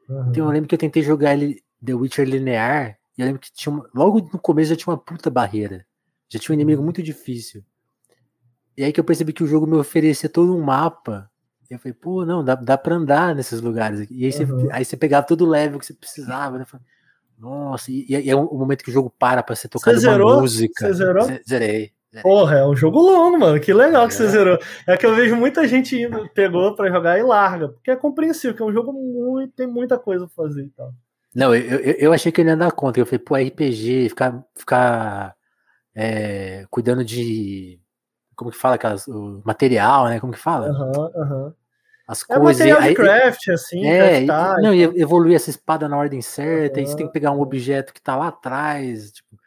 Uhum. Então eu lembro que eu tentei jogar ele The Witcher linear, e eu lembro que tinha uma, logo no começo já tinha uma puta barreira. Já tinha um inimigo uhum. muito difícil. E aí que eu percebi que o jogo me oferecia todo um mapa. E eu falei, pô, não, dá, dá pra andar nesses lugares. E aí, você, uhum. aí você pegava todo o level que você precisava, né? Falei, Nossa, e, e é o momento que o jogo para pra você tocar você uma zerou? música. Você zerou? Zerei. Porra, é um jogo longo, mano. Que legal que você é. zerou. É que eu vejo muita gente indo, pegou pra jogar e larga. Porque é compreensível, que é um jogo muito. tem muita coisa pra fazer e tal. Não, eu, eu, eu achei que ele ia dar conta. Eu falei, pô, RPG, ficar, ficar é, cuidando de. Como que fala? Aquelas, o material, né? Como que fala? Aham, uhum, aham. Uhum. As é coisas. Material de craft, assim. É, craftar, não, e evoluir essa espada na ordem certa. Uhum. Aí você tem que pegar um objeto que tá lá atrás. Tipo,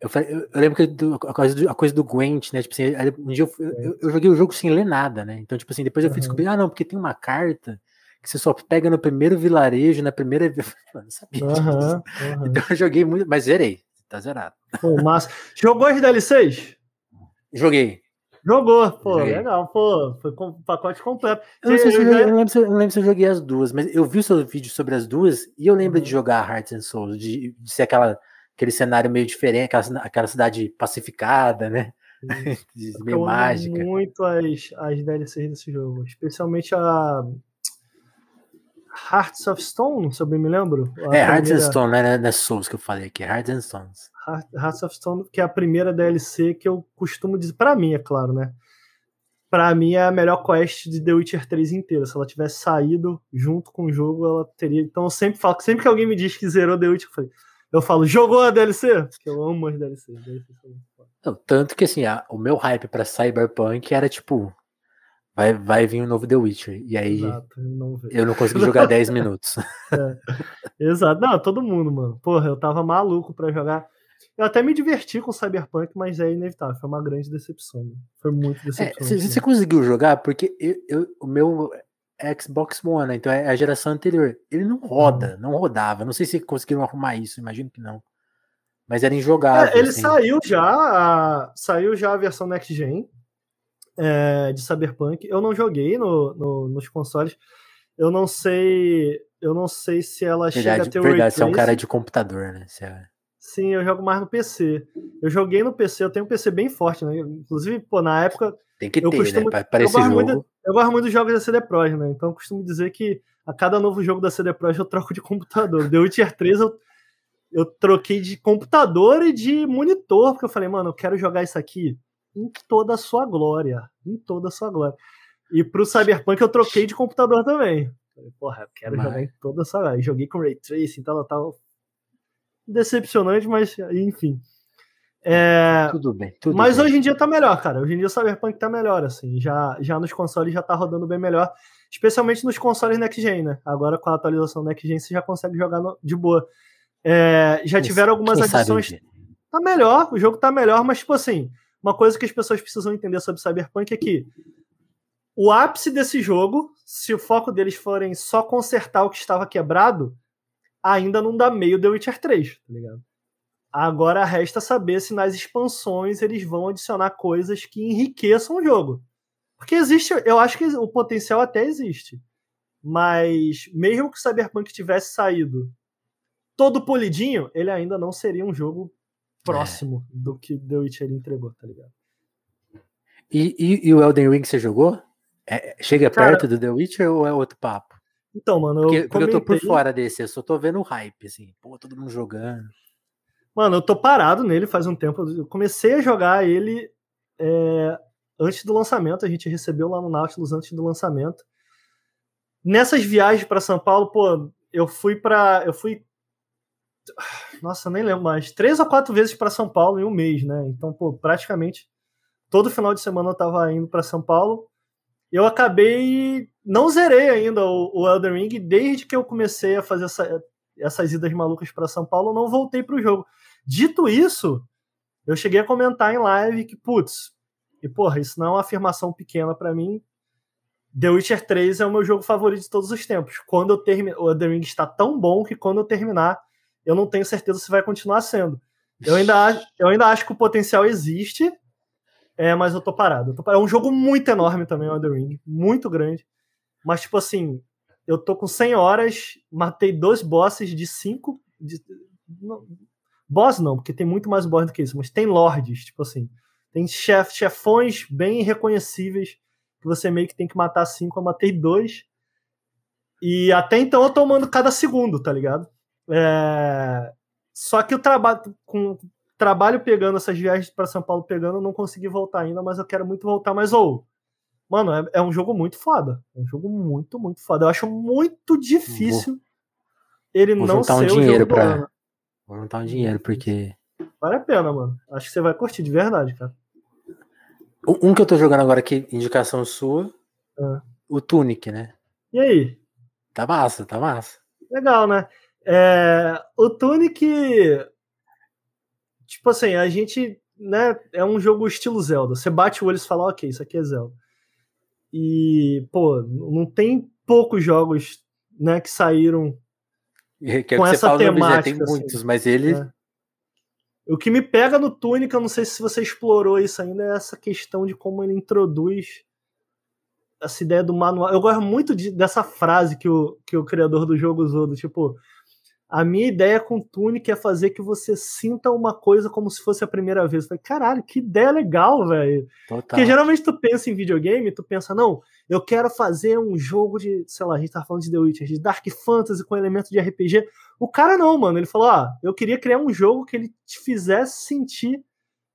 Eu, falei, eu, lembro que do, a, coisa do, a coisa do Gwent, né? Tipo assim, um dia eu, eu, eu, joguei o jogo sem ler nada, né? Então, tipo assim, depois eu fui descobrir, ah, não, porque tem uma carta que você só pega no primeiro vilarejo, na primeira. Eu não sabia uhum, uhum. Então eu joguei muito, mas zerei. Tá zerado. Pô, massa. Jogou as DLCs? Joguei. Jogou, pô, joguei. legal, pô, foi com pacote completo. Eu se eu, eu, lembro se, eu, lembro se eu joguei as duas, mas eu vi o seu vídeo sobre as duas e eu lembro uhum. de jogar Hearts and Souls, de, de ser aquela, aquele cenário meio diferente, aquela, aquela cidade pacificada, né? meio mágica. muito as, as DLCs desse jogo, especialmente a Hearts of Stone, se eu bem me lembro. É, Hearts of Stone, né? Não é Souls que eu falei aqui, Hearts and Stones. Hearts of Stone, que é a primeira DLC que eu costumo dizer, para mim, é claro, né? Para mim é a melhor quest de The Witcher 3 inteira. Se ela tivesse saído junto com o jogo, ela teria. Então eu sempre falo, sempre que alguém me diz que zerou The Witcher, eu, falei, eu falo, jogou a DLC? Porque eu amo as DLCs. Não, tanto que assim, a, o meu hype para Cyberpunk era tipo, vai, vai vir um novo The Witcher. E aí Exato, não eu não consegui jogar 10 minutos. É. Exato. Não, todo mundo, mano. Porra, eu tava maluco para jogar. Eu até me diverti com Cyberpunk, mas é inevitável. Foi uma grande decepção. Né? Foi muito decepcionante. É, você, conseguiu jogar? Porque eu, eu, o meu Xbox One, né? então é a geração anterior. Ele não roda, uhum. não rodava. Não sei se conseguiram arrumar isso, imagino que não. Mas era injogável. É, ele assim. saiu já, a, saiu já a versão Next Gen é, de Cyberpunk. Eu não joguei no, no, nos consoles. Eu não sei. Eu não sei se ela verdade, chega a ter verdade, você é um cara de computador, né? Você é... Sim, eu jogo mais no PC. Eu joguei no PC, eu tenho um PC bem forte, né? Inclusive, pô, na época. Tem que eu ter, costumo, né? Para esse jogo. Muito, eu gosto muito dos jogos da CD Projekt, né? Então eu costumo dizer que a cada novo jogo da CD Projekt eu troco de computador. The Witcher 3 eu, eu troquei de computador e de monitor, porque eu falei, mano, eu quero jogar isso aqui em toda a sua glória. Em toda a sua glória. E pro Cyberpunk eu troquei de computador também. Falei, porra, eu quero mas... jogar em toda a sua glória. Joguei com Ray Tracing e tal, tal decepcionante, mas enfim. É... Tudo bem. Tudo mas bem. hoje em dia tá melhor, cara. Hoje em dia o Cyberpunk tá melhor, assim. Já, já nos consoles já tá rodando bem melhor. Especialmente nos consoles Next Gen, né? Agora com a atualização Next Gen você já consegue jogar no, de boa. É, já tiveram algumas adições. Tá melhor, o jogo tá melhor, mas tipo assim, uma coisa que as pessoas precisam entender sobre Cyberpunk é que o ápice desse jogo, se o foco deles forem só consertar o que estava quebrado, ainda não dá meio The Witcher 3, tá ligado? Agora resta saber se nas expansões eles vão adicionar coisas que enriqueçam o jogo. Porque existe, eu acho que o potencial até existe. Mas mesmo que o Cyberpunk tivesse saído todo polidinho, ele ainda não seria um jogo próximo é. do que The Witcher entregou, tá ligado? E, e, e o Elden Ring você jogou? É, chega Cara, perto do The Witcher ou é outro papo? Então, mano, eu. Porque, porque eu tô por fora desse, eu só tô vendo o hype, assim, pô, todo mundo jogando. Mano, eu tô parado nele faz um tempo. Eu comecei a jogar ele é, antes do lançamento, a gente recebeu lá no Nautilus antes do lançamento. Nessas viagens para São Paulo, pô, eu fui para, eu fui nossa, nem lembro mais, três ou quatro vezes para São Paulo em um mês, né? Então, pô, praticamente todo final de semana eu tava indo para São Paulo eu acabei. Não zerei ainda o, o Elden Ring, desde que eu comecei a fazer essa, essas idas malucas para São Paulo, não voltei pro jogo. Dito isso, eu cheguei a comentar em live que, putz, e porra, isso não é uma afirmação pequena para mim. The Witcher 3 é o meu jogo favorito de todos os tempos. Quando eu o Elden Ring está tão bom que quando eu terminar, eu não tenho certeza se vai continuar sendo. Eu ainda, eu ainda acho que o potencial existe, é, mas eu tô parado. Eu tô parado. É um jogo muito enorme também, o The Ring. Muito grande. Mas, tipo assim, eu tô com 100 horas, matei dois bosses de 5. De... Boss não, porque tem muito mais boss do que isso, mas tem lords, tipo assim. Tem chef, chefões bem reconhecíveis que você meio que tem que matar cinco. Eu matei dois. E até então eu tô tomando cada segundo, tá ligado? É... Só que o trabalho com trabalho pegando essas viagens para São Paulo pegando, não consegui voltar ainda, mas eu quero muito voltar. Mas, ou, oh, mano, é, é, um jogo muito foda. É um jogo muito, muito foda. Eu acho muito difícil vou, ele vou não ser um dinheiro pra... Vou juntar um dinheiro, porque. Vale a pena, mano. Acho que você vai curtir de verdade, cara. Um que eu tô jogando agora aqui, indicação sua, ah. o Tunic, né? E aí? Tá massa, tá massa. Legal, né? É, o Tunic, tipo assim, a gente, né, é um jogo estilo Zelda. Você bate o olho e fala, ok, isso aqui é Zelda. E, pô, não tem poucos jogos, né, que saíram que é com que essa temática. Tem assim, muitos, mas ele... É. O que me pega no Tunic, eu não sei se você explorou isso ainda, é essa questão de como ele introduz essa ideia do manual. Eu gosto muito de, dessa frase que o, que o criador do jogo usou, do tipo, a minha ideia com Tunic é fazer que você sinta uma coisa como se fosse a primeira vez. falei, caralho, que ideia legal, velho. Porque geralmente tu pensa em videogame, tu pensa, não, eu quero fazer um jogo de, sei lá, a gente tá falando de The Witcher, de Dark Fantasy com elementos de RPG. O cara não, mano, ele falou, ah, eu queria criar um jogo que ele te fizesse sentir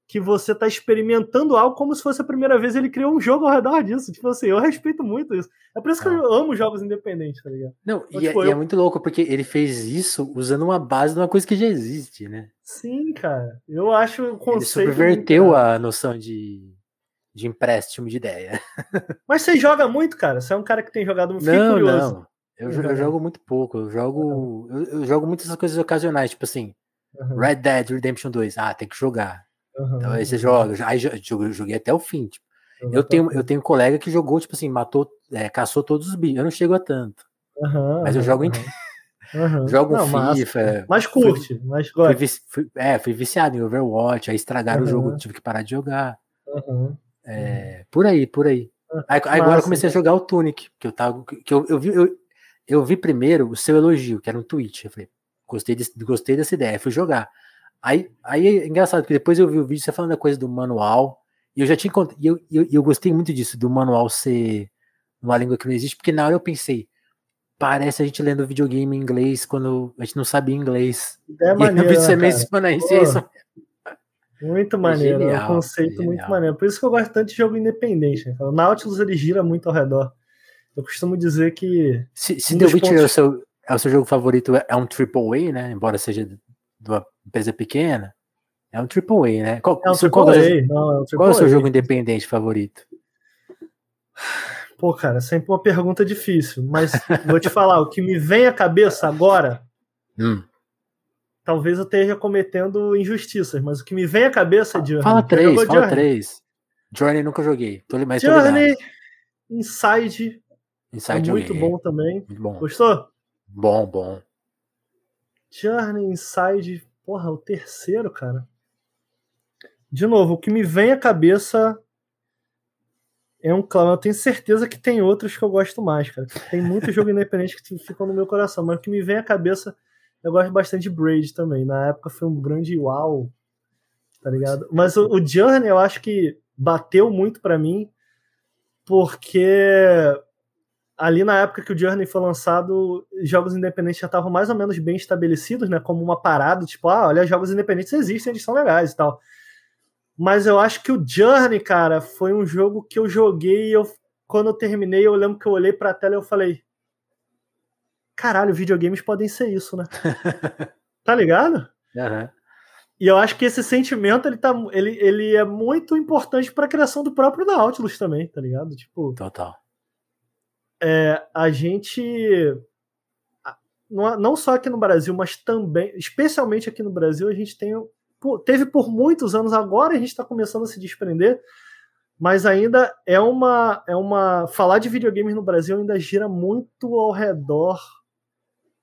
que você tá experimentando algo como se fosse a primeira vez ele criou um jogo ao redor disso. Tipo assim, eu respeito muito isso. É por isso que ah. eu amo jogos independentes, tá ligado? Não, então, e, é, tipo, é, eu... é, muito louco, porque ele fez isso usando uma base de uma coisa que já existe, né? Sim, cara. Eu acho o conceito. Ele subverteu a noção de, de empréstimo de ideia. Mas você joga muito, cara? Você é um cara que tem jogado muito não, curioso. Não, eu, eu, jogo muito pouco. Eu jogo. Eu, eu jogo muitas coisas ocasionais, tipo assim. Uhum. Red Dead Redemption 2. Ah, tem que jogar. Uhum, então aí você joga, aí eu joguei até o fim. Tipo. Eu, tenho, eu tenho um colega que jogou, tipo assim, matou, é, caçou todos os bichos. Eu não chego a tanto. Uhum, mas eu jogo em. Uhum. Jogo não, FIFA. Mas curte, fui, mas gosta. Fui, fui, é, fui viciado em Overwatch, aí estragaram uhum. o jogo, tive que parar de jogar. Uhum. É, por aí, por aí. Aí, aí agora eu comecei a jogar o Tunic, que eu tava. Que eu, eu, vi, eu, eu vi primeiro o seu elogio, que era um tweet. Eu falei, gostei, desse, gostei dessa ideia, fui jogar. Aí, aí é engraçado, porque depois eu vi o vídeo você falando da coisa do manual, e eu já tinha e eu, eu, eu gostei muito disso, do manual ser uma língua que não existe, porque na hora eu pensei, parece a gente lendo videogame em inglês quando a gente não sabia inglês. É maneiro, e menciona isso, é. Muito maneiro, é, genial, é um conceito é muito maneiro. Por isso que eu gosto tanto de jogo independente. Né? O Nautilus ele gira muito ao redor. Eu costumo dizer que. Se, se The Witcher pontos... é, o seu, é o seu jogo favorito, é um triple A, né? Embora seja de uma empresa pequena. É um triple A, né? Qual, é um triple qual, é não, é um qual é o seu jogo independente favorito? Pô, cara, sempre uma pergunta difícil, mas vou te falar, o que me vem à cabeça agora, hum. talvez eu esteja cometendo injustiças, mas o que me vem à cabeça é Journey. Fala três, fala Journey. três. Journey nunca joguei, tô, mas Journey, Inside, Inside é muito bom também. Muito bom. Gostou? Bom, bom. Journey, Inside, porra, o terceiro, cara. De novo, o que me vem à cabeça é um clã. Eu tenho certeza que tem outros que eu gosto mais, cara. Tem muito jogo independente que ficam no meu coração, mas o que me vem à cabeça, eu gosto bastante de Braid também. Na época foi um grande uau, tá ligado? Mas o, o Journey eu acho que bateu muito para mim, porque ali na época que o Journey foi lançado, jogos independentes já estavam mais ou menos bem estabelecidos, né? Como uma parada, tipo, ah, olha, jogos independentes existem, eles são legais e tal. Mas eu acho que o Journey, cara, foi um jogo que eu joguei e eu, quando eu terminei, eu lembro que eu olhei pra tela e eu falei: Caralho, videogames podem ser isso, né? tá ligado? Uhum. E eu acho que esse sentimento ele, tá, ele, ele é muito importante para a criação do próprio Nautilus também, tá ligado? Tipo, Total. É, a gente não só aqui no Brasil, mas também, especialmente aqui no Brasil, a gente tem teve por muitos anos, agora a gente está começando a se desprender, mas ainda é uma, é uma. Falar de videogames no Brasil ainda gira muito ao redor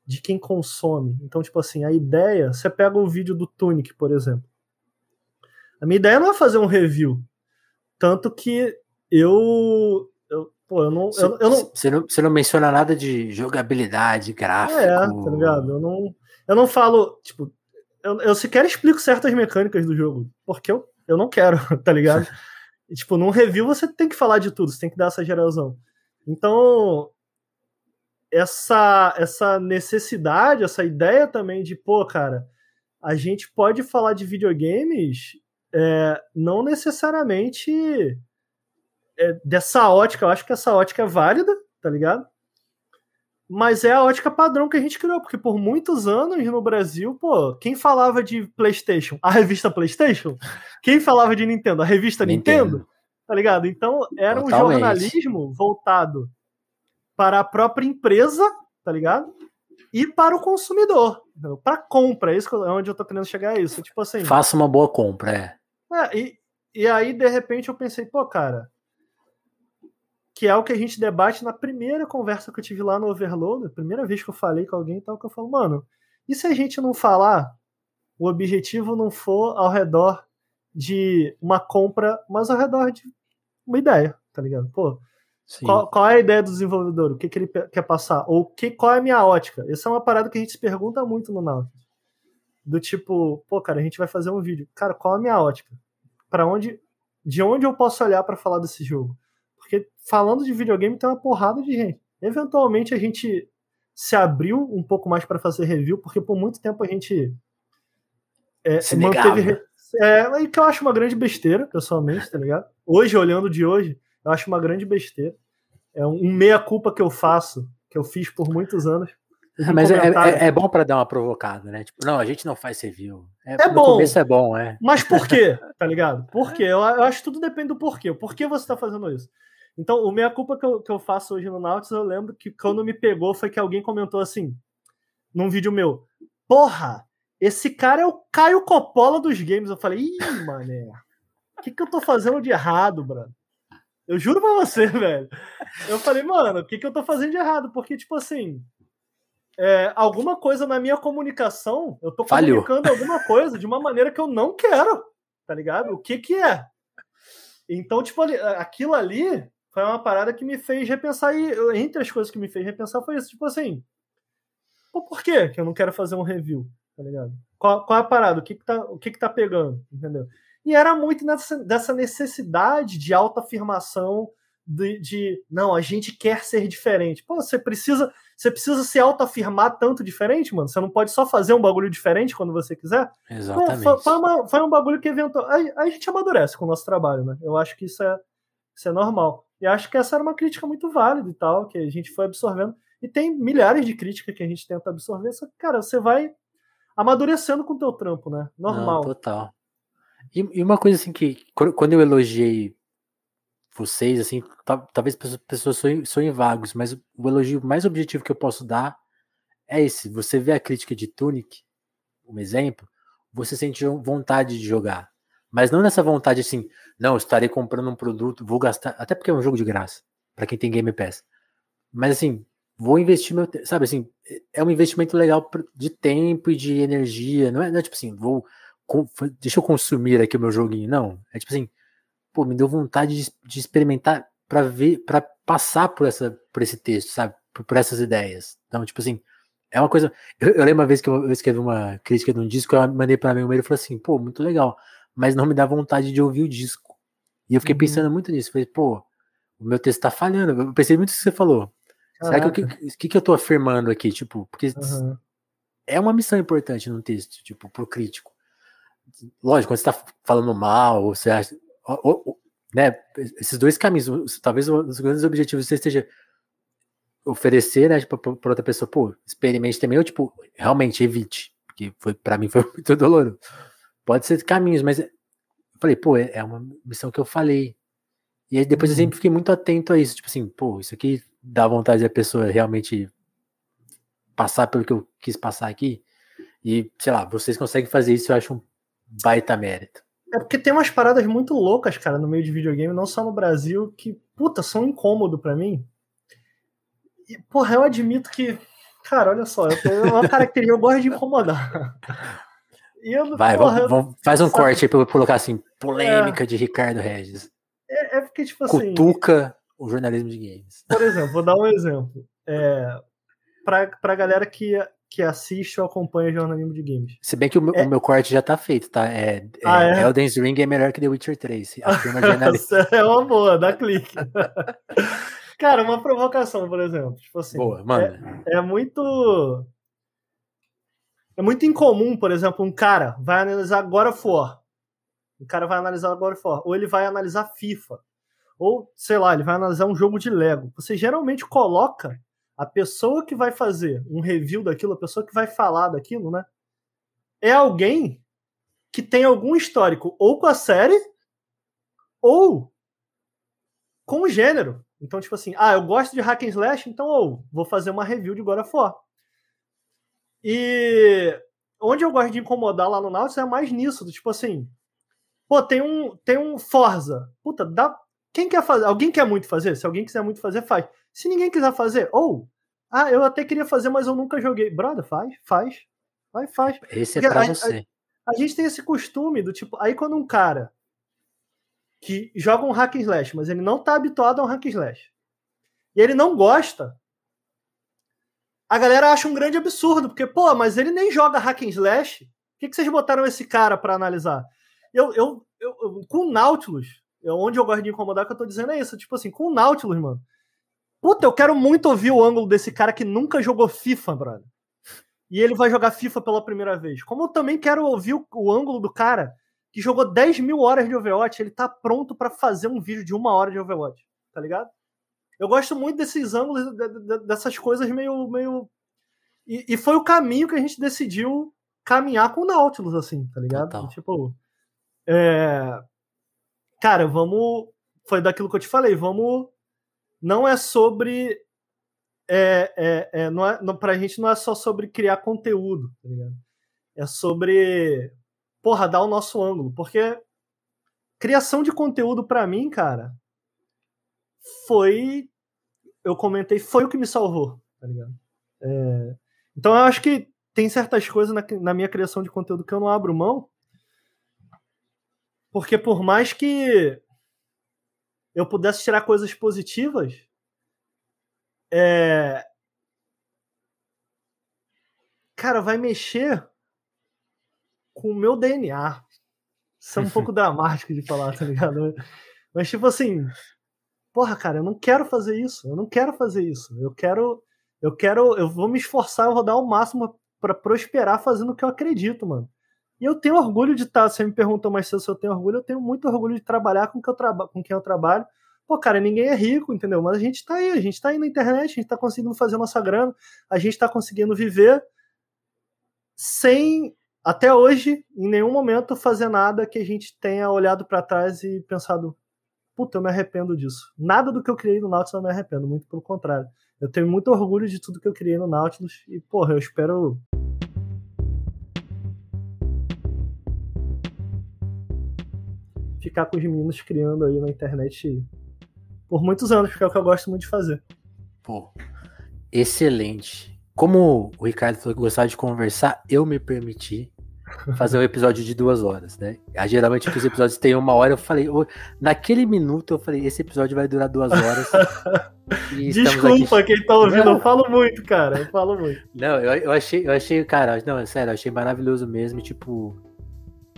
de quem consome. Então, tipo assim, a ideia. Você pega o vídeo do Tunic, por exemplo. A minha ideia não é fazer um review. Tanto que eu. Eu pô, eu não. Você, eu, eu não... Não, não menciona nada de jogabilidade, gráfico. É, tá ligado? Eu não, eu não falo. Tipo, eu, eu sequer explico certas mecânicas do jogo, porque eu, eu não quero, tá ligado? E, tipo, num review você tem que falar de tudo, você tem que dar essa geralzão. Então, essa, essa necessidade, essa ideia também de, pô, cara, a gente pode falar de videogames é, não necessariamente é, dessa ótica, eu acho que essa ótica é válida, tá ligado? mas é a ótica padrão que a gente criou, porque por muitos anos no Brasil, pô, quem falava de PlayStation? A revista PlayStation? Quem falava de Nintendo? A revista Nintendo? Nintendo tá ligado? Então era Totalmente. um jornalismo voltado para a própria empresa, tá ligado? E para o consumidor, para compra, é isso é onde eu tô querendo chegar a isso, tipo assim. Faça uma boa compra, é. é e, e aí de repente eu pensei, pô, cara, que é o que a gente debate na primeira conversa que eu tive lá no Overload, a primeira vez que eu falei com alguém e tal, que eu falo, mano, e se a gente não falar o objetivo não for ao redor de uma compra, mas ao redor de uma ideia, tá ligado? Pô, qual, qual, é a ideia do desenvolvedor? O que, que ele quer passar? Ou que, qual é a minha ótica? Essa é uma parada que a gente se pergunta muito no Nautilus. Do tipo, pô, cara, a gente vai fazer um vídeo. Cara, qual é a minha ótica? Para onde, de onde eu posso olhar para falar desse jogo? Porque falando de videogame tem uma porrada de gente. Eventualmente a gente se abriu um pouco mais para fazer review, porque por muito tempo a gente é, se manteve. É, que eu acho uma grande besteira, pessoalmente, tá ligado? Hoje, olhando de hoje, eu acho uma grande besteira. É um meia-culpa que eu faço, que eu fiz por muitos anos. Mas é, é, é, bom para dar uma provocada, né? Tipo, não, a gente não faz review. É, é bom. começo é bom, é. Mas por quê? Tá ligado? Por quê? Eu, eu acho que tudo depende do porquê. Por que você tá fazendo isso? Então, o meia culpa que eu, que eu faço hoje no Nautilus, eu lembro que quando me pegou foi que alguém comentou assim, num vídeo meu: Porra, esse cara é o Caio Coppola dos games. Eu falei, ih, mané, o que, que eu tô fazendo de errado, brother? Eu juro pra você, velho. Eu falei, mano, o que, que eu tô fazendo de errado? Porque, tipo assim, é, alguma coisa na minha comunicação, eu tô Falhou. comunicando alguma coisa de uma maneira que eu não quero, tá ligado? O que que é? Então, tipo, aquilo ali foi uma parada que me fez repensar, e entre as coisas que me fez repensar foi isso, tipo assim, pô, por que que eu não quero fazer um review, tá ligado? Qual, qual é a parada? O que que tá, o que que tá pegando, entendeu? E era muito nessa, dessa necessidade de autoafirmação de, de não, a gente quer ser diferente. Pô, você precisa, você precisa se autoafirmar tanto diferente, mano. Você não pode só fazer um bagulho diferente quando você quiser. Exatamente. Não, foi, uma, foi, um bagulho que inventou. A, a, gente amadurece com o nosso trabalho, né? Eu acho que isso é, isso é normal. E acho que essa era uma crítica muito válida e tal, que a gente foi absorvendo. E tem milhares de críticas que a gente tenta absorver, só que, cara, você vai amadurecendo com o teu trampo, né? Normal. Não, total. E, e, uma coisa assim que, quando eu elogiei vocês, assim, talvez pessoas soem, soem vagos, mas o elogio mais objetivo que eu posso dar é esse. Você vê a crítica de Tunic, um exemplo, você sente vontade de jogar. Mas não nessa vontade assim, não, estarei comprando um produto, vou gastar, até porque é um jogo de graça, para quem tem Game Pass. Mas assim, vou investir meu, sabe assim, é um investimento legal de tempo e de energia, não é, não é tipo assim, vou deixa eu consumir aqui o meu joguinho, não. É tipo assim, pô, me deu vontade de, de experimentar para ver, para passar por essa, por esse texto, sabe? Por, por, essas ideias. Então, tipo assim, é uma coisa. Eu, eu lembro uma vez que eu, escrevi uma crítica de um disco, eu mandei para mim, e falou assim, pô, muito legal, mas não me dá vontade de ouvir o disco. E eu fiquei uhum. pensando muito nisso. Falei, pô, o meu texto tá falhando. Eu pensei muito no que você falou. Caraca. Será que o que, que, eu tô afirmando aqui? Tipo, porque uhum. é uma missão importante no texto, tipo, pro crítico. Lógico, quando você tá falando mal, você acha né, esses dois caminhos, talvez um dos grandes objetivos você esteja oferecer, né, tipo, para outra pessoa, pô, experimente também, ou tipo, realmente evite, porque foi para mim foi muito doloroso. Pode ser caminhos, mas eu falei, pô, é, é uma missão que eu falei. E aí depois uhum. eu sempre fiquei muito atento a isso, tipo assim, pô, isso aqui dá vontade da pessoa realmente passar pelo que eu quis passar aqui. E, sei lá, vocês conseguem fazer isso, eu acho um baita mérito. É porque tem umas paradas muito loucas, cara, no meio de videogame, não só no Brasil, que, puta, são incômodo para mim. E, porra, eu admito que, cara, olha só, eu tenho uma característica, eu gosto de incomodar. Eu, Vai, porra, vamos, faz um sabe? corte aí pra eu colocar assim, polêmica é, de Ricardo Regis. É, é, porque, tipo assim. Cutuca o jornalismo de games. Por exemplo, vou dar um exemplo. É, pra, pra galera que que assiste ou acompanha jornalismo de games. Se bem que o meu, é... o meu corte já tá feito, tá? É, ah, é, é? Elden's Ring é melhor que The Witcher 3. é uma boa, dá clique. Cara, uma provocação, por exemplo. Tipo assim, boa, manda. É, é muito. É muito incomum, por exemplo, um cara vai analisar of War. O cara vai analisar God of. Ou ele vai analisar FIFA. Ou, sei lá, ele vai analisar um jogo de Lego. Você geralmente coloca a pessoa que vai fazer um review daquilo, a pessoa que vai falar daquilo, né? É alguém que tem algum histórico ou com a série ou com o gênero. Então, tipo assim, ah, eu gosto de hack and slash, então ou vou fazer uma review de God of War. E onde eu gosto de incomodar lá no Nautilus é mais nisso, do tipo assim, pô, tem um tem um Forza. Puta, dá quem quer fazer? Alguém quer muito fazer? Se alguém quiser muito fazer, faz. Se ninguém quiser fazer, ou ah, eu até queria fazer, mas eu nunca joguei. Brother, faz, faz. Vai, faz. Esse é pra a, você. a gente tem esse costume do tipo. Aí quando um cara que joga um hack and slash, mas ele não tá habituado a um hack and slash, e ele não gosta, a galera acha um grande absurdo, porque, pô, mas ele nem joga hack and slash. Por que, que vocês botaram esse cara para analisar? Eu, eu, eu, com o Nautilus, onde eu gosto de incomodar, que eu tô dizendo é isso. Tipo assim, com o Nautilus, mano. Puta, eu quero muito ouvir o ângulo desse cara que nunca jogou FIFA, brother. E ele vai jogar FIFA pela primeira vez. Como eu também quero ouvir o, o ângulo do cara que jogou 10 mil horas de Overwatch, ele tá pronto para fazer um vídeo de uma hora de Overwatch, tá ligado? Eu gosto muito desses ângulos, dessas coisas meio. meio... E, e foi o caminho que a gente decidiu caminhar com o Nautilus, assim, tá ligado? Total. Tipo. É... Cara, vamos. Foi daquilo que eu te falei, vamos. Não é sobre. É, é, é, não é, não, pra gente não é só sobre criar conteúdo, tá ligado? É sobre porra, dar o nosso ângulo. Porque criação de conteúdo para mim, cara, foi. Eu comentei, foi o que me salvou, tá ligado? É, então eu acho que tem certas coisas na, na minha criação de conteúdo que eu não abro mão. Porque por mais que eu pudesse tirar coisas positivas, é... cara, vai mexer com o meu DNA. Isso é um pouco dramático de falar, tá ligado? Mas, tipo assim, porra, cara, eu não quero fazer isso. Eu não quero fazer isso. Eu quero. Eu quero. Eu vou me esforçar, eu vou dar o máximo para prosperar fazendo o que eu acredito, mano. E eu tenho orgulho de estar. Tá, você me perguntou mais cedo se eu tenho orgulho. Eu tenho muito orgulho de trabalhar com, que eu traba, com quem eu trabalho. Pô, cara, ninguém é rico, entendeu? Mas a gente tá aí, a gente tá aí na internet, a gente tá conseguindo fazer nossa grana, a gente tá conseguindo viver sem até hoje, em nenhum momento fazer nada que a gente tenha olhado para trás e pensado, puta, eu me arrependo disso. Nada do que eu criei no Nautilus eu me arrependo, muito pelo contrário. Eu tenho muito orgulho de tudo que eu criei no Nautilus e, porra, eu espero ficar com os meninos criando aí na internet por muitos anos, porque é o que eu gosto muito de fazer. Pô, excelente. Como o Ricardo falou que gostava de conversar, eu me permiti fazer um episódio de duas horas, né? Ah, geralmente os episódios têm uma hora, eu falei, naquele minuto eu falei, esse episódio vai durar duas horas. Desculpa, aqui... quem tá ouvindo, não. eu falo muito, cara, eu falo muito. Não, eu, eu achei, eu achei, cara, não, é sério, eu achei maravilhoso mesmo, tipo,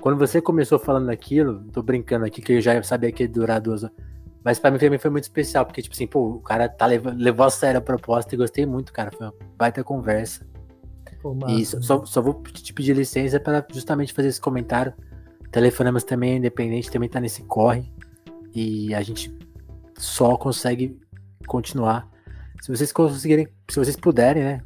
quando você começou falando aquilo, tô brincando aqui que eu já sabia que ia durar duas horas. Mas pra mim também foi muito especial, porque, tipo assim, pô, o cara tá levou a sério a proposta e gostei muito, cara. Foi uma baita conversa. Pô, e só, só vou te pedir licença para justamente fazer esse comentário. Telefonemas também é independente, também tá nesse corre. E a gente só consegue continuar. Se vocês conseguirem, se vocês puderem, né,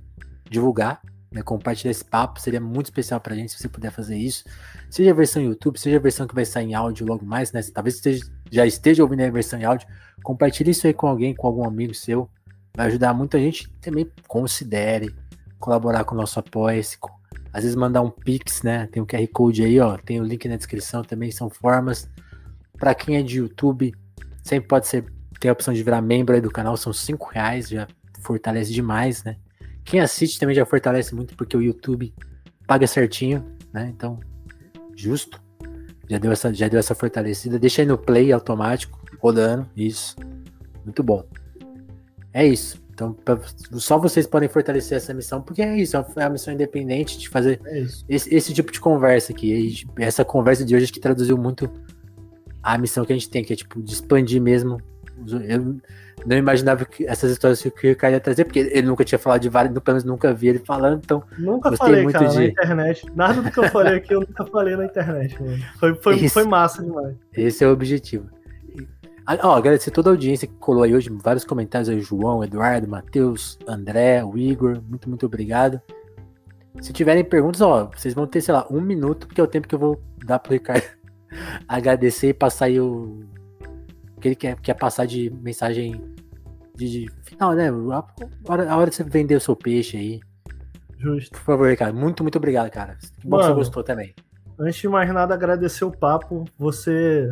divulgar, né, compartilhar esse papo, seria muito especial pra gente se você puder fazer isso. Seja a versão YouTube, seja a versão que vai sair em áudio logo mais, né? Talvez esteja, já esteja ouvindo a versão em áudio. Compartilhe isso aí com alguém, com algum amigo seu. Vai ajudar muita gente. Também considere colaborar com o nosso apoia Às vezes mandar um Pix, né? Tem o QR Code aí, ó. Tem o link na descrição também, são formas. Para quem é de YouTube, sempre pode ser. Tem a opção de virar membro aí do canal, são 5 reais, já fortalece demais, né? Quem assiste também já fortalece muito, porque o YouTube paga certinho, né? Então, justo. Já deu essa, já deu essa fortalecida. Deixa aí no play automático, rodando. Isso. Muito bom. É isso. Então, pra, só vocês podem fortalecer essa missão, porque é isso, é a missão independente de fazer é esse, esse, tipo de conversa aqui. essa conversa de hoje acho que traduziu muito a missão que a gente tem, que é tipo de expandir mesmo. Eu não imaginava que essas histórias que o Ricardo ia trazer, porque ele nunca tinha falado de vários, pelo menos nunca vi ele falando, então. Nunca falei, muito cara, de... na internet. Nada do que eu falei aqui eu nunca falei na internet, mano. Foi, foi, esse, foi massa demais. Esse é o objetivo. Ah, ó, agradecer toda a audiência que colou aí hoje, vários comentários aí, João, Eduardo, Matheus, André, o Igor, muito, muito obrigado. Se tiverem perguntas, ó, vocês vão ter, sei lá, um minuto, porque é o tempo que eu vou dar pro Ricardo agradecer e passar aí o. que ele quer, quer passar de mensagem de, de final, né? A hora, a hora de você vender o seu peixe aí. Justo. Por favor, Ricardo, muito, muito obrigado, cara. Que bom Mano, que você gostou também. Antes de mais nada, agradecer o papo. Você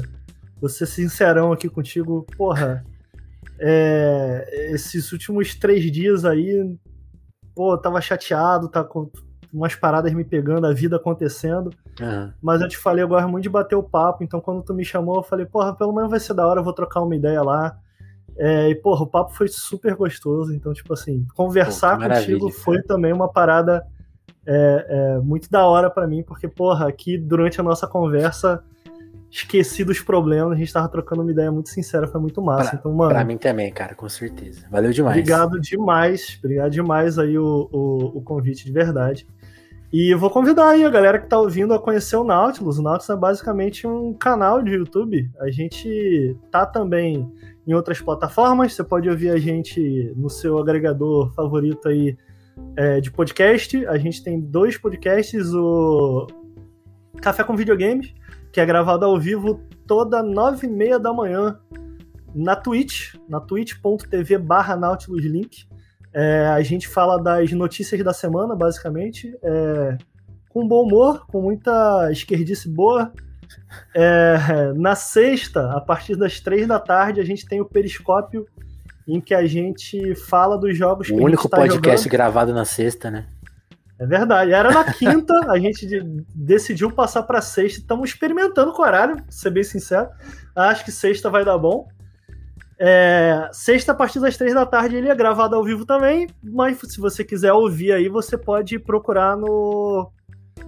vou ser sincerão aqui contigo, porra. É, esses últimos três dias aí, pô, tava chateado, tá com, umas paradas me pegando, a vida acontecendo. Uhum. Mas eu te falei, eu gosto muito de bater o papo, então quando tu me chamou, eu falei, porra, pelo menos vai ser da hora, eu vou trocar uma ideia lá. É, e, porra, o papo foi super gostoso. Então, tipo assim, conversar Pô, contigo foi também uma parada é, é, muito da hora para mim, porque, porra, aqui durante a nossa conversa esqueci dos problemas, a gente tava trocando uma ideia muito sincera, foi muito massa. Pra, então, mano. Pra mim também, cara, com certeza. Valeu demais. Obrigado demais, obrigado demais aí o, o, o convite de verdade. E eu vou convidar aí a galera que tá ouvindo a conhecer o Nautilus. O Nautilus é basicamente um canal de YouTube. A gente tá também em outras plataformas. Você pode ouvir a gente no seu agregador favorito aí é, de podcast. A gente tem dois podcasts, o Café com Videogames, que é gravado ao vivo toda nove e meia da manhã na Twitch, na twitch.tv barra Nautilus Link. É, a gente fala das notícias da semana, basicamente, é, com bom humor, com muita esquerdice boa. É, na sexta, a partir das três da tarde, a gente tem o Periscópio em que a gente fala dos jogos o que O único tá podcast jogando. gravado na sexta, né? É verdade. Era na quinta, a gente decidiu passar para sexta. Estamos experimentando com o horário, pra ser bem sincero. Acho que sexta vai dar bom. É, sexta, a partir das três da tarde, ele é gravado ao vivo também. Mas se você quiser ouvir aí, você pode procurar no,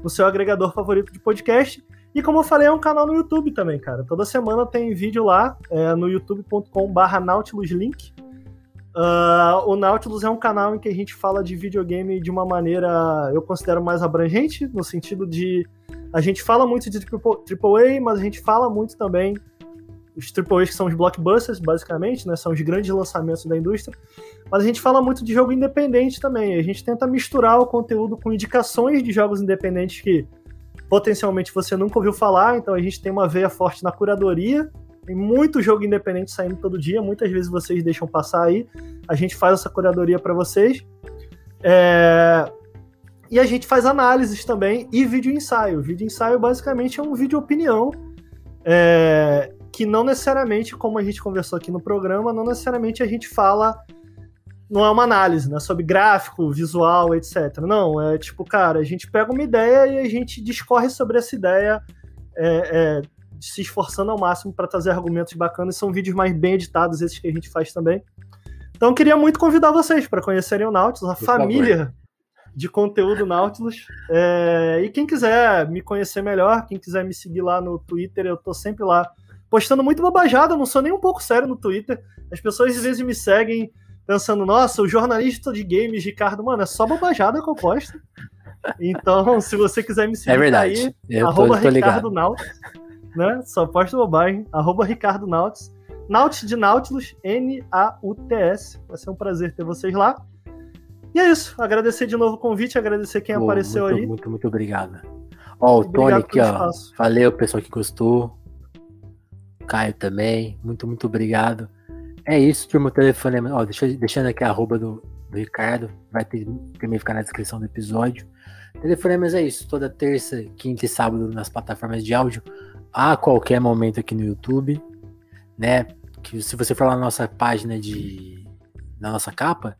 no seu agregador favorito de podcast. E como eu falei, é um canal no YouTube também, cara. Toda semana tem vídeo lá é, no youtube.com/barra nautiluslink. Uh, o Nautilus é um canal em que a gente fala de videogame de uma maneira, eu considero mais abrangente, no sentido de a gente fala muito de AAA, mas a gente fala muito também os AAAs que são os blockbusters, basicamente, né, são os grandes lançamentos da indústria, mas a gente fala muito de jogo independente também. A gente tenta misturar o conteúdo com indicações de jogos independentes que potencialmente você nunca ouviu falar, então a gente tem uma veia forte na curadoria tem muito jogo independente saindo todo dia, muitas vezes vocês deixam passar aí. A gente faz essa curadoria para vocês. É... E a gente faz análises também e vídeo ensaio. Vídeo ensaio basicamente é um vídeo opinião é... que não necessariamente, como a gente conversou aqui no programa, não necessariamente a gente fala não é uma análise, né, sobre gráfico, visual, etc. Não, é tipo, cara, a gente pega uma ideia e a gente discorre sobre essa ideia é, é, se esforçando ao máximo para trazer argumentos bacanas. São vídeos mais bem editados, esses que a gente faz também. Então, queria muito convidar vocês para conhecerem o Nautilus, a Por família favor. de conteúdo Nautilus. É, e quem quiser me conhecer melhor, quem quiser me seguir lá no Twitter, eu tô sempre lá postando muito bobajada, eu não sou nem um pouco sério no Twitter. As pessoas às vezes me seguem pensando, nossa, o jornalista de games, Ricardo, mano, é só bobajada que eu posto. Então, se você quiser me seguir é verdade. aí, eu arroba tô Ricardo Nautilus né? Só posto bobagem. Arroba Ricardo Nautis. Nautis de Nautilus, N-A-U-T-S. Vai ser um prazer ter vocês lá. E é isso. Agradecer de novo o convite, agradecer quem Pô, apareceu muito, aí. Muito, muito obrigado. Ó, o Tony aqui, ó. Valeu, pessoal que gostou. Caio também. Muito, muito obrigado. É isso, turma. O telefone. Ó, deixa, deixando aqui a arroba do, do Ricardo. Vai ter, também ficar na descrição do episódio. Telefonemas é isso. Toda terça, quinta e sábado nas plataformas de áudio a qualquer momento aqui no YouTube, né? Que se você for lá na nossa página de. na nossa capa,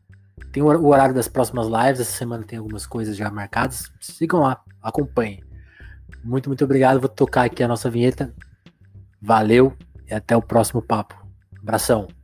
tem o horário das próximas lives. Essa semana tem algumas coisas já marcadas. Sigam lá, acompanhem. Muito, muito obrigado. Vou tocar aqui a nossa vinheta. Valeu e até o próximo papo. Abração.